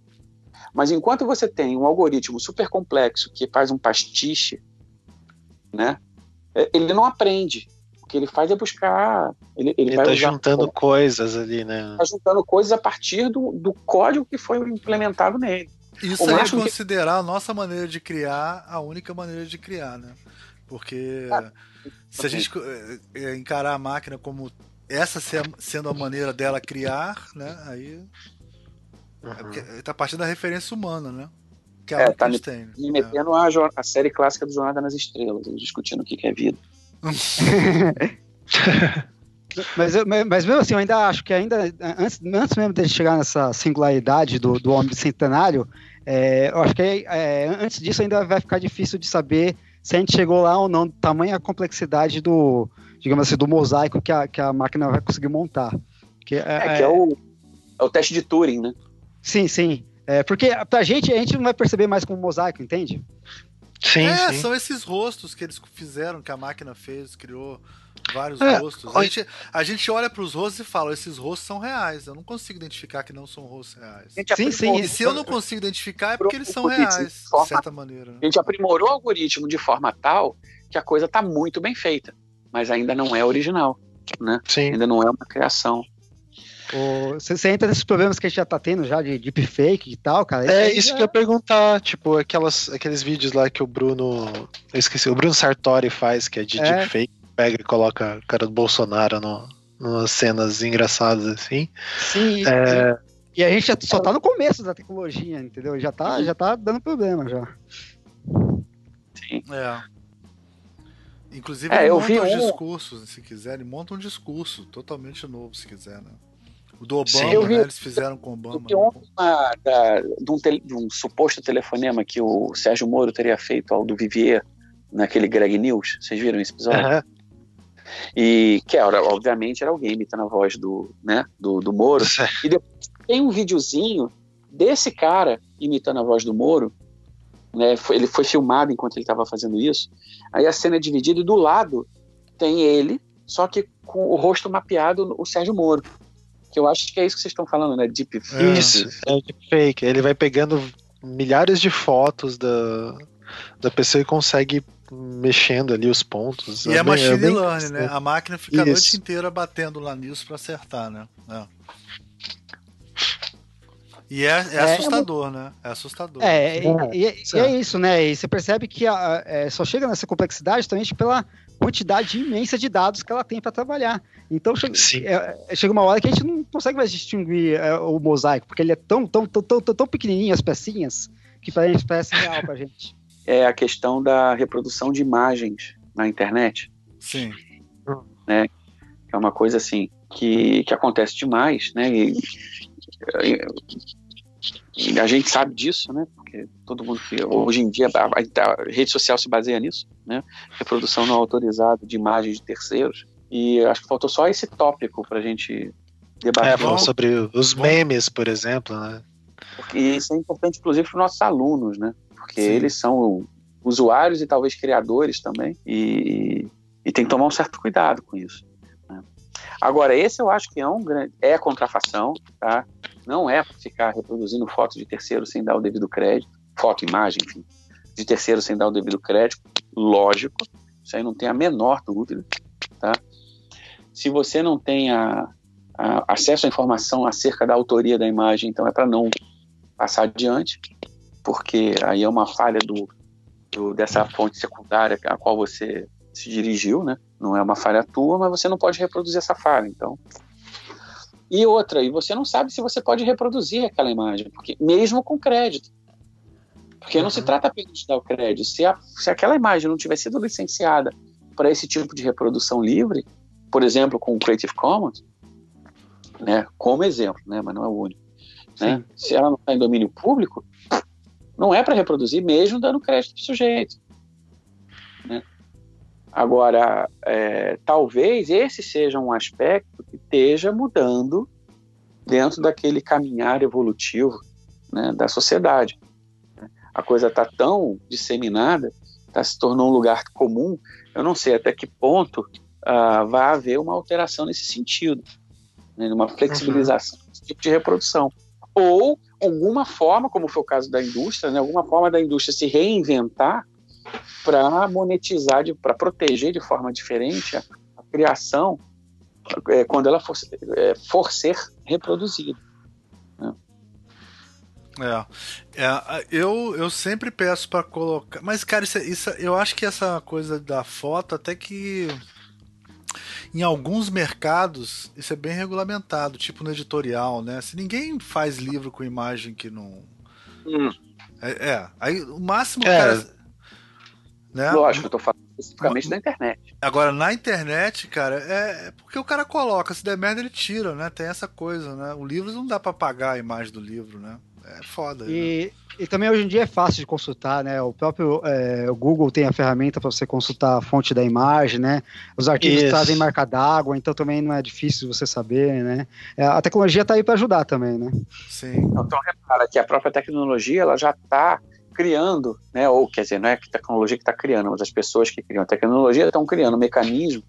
E: Mas enquanto você tem um algoritmo super complexo que faz um pastiche, né, é, ele não aprende. O que ele faz é buscar. Ele,
D: ele, ele vai tá juntando coisas ali, né?
E: Está juntando coisas a partir do, do código que foi implementado nele.
B: Isso é considerar que... a nossa maneira de criar a única maneira de criar, né? Porque ah, se a gente eh, eh, encarar a máquina como essa sendo a maneira dela criar, né? Aí uhum. é tá partindo da referência humana, né?
E: Que é, é tá me, tem, me né? metendo a, a, série clássica do Jornada nas Estrelas, discutindo o que é vida.
C: mas, mas mesmo assim, eu ainda acho que ainda antes, antes mesmo de chegar nessa singularidade do, do homem centenário, é, eu acho que é, antes disso ainda vai ficar difícil de saber se a gente chegou lá ou não, tamanha complexidade do, digamos assim, do mosaico que a, que a máquina vai conseguir montar.
E: Que é, é que é o, é o teste de Turing, né?
C: Sim, sim. É, porque pra gente, a gente não vai perceber mais como mosaico, entende?
B: Sim, é, sim. são esses rostos que eles fizeram, que a máquina fez, criou vários é, rostos. A gente, a gente olha para os rostos e fala, esses rostos são reais. Eu não consigo identificar que não são rostos reais.
C: Sim, sim.
B: E se eu não consigo identificar é porque eles são reais, de, forma, de certa maneira. Né?
E: A gente aprimorou o algoritmo de forma tal que a coisa está muito bem feita, mas ainda não é original, né? Sim. Ainda não é uma criação.
C: Você entra nesses problemas que a gente já tá tendo já de deepfake e tal, cara.
D: É, isso já... que eu ia perguntar, tipo, aquelas, aqueles vídeos lá que o Bruno. Eu esqueci, o Bruno Sartori faz, que é de é. deepfake, pega e coloca a cara do Bolsonaro no, nas cenas engraçadas assim.
C: Sim. É... E a gente só tá no começo da tecnologia, entendeu? Já tá, já tá dando problema já.
B: Sim. É. Inclusive, é, ele monta um... discursos, se quiser, ele monta um discurso totalmente novo, se quiser, né? O do Obama, Sim, vi, né? Eles fizeram com o Obama.
E: Né? Uma, da, de, um de, um suposto telefonema que o Sérgio Moro teria feito ao do Vivier naquele Greg News. Vocês viram esse episódio? Uhum. E que era, obviamente, era alguém imitando a voz do, né, do, do Moro. E depois tem um videozinho desse cara imitando a voz do Moro. Né, foi, ele foi filmado enquanto ele estava fazendo isso. Aí a cena é dividida e do lado tem ele, só que com o rosto mapeado, o Sérgio Moro que eu acho que é isso que vocês estão falando, né? Deepfake.
D: É. Isso, é deepfake. Ele vai pegando milhares de fotos da, da pessoa e consegue mexendo ali os pontos.
B: E é, é machine é bem, learning, né? A máquina fica isso. a noite inteira batendo lá nisso para acertar, né? É. E é, é, é assustador, né? É assustador.
C: É, e, e, e, é isso, né? E você percebe que a, é, só chega nessa complexidade justamente pela quantidade imensa de dados que ela tem para trabalhar. Então chega, é, é, chega, uma hora que a gente não consegue mais distinguir é, o mosaico, porque ele é tão, tão, tão, tão, tão pequenininho, as pecinhas, que parece, parece real para a gente.
E: É a questão da reprodução de imagens na internet.
B: Sim.
E: Né? É uma coisa assim que, que acontece demais, né? E, e a gente sabe disso, né? Porque todo mundo que hoje em dia a, a, a rede social se baseia nisso né? Reprodução não autorizada de imagens de terceiros. E acho que faltou só esse tópico para a gente debater. É,
D: falar sobre os memes, por exemplo, né?
E: Porque isso é importante, inclusive, para os nossos alunos, né? Porque Sim. eles são usuários e talvez criadores também, e, e tem que tomar um certo cuidado com isso. Né? Agora, esse eu acho que é um grande. É contrafação, tá? Não é ficar reproduzindo fotos de terceiro sem dar o devido crédito, foto, imagem, enfim, de terceiro sem dar o devido crédito, lógico, isso aí não tem a menor dúvida, tá? Se você não tem a, a, acesso à informação acerca da autoria da imagem, então é para não passar adiante, porque aí é uma falha do, do, dessa fonte secundária a qual você se dirigiu, né? Não é uma falha tua, mas você não pode reproduzir essa falha, então. E outra, e você não sabe se você pode reproduzir aquela imagem, porque mesmo com crédito. Porque uhum. não se trata apenas de dar o crédito. Se, a, se aquela imagem não tiver sido licenciada para esse tipo de reprodução livre, por exemplo, com o Creative Commons, né, como exemplo, né, mas não é o único. Né? Se ela não está em domínio público, não é para reproduzir, mesmo dando crédito para o sujeito. Né? Agora, é, talvez esse seja um aspecto que esteja mudando dentro daquele caminhar evolutivo né, da sociedade. A coisa está tão disseminada, tá, se tornou um lugar comum, eu não sei até que ponto uh, vai haver uma alteração nesse sentido, né, uma flexibilização uhum. desse tipo de reprodução ou alguma forma, como foi o caso da indústria, né, alguma forma da indústria se reinventar para monetizar, para proteger de forma diferente a, a criação é, quando ela for, é, for ser reproduzida.
B: É, é, eu, eu sempre peço para colocar. Mas, cara, isso, isso, eu acho que essa coisa da foto, até que em alguns mercados isso é bem regulamentado, tipo no editorial, né? Se ninguém faz livro com imagem que não. Hum. É, é, aí o máximo. É. Cara,
E: né? Lógico, eu tô falando especificamente da internet.
B: Agora, na internet, cara, é, é porque o cara coloca, se der merda, ele tira, né? Tem essa coisa, né? O livro não dá para pagar a imagem do livro, né? É foda.
C: E, né? E também hoje em dia é fácil de consultar, né? O próprio é, o Google tem a ferramenta para você consultar a fonte da imagem, né? Os artigos Isso. trazem marca d'água, então também não é difícil você saber, né? É, a tecnologia está aí para ajudar também, né?
E: Sim. Então repara que a própria tecnologia ela já está criando, né? Ou quer dizer, não é a tecnologia que está criando, mas as pessoas que criam a tecnologia estão criando um mecanismo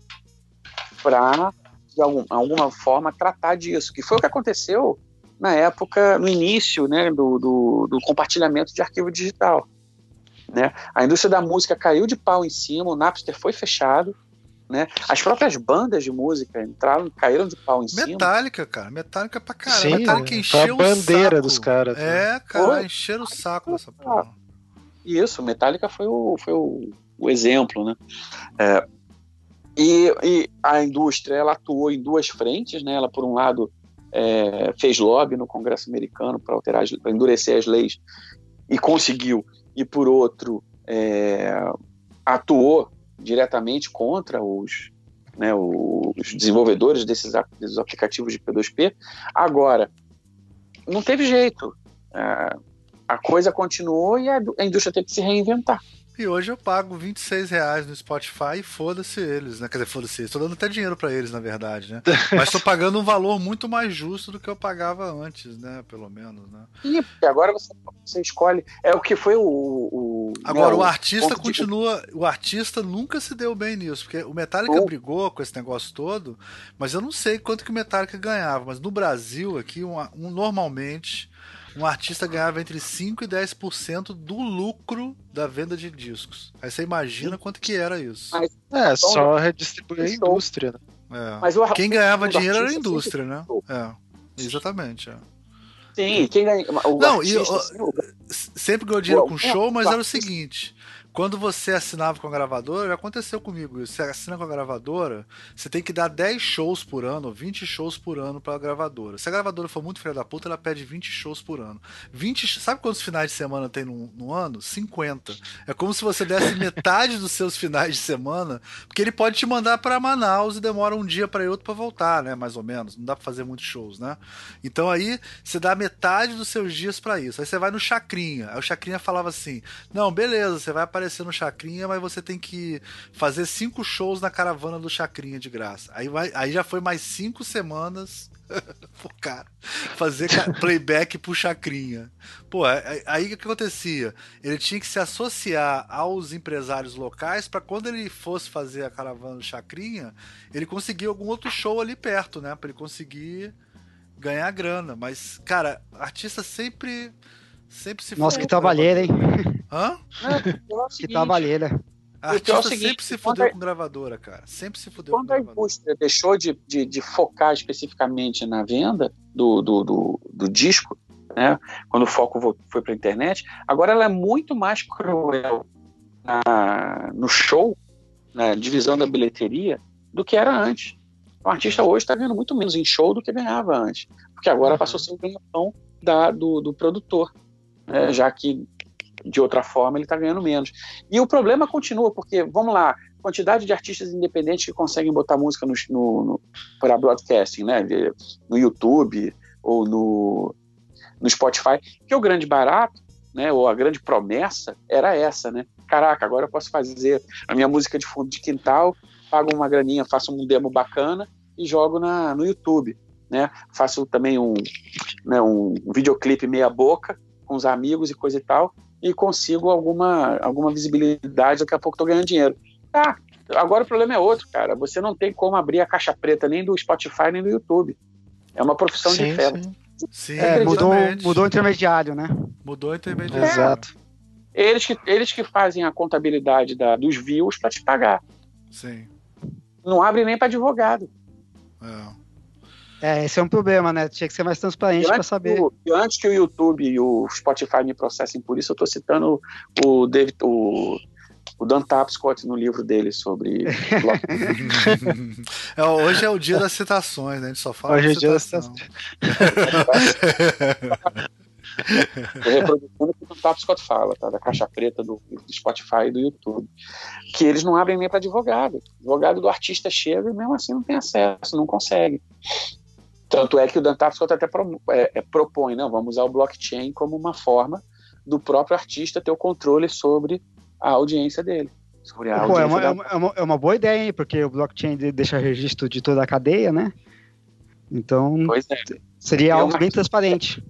E: para de algum, alguma forma tratar disso, que foi o que aconteceu na época, no início né, do, do, do, compartilhamento de arquivo digital. Né? A indústria da música caiu de pau em cima, o Napster foi fechado, né? As próprias bandas de música entraram, caíram de pau em
B: Metallica,
E: cima.
B: Metallica, cara. Metallica pra caramba. Sim, Metallica
D: encheu a bandeira dos caras.
B: Né? É, cara, encheram o saco dessa porra.
E: Isso, Metallica foi o, foi o, o exemplo, né? É, e, e, a indústria, ela atuou em duas frentes, né? Ela, por um lado, é, fez lobby no Congresso americano para alterar, para endurecer as leis e conseguiu. E por outro, é, atuou diretamente contra os, né, os desenvolvedores desses, desses aplicativos de P2P. Agora, não teve jeito. É, a coisa continuou e a, a indústria teve que se reinventar.
B: E hoje eu pago 26 reais no Spotify e foda-se eles, né? Quer dizer, foda-se eles. Tô dando até dinheiro para eles, na verdade, né? Mas tô pagando um valor muito mais justo do que eu pagava antes, né? Pelo menos, né?
E: E agora você, você escolhe. É o que foi o. o
B: agora, né, o, artista continua. De... O artista nunca se deu bem nisso, porque o Metallica brigou com esse negócio todo, mas eu não sei quanto que o Metallica ganhava. Mas no Brasil, aqui, um, um normalmente um artista ganhava entre 5% e 10% do lucro da venda de discos. Aí você imagina Sim. quanto que era isso.
D: Mas, é, só redistribuir a indústria, né?
B: É. Mas o, quem ganhava dinheiro era a indústria, né? É, exatamente. É.
E: Sim, quem ganha.
B: O Não, artista, e, assim, sempre ganhou dinheiro com show, mas era o seguinte: quando você assinava com a gravadora, aconteceu comigo. Você assina com a gravadora, você tem que dar 10 shows por ano, 20 shows por ano para a gravadora. Se a gravadora for muito filha da puta, ela pede 20 shows por ano. 20, sabe quantos finais de semana tem no, no ano? 50. É como se você desse metade dos seus finais de semana, porque ele pode te mandar para Manaus e demora um dia para ir outro para voltar, né? Mais ou menos. Não dá para fazer muitos shows, né? Então aí você dá metade dos seus dias para isso. Aí você vai no Chacrinha. Aí o Chacrinha falava assim: "Não, beleza, você vai aparecer aparecer no Chacrinha, mas você tem que fazer cinco shows na caravana do Chacrinha de graça. Aí, vai, aí já foi mais cinco semanas Pô, cara, fazer playback pro Chacrinha. Pô, aí o que acontecia? Ele tinha que se associar aos empresários locais para quando ele fosse fazer a caravana do Chacrinha, ele conseguir algum outro show ali perto, né? Pra ele conseguir ganhar grana. Mas, cara, artista sempre. Sempre se
C: Nossa, que trabalheira, hein?
B: Hã?
C: É, que trabalheira.
B: A artista é seguinte, sempre se fudeu com gravadora, cara. Sempre se fudeu
E: quando
B: com
E: gravadora. Quando a indústria deixou de, de, de, focar especificamente na venda do, do, do, do disco, né? quando o foco foi para a internet, agora ela é muito mais cruel na, no show, na divisão da bilheteria, do que era antes. O artista hoje está ganhando muito menos em show do que ganhava antes, porque agora uhum. passou a ser o ganhão da, do, do produtor, né? já que de outra forma ele está ganhando menos. E o problema continua, porque, vamos lá, quantidade de artistas independentes que conseguem botar música no, no, no para broadcasting, né, no YouTube ou no, no Spotify, que o grande barato, né, ou a grande promessa era essa, né? Caraca, agora eu posso fazer a minha música de fundo de quintal, pago uma graninha, faço um demo bacana e jogo na, no YouTube, né? Faço também um, né, um videoclipe meia boca com os amigos e coisa e tal, e consigo alguma, alguma visibilidade, daqui a pouco estou ganhando dinheiro. Ah, agora o problema é outro, cara. Você não tem como abrir a caixa preta nem do Spotify nem do YouTube. É uma profissão sim, de fé.
C: Sim, sim é, mudou, mudou o intermediário, né?
B: Mudou o intermediário. É.
C: Exato.
E: Eles que, eles que fazem a contabilidade da, dos views para te pagar.
B: Sim.
E: Não abre nem para advogado.
C: É. É, esse é um problema, né? Tinha que ser mais transparente para saber.
E: O, antes que o YouTube e o Spotify me processem por isso, eu estou citando o David, o, o Dan Tapscott no livro dele sobre.
B: é, hoje é o dia das citações, né? A gente só fala hoje é o dia das citações.
E: Estou reproduzindo o que o Tato Scott fala, tá? Da caixa preta do, do, Spotify e do YouTube. Que eles não abrem nem para advogado. O advogado do artista chega e mesmo assim não tem acesso, não consegue. Tanto é que o Dan Tapscott até pro, é, é, propõe, não, vamos usar o blockchain como uma forma do próprio artista ter o controle sobre a audiência dele.
C: Sobre a Pô, é, uma, da... é, uma, é, uma, boa ideia, hein? porque o blockchain deixa registro de toda a cadeia, né? Então, é. seria algo bem transparente.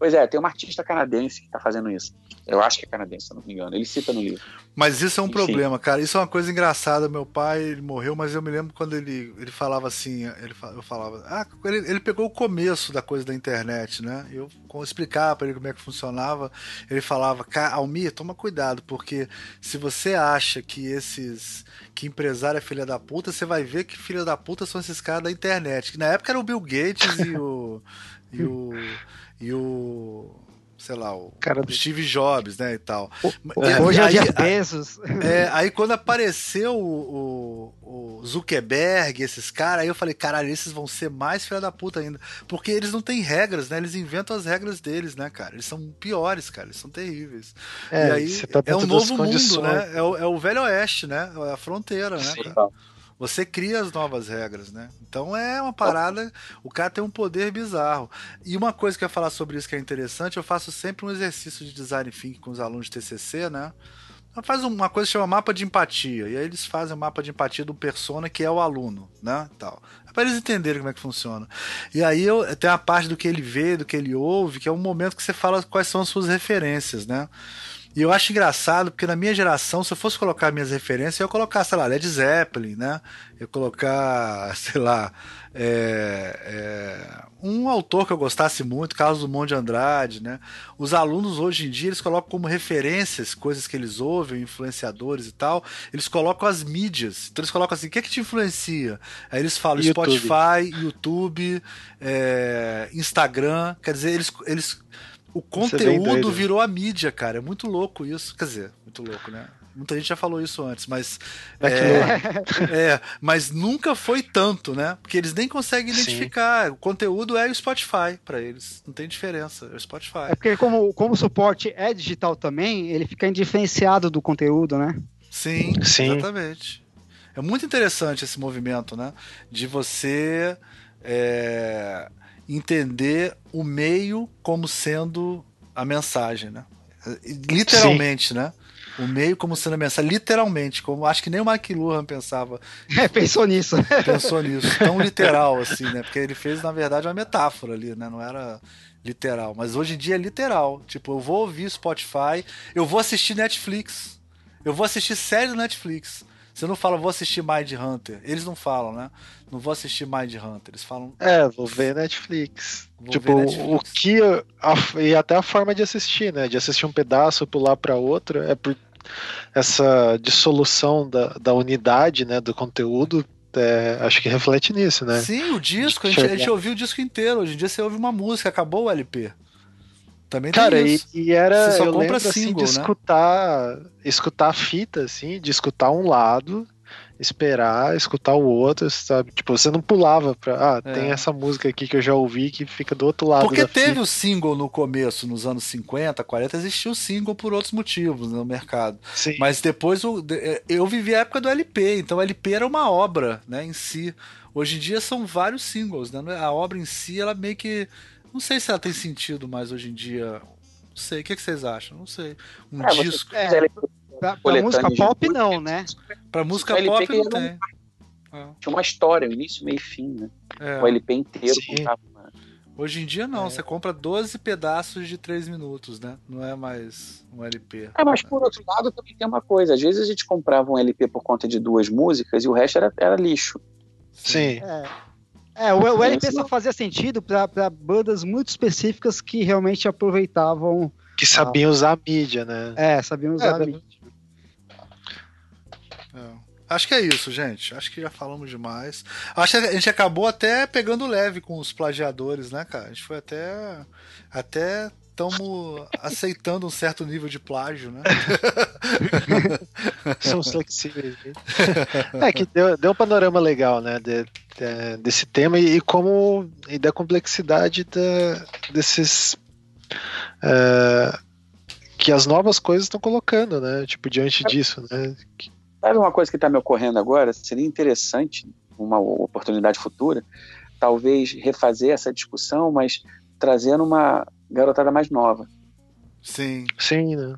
E: Pois é, tem uma artista canadense que está fazendo isso. Eu acho que é canadense, se não me engano. Ele cita no livro.
B: Mas isso é um Enfim. problema, cara. Isso é uma coisa engraçada. Meu pai ele morreu, mas eu me lembro quando ele, ele falava assim. Ele, eu falava. Ah, ele, ele pegou o começo da coisa da internet, né? Eu explicava para ele como é que funcionava. Ele falava: Almir, toma cuidado, porque se você acha que esses. que empresário é filha da puta, você vai ver que filha da puta são esses caras da internet. Que na época era o Bill Gates e o. e o e o sei lá, o Cara, Steve Jobs, né, e tal.
C: E, hoje é o Jeff Bezos.
B: É, aí quando apareceu o, o, o, Zuckerberg, esses caras, aí eu falei, caralho, esses vão ser mais filha da puta ainda. Porque eles não têm regras, né? Eles inventam as regras deles, né, cara? Eles são piores, cara, eles são terríveis. É, e aí tá é um novo mundo, né? É o, é o velho oeste, né? É a fronteira, né? Sim, você cria as novas regras, né? Então é uma parada. O cara tem um poder bizarro. E uma coisa que eu ia falar sobre isso que é interessante, eu faço sempre um exercício de design thinking com os alunos de TCC, né? Então faz uma coisa que chama mapa de empatia. E aí eles fazem o mapa de empatia do persona que é o aluno, né? Tal. É para eles entenderem como é que funciona. E aí eu, tem a parte do que ele vê, do que ele ouve, que é um momento que você fala quais são as suas referências, né? E eu acho engraçado, porque na minha geração, se eu fosse colocar minhas referências, eu ia colocar, sei lá, Led Zeppelin, né? Eu ia colocar, sei lá, é, é, um autor que eu gostasse muito, Carlos Dumont de Andrade, né? Os alunos hoje em dia, eles colocam como referências coisas que eles ouvem, influenciadores e tal, eles colocam as mídias. Então eles colocam assim, o que é que te influencia? Aí eles falam YouTube. Spotify, YouTube, é, Instagram, quer dizer, eles... eles o é conteúdo virou a mídia, cara. É muito louco isso. Quer dizer, muito louco, né? Muita gente já falou isso antes, mas. É, é, mas nunca foi tanto, né? Porque eles nem conseguem identificar. Sim. O conteúdo é o Spotify para eles. Não tem diferença. É o Spotify.
C: É porque, como, como o suporte é digital também, ele fica indiferenciado do conteúdo, né?
B: Sim, Sim. exatamente. É muito interessante esse movimento, né? De você. É, entender o meio como sendo a mensagem, né? Literalmente, Sim. né? O meio como sendo a mensagem, literalmente, como acho que nem o Mike Luhan pensava.
C: É, pensou nisso.
B: Pensou nisso, tão literal assim, né? Porque ele fez, na verdade, uma metáfora ali, né? Não era literal. Mas hoje em dia é literal. Tipo, eu vou ouvir Spotify, eu vou assistir Netflix. Eu vou assistir série do Netflix. Você não fala, vou assistir Mind Hunter. Eles não falam, né? Não vou assistir Mind Hunter. Eles falam.
D: É, vou ver Netflix. Vou tipo, ver Netflix. o que. A, e até a forma de assistir, né? De assistir um pedaço, pular para outro, é por essa dissolução da, da unidade, né? Do conteúdo. É, acho que reflete nisso, né?
B: Sim, o disco, a gente, a gente ouviu o disco inteiro. Hoje em dia você ouve uma música, acabou o LP. Também
D: Cara, e, e, era. Você só eu compra lembro, single, assim, de né? escutar, escutar a fita, assim, de escutar um lado, esperar, escutar o outro, sabe? Tipo, você não pulava pra. Ah, é. tem essa música aqui que eu já ouvi que fica do outro lado.
B: Porque teve fita. o single no começo, nos anos 50, 40, existiu o single por outros motivos no mercado. Sim. Mas depois é, eu vivi a época do LP, então o LP era uma obra, né, em si. Hoje em dia são vários singles, né? A obra em si, ela meio que não sei se ela tem sentido mais hoje em dia. Não sei, o que, é que vocês acham? Não sei. Um é, disco. É,
C: pra, pra música pop, não, né?
B: Pra música pop, não tem.
E: Um... Tinha uma história, um início, meio e fim, né? É. O LP inteiro contava
B: Hoje em dia não, é. você compra 12 pedaços de 3 minutos, né? Não é mais um LP.
E: É, mas por outro lado também tem uma coisa, às vezes a gente comprava um LP por conta de duas músicas e o resto era, era lixo.
D: Sim.
C: É. É, o, o LP só fazia sentido para bandas muito específicas que realmente aproveitavam.
D: Que sabiam a... usar a mídia, né?
C: É, sabiam usar é, a mídia.
B: É. Acho que é isso, gente. Acho que já falamos demais. Acho que a gente acabou até pegando leve com os plagiadores, né, cara? A gente foi até. Até estamos aceitando um certo nível de plágio, né?
D: São flexíveis. É que deu, deu um panorama legal, né? De, de, desse tema e, e, como e da complexidade da, desses uh, que as novas coisas estão colocando, né? Tipo diante disso, né?
E: Sabe uma coisa que está me ocorrendo agora? Seria interessante uma oportunidade futura, talvez refazer essa discussão, mas trazendo uma garotada mais nova.
B: Sim.
D: Sim, né?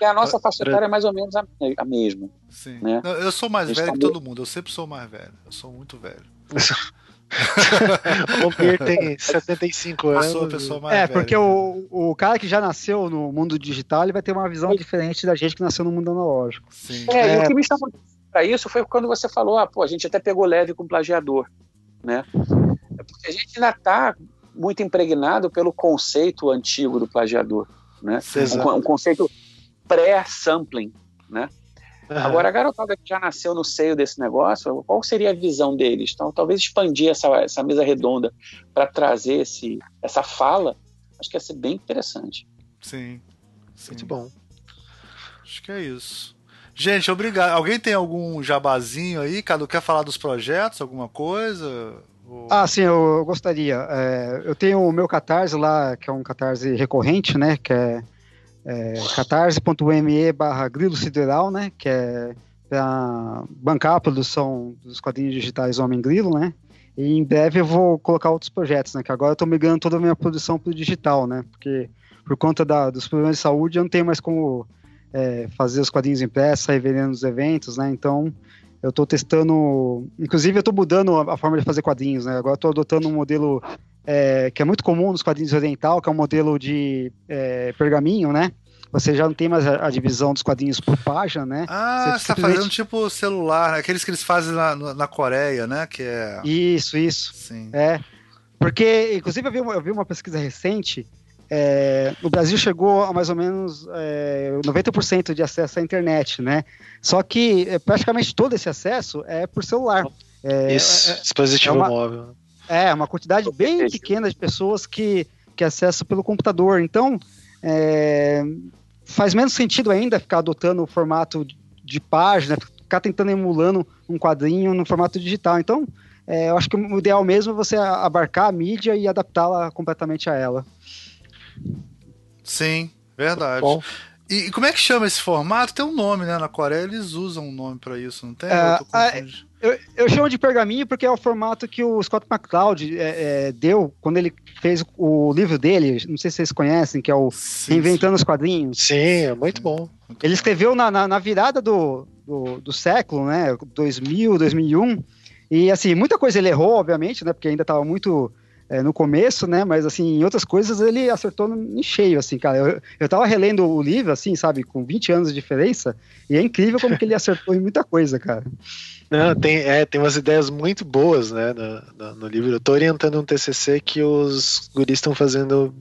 E: E a nossa faixa etária é mais ou menos a, a mesma.
B: Sim.
E: Né?
B: Eu sou mais velho tá que todo mundo, eu sempre sou mais velho. Eu sou muito velho.
D: o Mir tem 75 anos. Eu sou a
C: pessoa mais é, velha. porque o, o cara que já nasceu no mundo digital, ele vai ter uma visão diferente da gente que nasceu no mundo analógico.
E: Sim. É, é. e o que me chamou para isso foi quando você falou, ah, pô, a gente até pegou leve com o plagiador, né? É porque a gente ainda está muito impregnado pelo conceito antigo do plagiador, né? Um, um, conceito pré-sampling, né? Uhum. Agora, a garotada que já nasceu no seio desse negócio, qual seria a visão deles? Então, talvez expandir essa, essa mesa redonda para trazer esse, essa fala, acho que ia ser bem interessante.
B: Sim, sim.
D: Muito bom.
B: Acho que é isso. Gente, obrigado. Alguém tem algum jabazinho aí? Cadu quer falar dos projetos, alguma coisa?
C: Ah, sim, eu gostaria. É, eu tenho o meu Catarse lá, que é um Catarse recorrente, né? Que é, é catarse.me barra grilo sideral, né? Que é para bancar a produção dos quadrinhos digitais Homem Grilo, né? E em breve eu vou colocar outros projetos, né? Que agora eu estou migrando toda a minha produção para o digital, né? Porque por conta da, dos problemas de saúde eu não tenho mais como é, fazer os quadrinhos impressos, vendendo nos eventos, né? Então eu estou testando, inclusive eu estou mudando a, forma de fazer quadrinhos, né? Agora estou adotando um modelo é, que é muito comum nos quadrinhos oriental, que é um modelo de é, pergaminho, né? Você já não tem mais a, a, divisão dos quadrinhos por página, né?
B: Ah, você está fazendo tipo celular, né? aqueles que eles fazem na, na Coreia, né? Que é...
C: Isso, isso. Sim. É. Porque, inclusive, eu vi, uma, eu vi uma pesquisa recente é, o Brasil chegou a mais ou menos é, 90% de acesso à internet, né? Só que é, praticamente todo esse acesso é por celular.
D: É, Isso, é, é, dispositivo
C: é uma,
D: móvel.
C: É, uma quantidade bem pequena de pessoas que, que acessam pelo computador. Então, faz menos sentido ainda ficar adotando o formato de página, ficar tentando emulando um quadrinho no formato digital. Então, eu acho que o ideal mesmo é você abarcar a mídia e adaptá-la completamente a ela.
B: Sim, verdade. E, e, como é que chama esse formato? Tem um nome, né? Na Coreia eles usam um nome para isso, não tem?
C: É, Eu, eu, chamo de pergaminho porque é o formato que o Scott McCloud é, é, deu quando ele fez o livro dele, não sei se vocês conhecem, que é o sim, Reinventando sim. os Quadrinhos.
D: Sim, é muito bom.
C: Ele escreveu na, na, na virada do, do, do, século, né, 2000, 2001, e assim, muita coisa ele errou, obviamente, né, porque ainda estava muito é, no começo, né? Mas assim, em outras coisas ele acertou em cheio, assim, cara. Eu, eu tava relendo o livro, assim, sabe, com 20 anos de diferença, e é incrível como que ele acertou em muita coisa, cara.
D: Não, tem, é, tem umas ideias muito boas, né, no, no, no livro. Eu tô orientando um TCC que os guris estão fazendo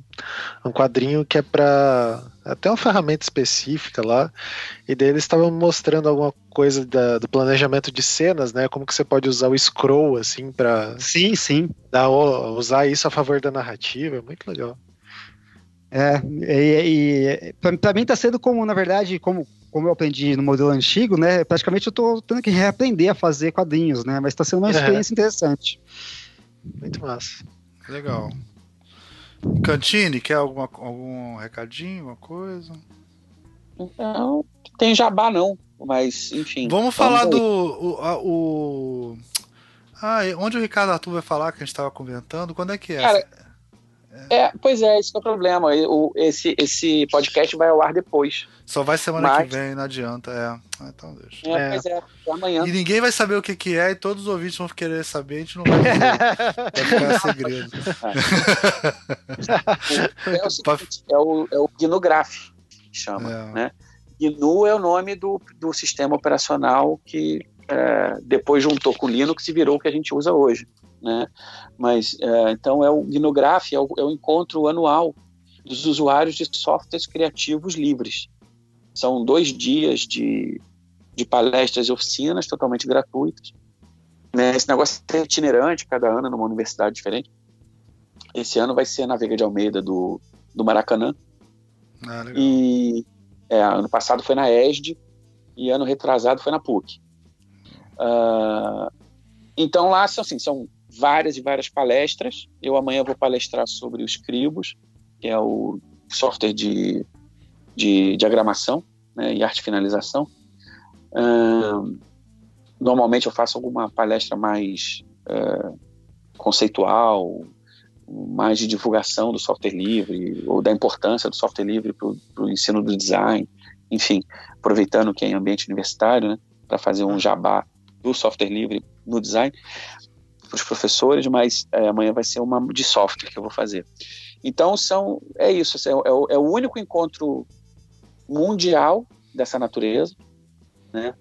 D: um quadrinho que é para até uma ferramenta específica lá, e daí eles estavam mostrando alguma coisa da, do planejamento de cenas, né, como que você pode usar o scroll, assim, para
C: Sim, sim.
D: Dar, usar isso a favor da narrativa, é muito legal.
C: É, e, e para mim tá sendo como, na verdade, como como eu aprendi no modelo antigo, né, praticamente eu estou tendo que reaprender a fazer quadrinhos, né, mas está sendo uma é. experiência interessante.
D: Muito massa.
B: Legal. Cantine, quer alguma, algum recadinho, uma coisa?
E: Não, tem jabá não, mas enfim.
B: Vamos falar do o, a, o, ah, onde o Ricardo Arthur vai falar que a gente estava comentando? Quando é que é?
E: Cara, é, pois é, esse é o problema. O, esse, esse podcast vai ao ar depois.
B: Só vai semana Mas... que vem, não adianta. É. Ah, então deixa.
E: É, é. Pois é, amanhã.
B: E ninguém vai saber o que, que é, e todos os ouvintes vão querer saber, a gente não vai saber. vai ficar segredo.
E: É, é, o, seguinte, é o, é o Gnograph, que chama. É. Né? GNU é o nome do, do sistema operacional que é, depois juntou com o Linux e virou o que a gente usa hoje né? Mas é, então é o Gnograph, é o, é o encontro anual dos usuários de softwares criativos livres. São dois dias de, de palestras e oficinas totalmente gratuitas. Né? Esse negócio é itinerante, cada ano numa universidade diferente. Esse ano vai ser na Veiga de Almeida do, do Maracanã. Ah, e é, ano passado foi na ESD e ano retrasado foi na PUC. Uh, então lá são, assim, são várias e várias palestras. Eu amanhã vou palestrar sobre os Cribos, que é o software de, de diagramação né, e arte finalização. Normalmente eu faço alguma palestra mais uh, conceitual, mais de divulgação do software livre ou da importância do software livre para o ensino do design, enfim, aproveitando que é em ambiente universitário, né, para fazer um jabá do software livre no design para os professores, mas é, amanhã vai ser uma de software que eu vou fazer. Então são é isso, assim, é, é, o, é o único encontro mundial dessa natureza, né?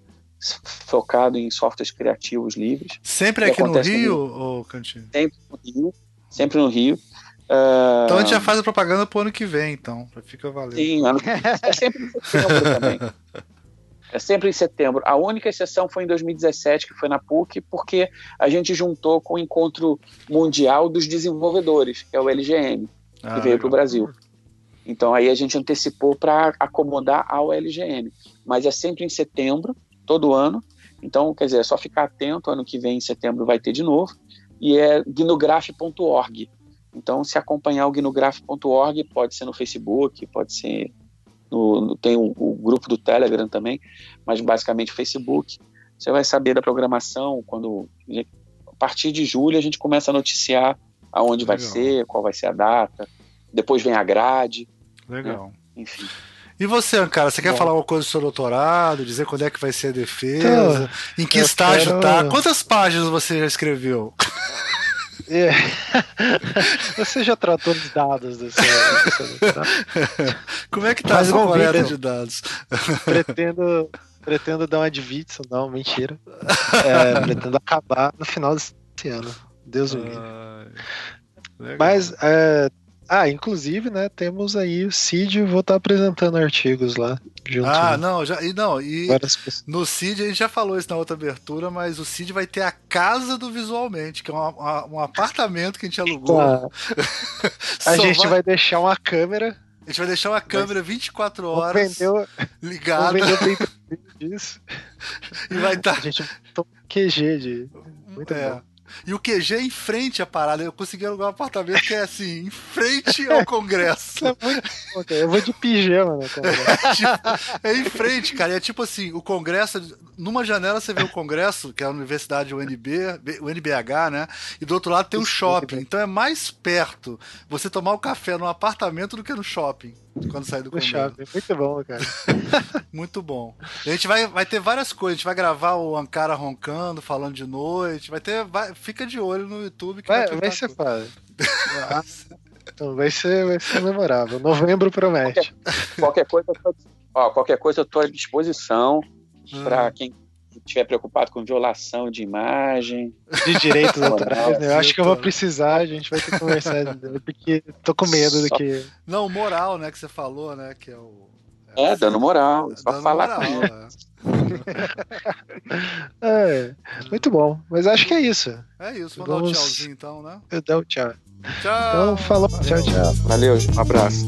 E: focado em softwares criativos livres.
B: Sempre aqui no Rio, ou Cantinho?
E: Sempre no Rio, sempre no Rio.
B: Uh... Então a gente já faz a propaganda pro ano que vem, então, fica valendo.
E: Sim, ano... é sempre no setembro também. É sempre em setembro. A única exceção foi em 2017, que foi na PUC, porque a gente juntou com o Encontro Mundial dos Desenvolvedores, que é o LGM, ah, que veio para o Brasil. Então aí a gente antecipou para acomodar ao LGM. Mas é sempre em setembro, todo ano. Então, quer dizer, é só ficar atento, ano que vem, em setembro, vai ter de novo. E é gnograph.org. Então, se acompanhar o gnograph.org, pode ser no Facebook, pode ser no, no, tem o, o, grupo do Telegram também, mas basicamente Facebook. Você vai saber da programação quando a partir de julho a gente começa a noticiar aonde Legal. vai ser, qual vai ser a data. Depois vem a grade.
B: Legal.
E: Né? Enfim.
B: E você, cara, você quer Bom. falar alguma coisa do seu doutorado, dizer quando é que vai ser a defesa? Então, em que estágio quero... tá? Quantas páginas você já escreveu?
D: É. Você já tratou de dados desse,
B: Como é que tá Mas essa coleta de dados?
D: Pretendo, pretendo dar uma de Witson, não, mentira. É, pretendo acabar no final desse ano. Deus o livre. Mas é, ah, inclusive, né, temos aí o Cid, vou estar tá apresentando artigos lá.
B: Junto, ah, não, já, e não, e no Cid a gente já falou isso na outra abertura, mas o Cid vai ter a casa do Visualmente, que é um, um apartamento que a gente alugou.
D: Tá. a gente vai... vai... deixar uma câmera.
B: A gente vai deixar uma câmera 24 horas vendeu, ligada.
D: Disso.
B: E vai estar. Tá...
D: A gente QG de.
B: Muito é. bom. E o QG é em frente à parada. Eu consegui alugar um apartamento que é assim, em frente ao Congresso.
D: é muito... Eu vou de pijama no Congresso.
B: É, tipo, é em frente, cara. É tipo assim, o Congresso. Numa janela você vê o Congresso, que é a Universidade UNB, o NBH, né? E do outro lado tem um shopping. Então é mais perto você tomar o café no apartamento do que no shopping. Quando sair do.
D: Shopping. Muito bom, cara.
B: Muito bom. A gente vai, vai ter várias coisas. A gente vai gravar o Ankara roncando, falando de noite. Vai ter. Vai, fica de olho no YouTube. Que
D: vai, vai, vai ser foda. então vai ser, vai ser memorável. Novembro promete.
E: Qualquer, qualquer coisa, ó, qualquer coisa eu tô à disposição hum. para quem estiver preocupado com violação de imagem.
D: De direitos autorais, né? Eu acho que eu vou precisar, a gente vai ter que conversar, porque tô com medo do que.
B: Não, moral, né, que você falou, né? Que é o.
E: É, dando moral. É só falar moral, com ele.
D: É. é, muito bom. Mas acho que é isso.
B: É isso. Vamos, Vamos... dar um tchauzinho então, né?
D: Eu dou um tchau.
B: Tchau.
D: Então, falou. Tchau, tchau.
E: Valeu, um abraço.